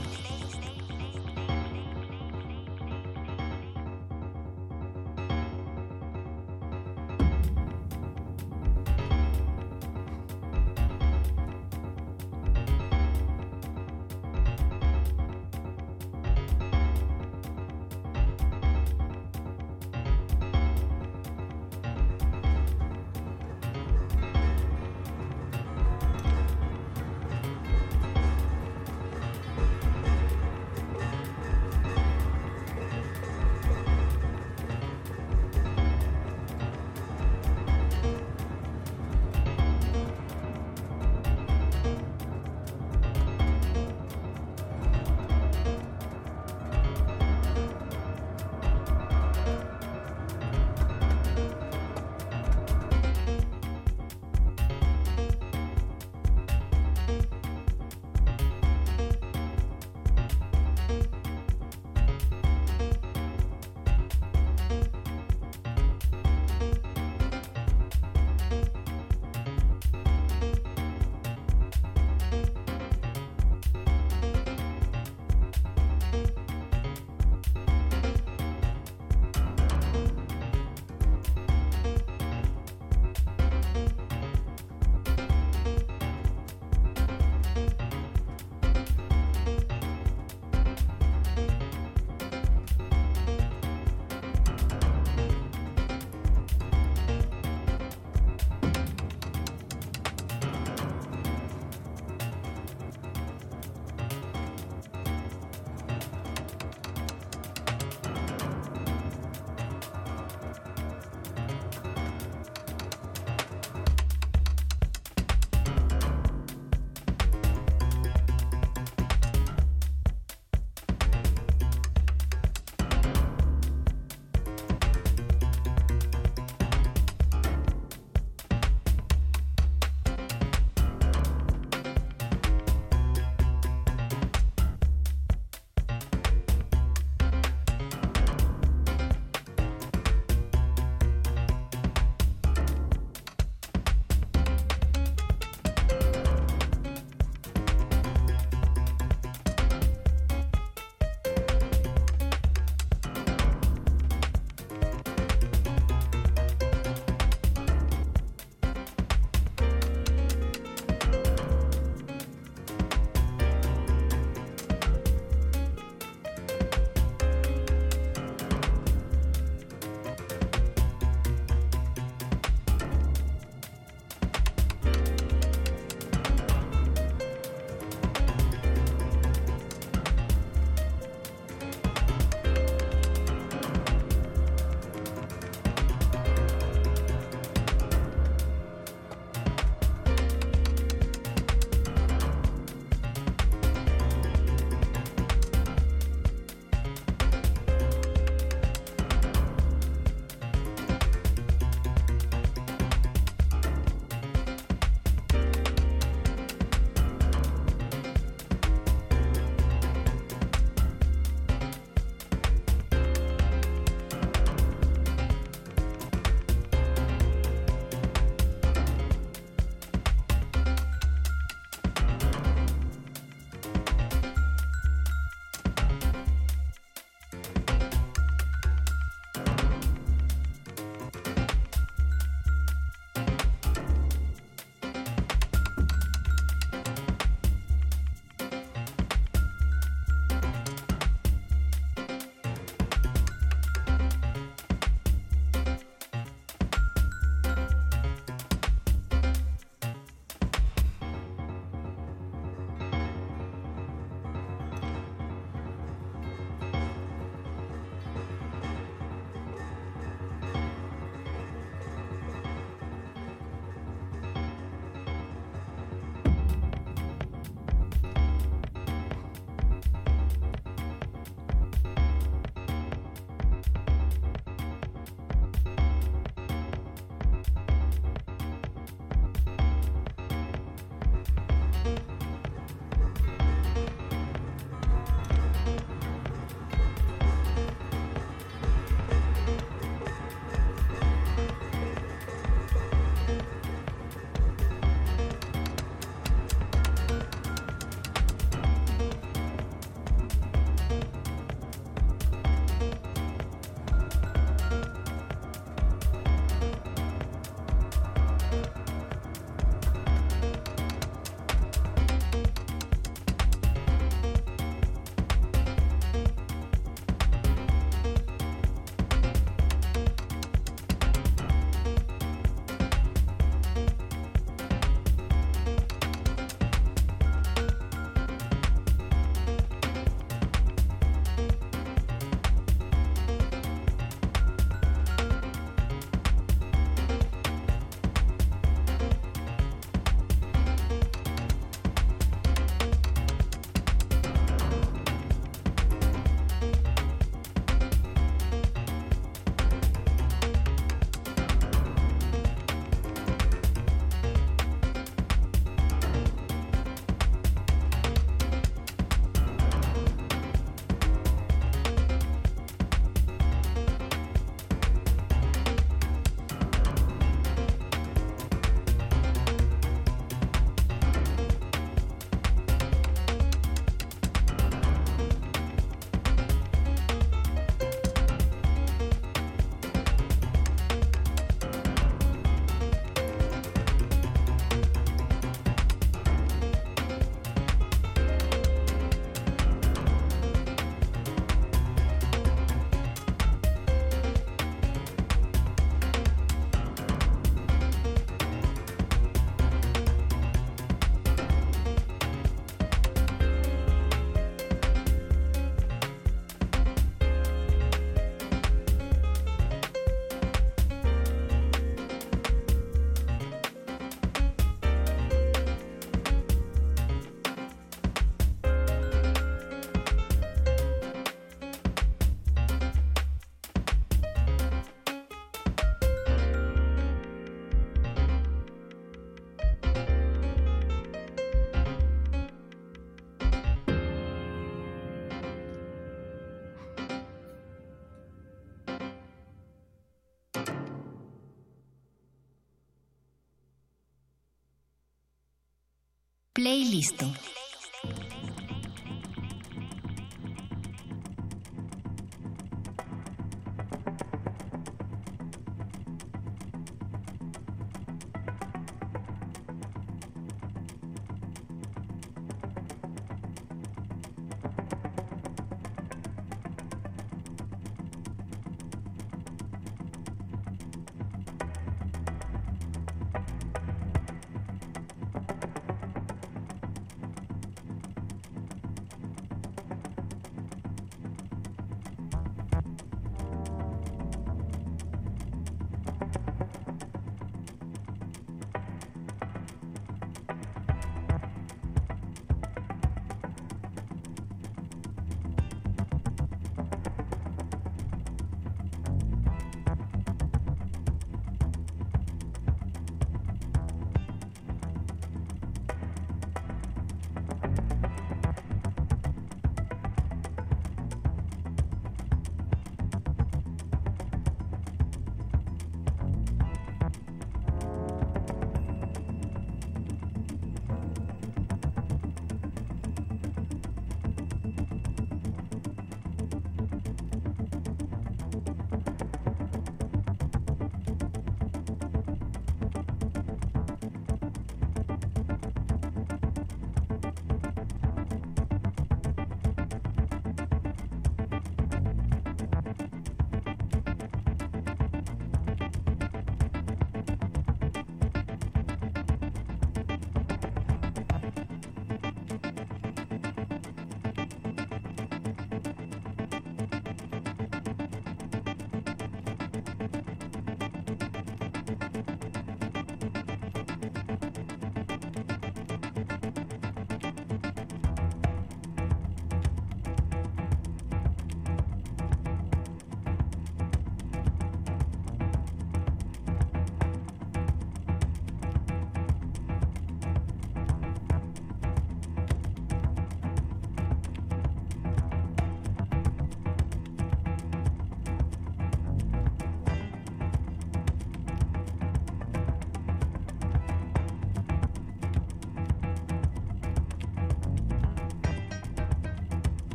Play listo.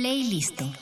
Playlist.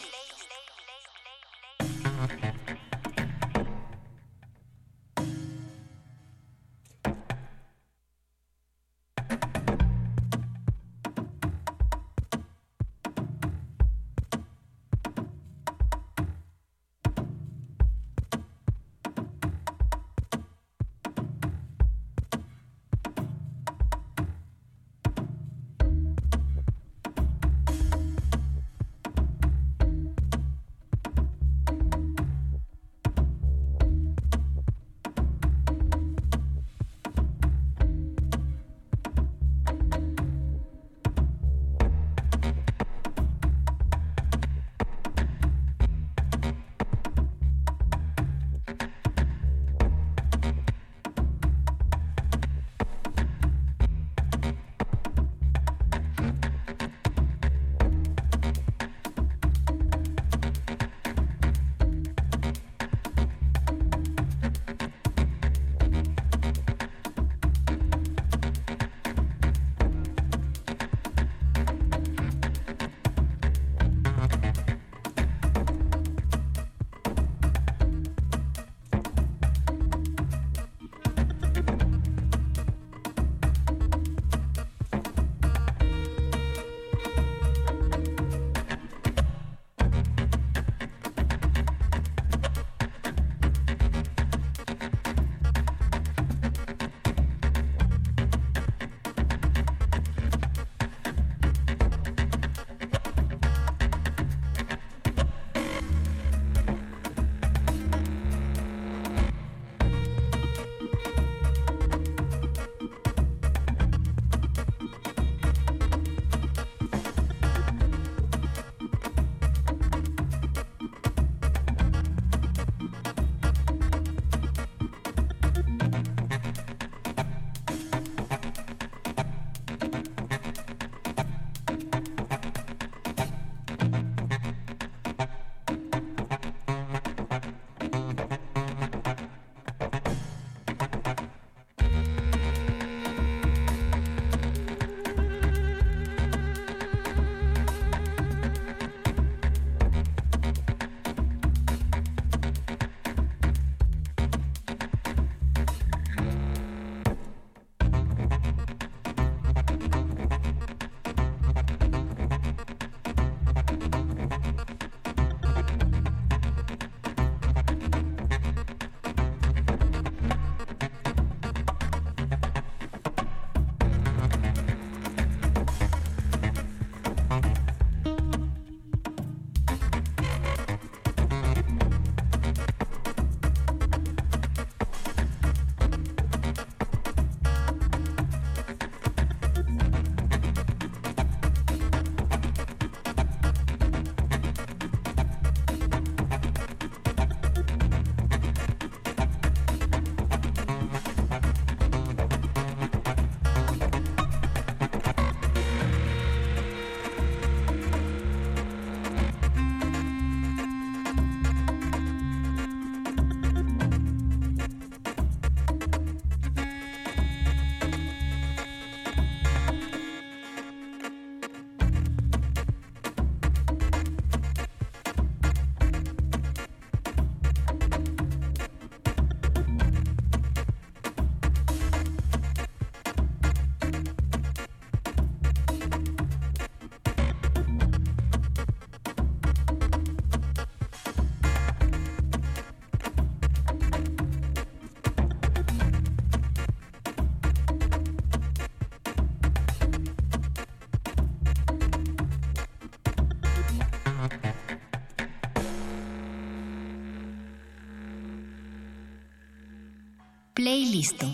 Playlisto.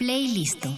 Playlisto.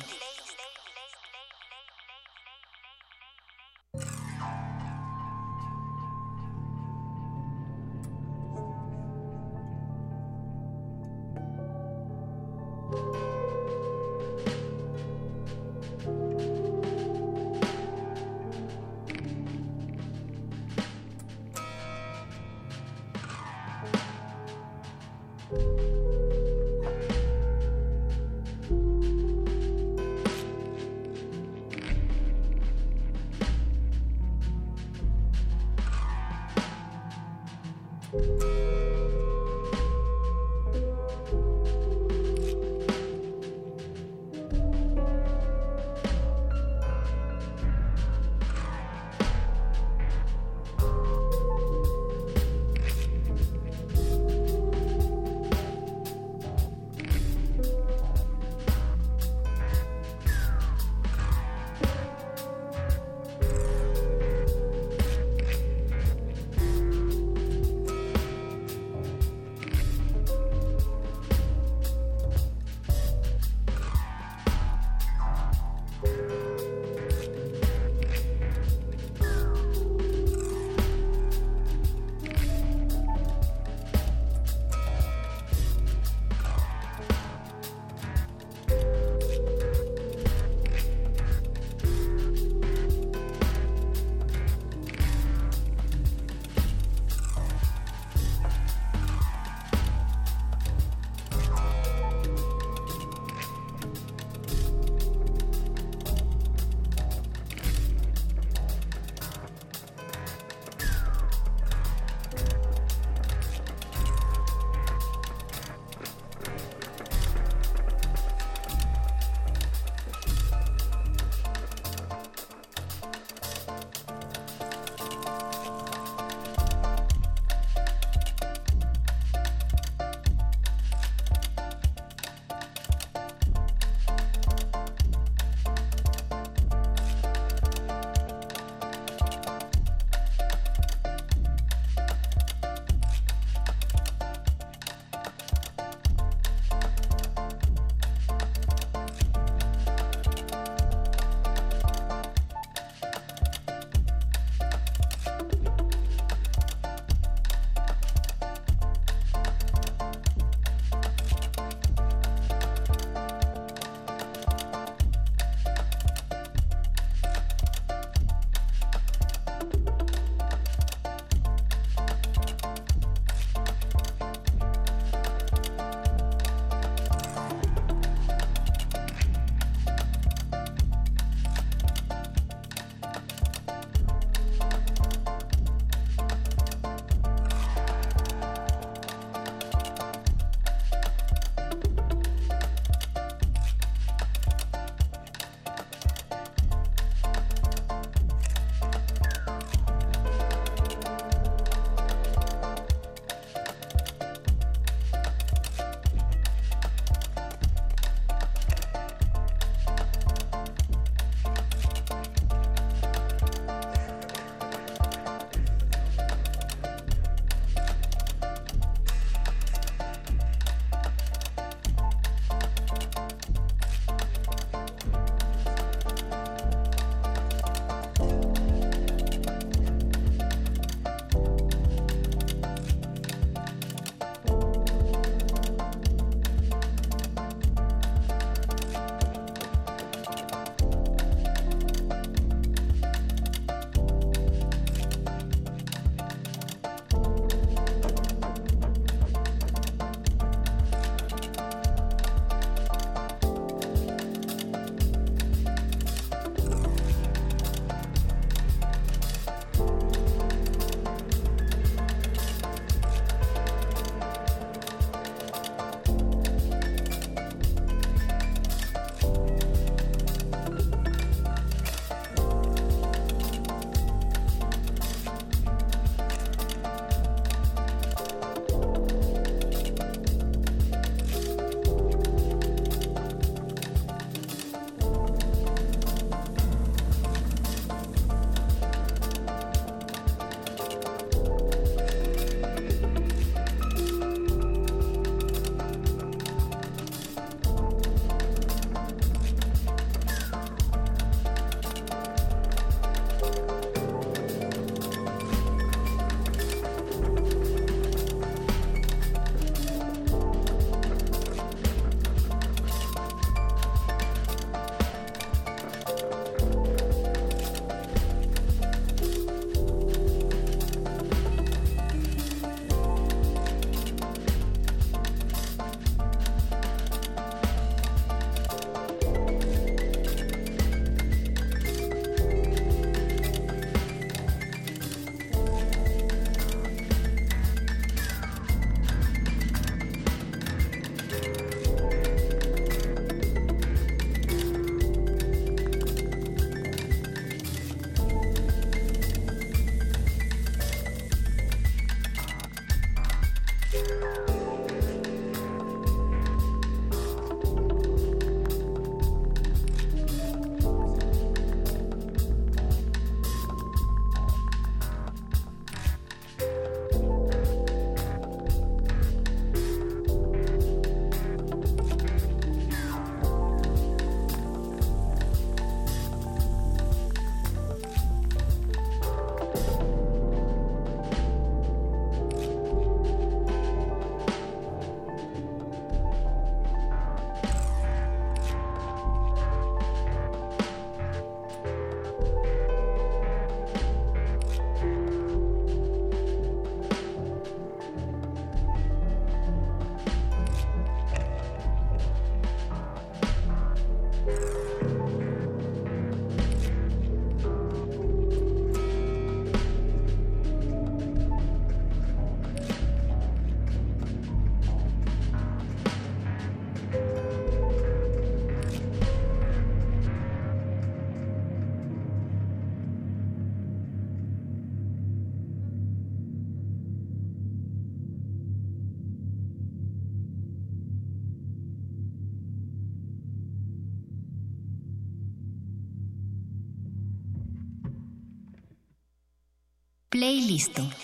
Playlist. Playlisto.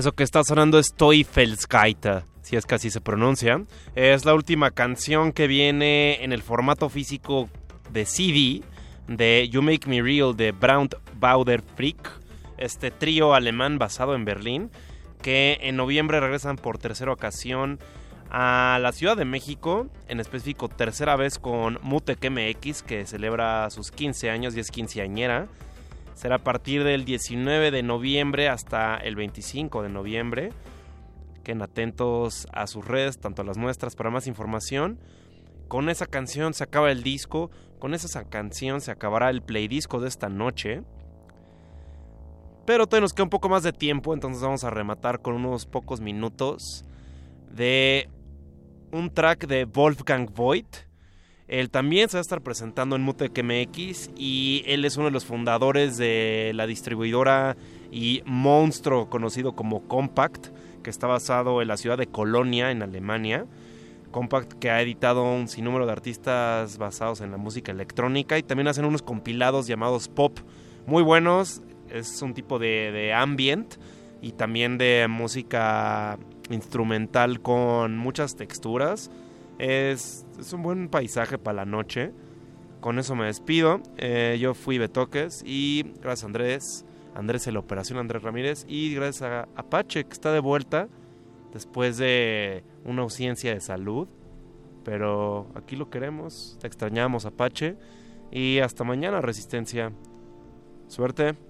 Eso que está sonando es Teufelsgeiter, si es que así se pronuncia. Es la última canción que viene en el formato físico de CD de You Make Me Real de Brown Bauder Freak, este trío alemán basado en Berlín, que en noviembre regresan por tercera ocasión a la Ciudad de México, en específico tercera vez con Mutec MX, que celebra sus 15 años y es quinceañera. Será a partir del 19 de noviembre hasta el 25 de noviembre. Queden atentos a sus redes, tanto a las nuestras, para más información. Con esa canción se acaba el disco. Con esa canción se acabará el play disco de esta noche. Pero todavía nos queda un poco más de tiempo, entonces vamos a rematar con unos pocos minutos de un track de Wolfgang Voigt. Él también se va a estar presentando en Mutec MX y él es uno de los fundadores de la distribuidora y monstruo conocido como Compact, que está basado en la ciudad de Colonia, en Alemania. Compact que ha editado un sinnúmero de artistas basados en la música electrónica y también hacen unos compilados llamados pop muy buenos. Es un tipo de, de ambient y también de música instrumental con muchas texturas. Es, es un buen paisaje para la noche. Con eso me despido. Eh, yo fui Betoques y gracias a Andrés, Andrés en la operación, Andrés Ramírez y gracias a Apache que está de vuelta después de una ausencia de salud. Pero aquí lo queremos, te extrañamos Apache y hasta mañana Resistencia. Suerte.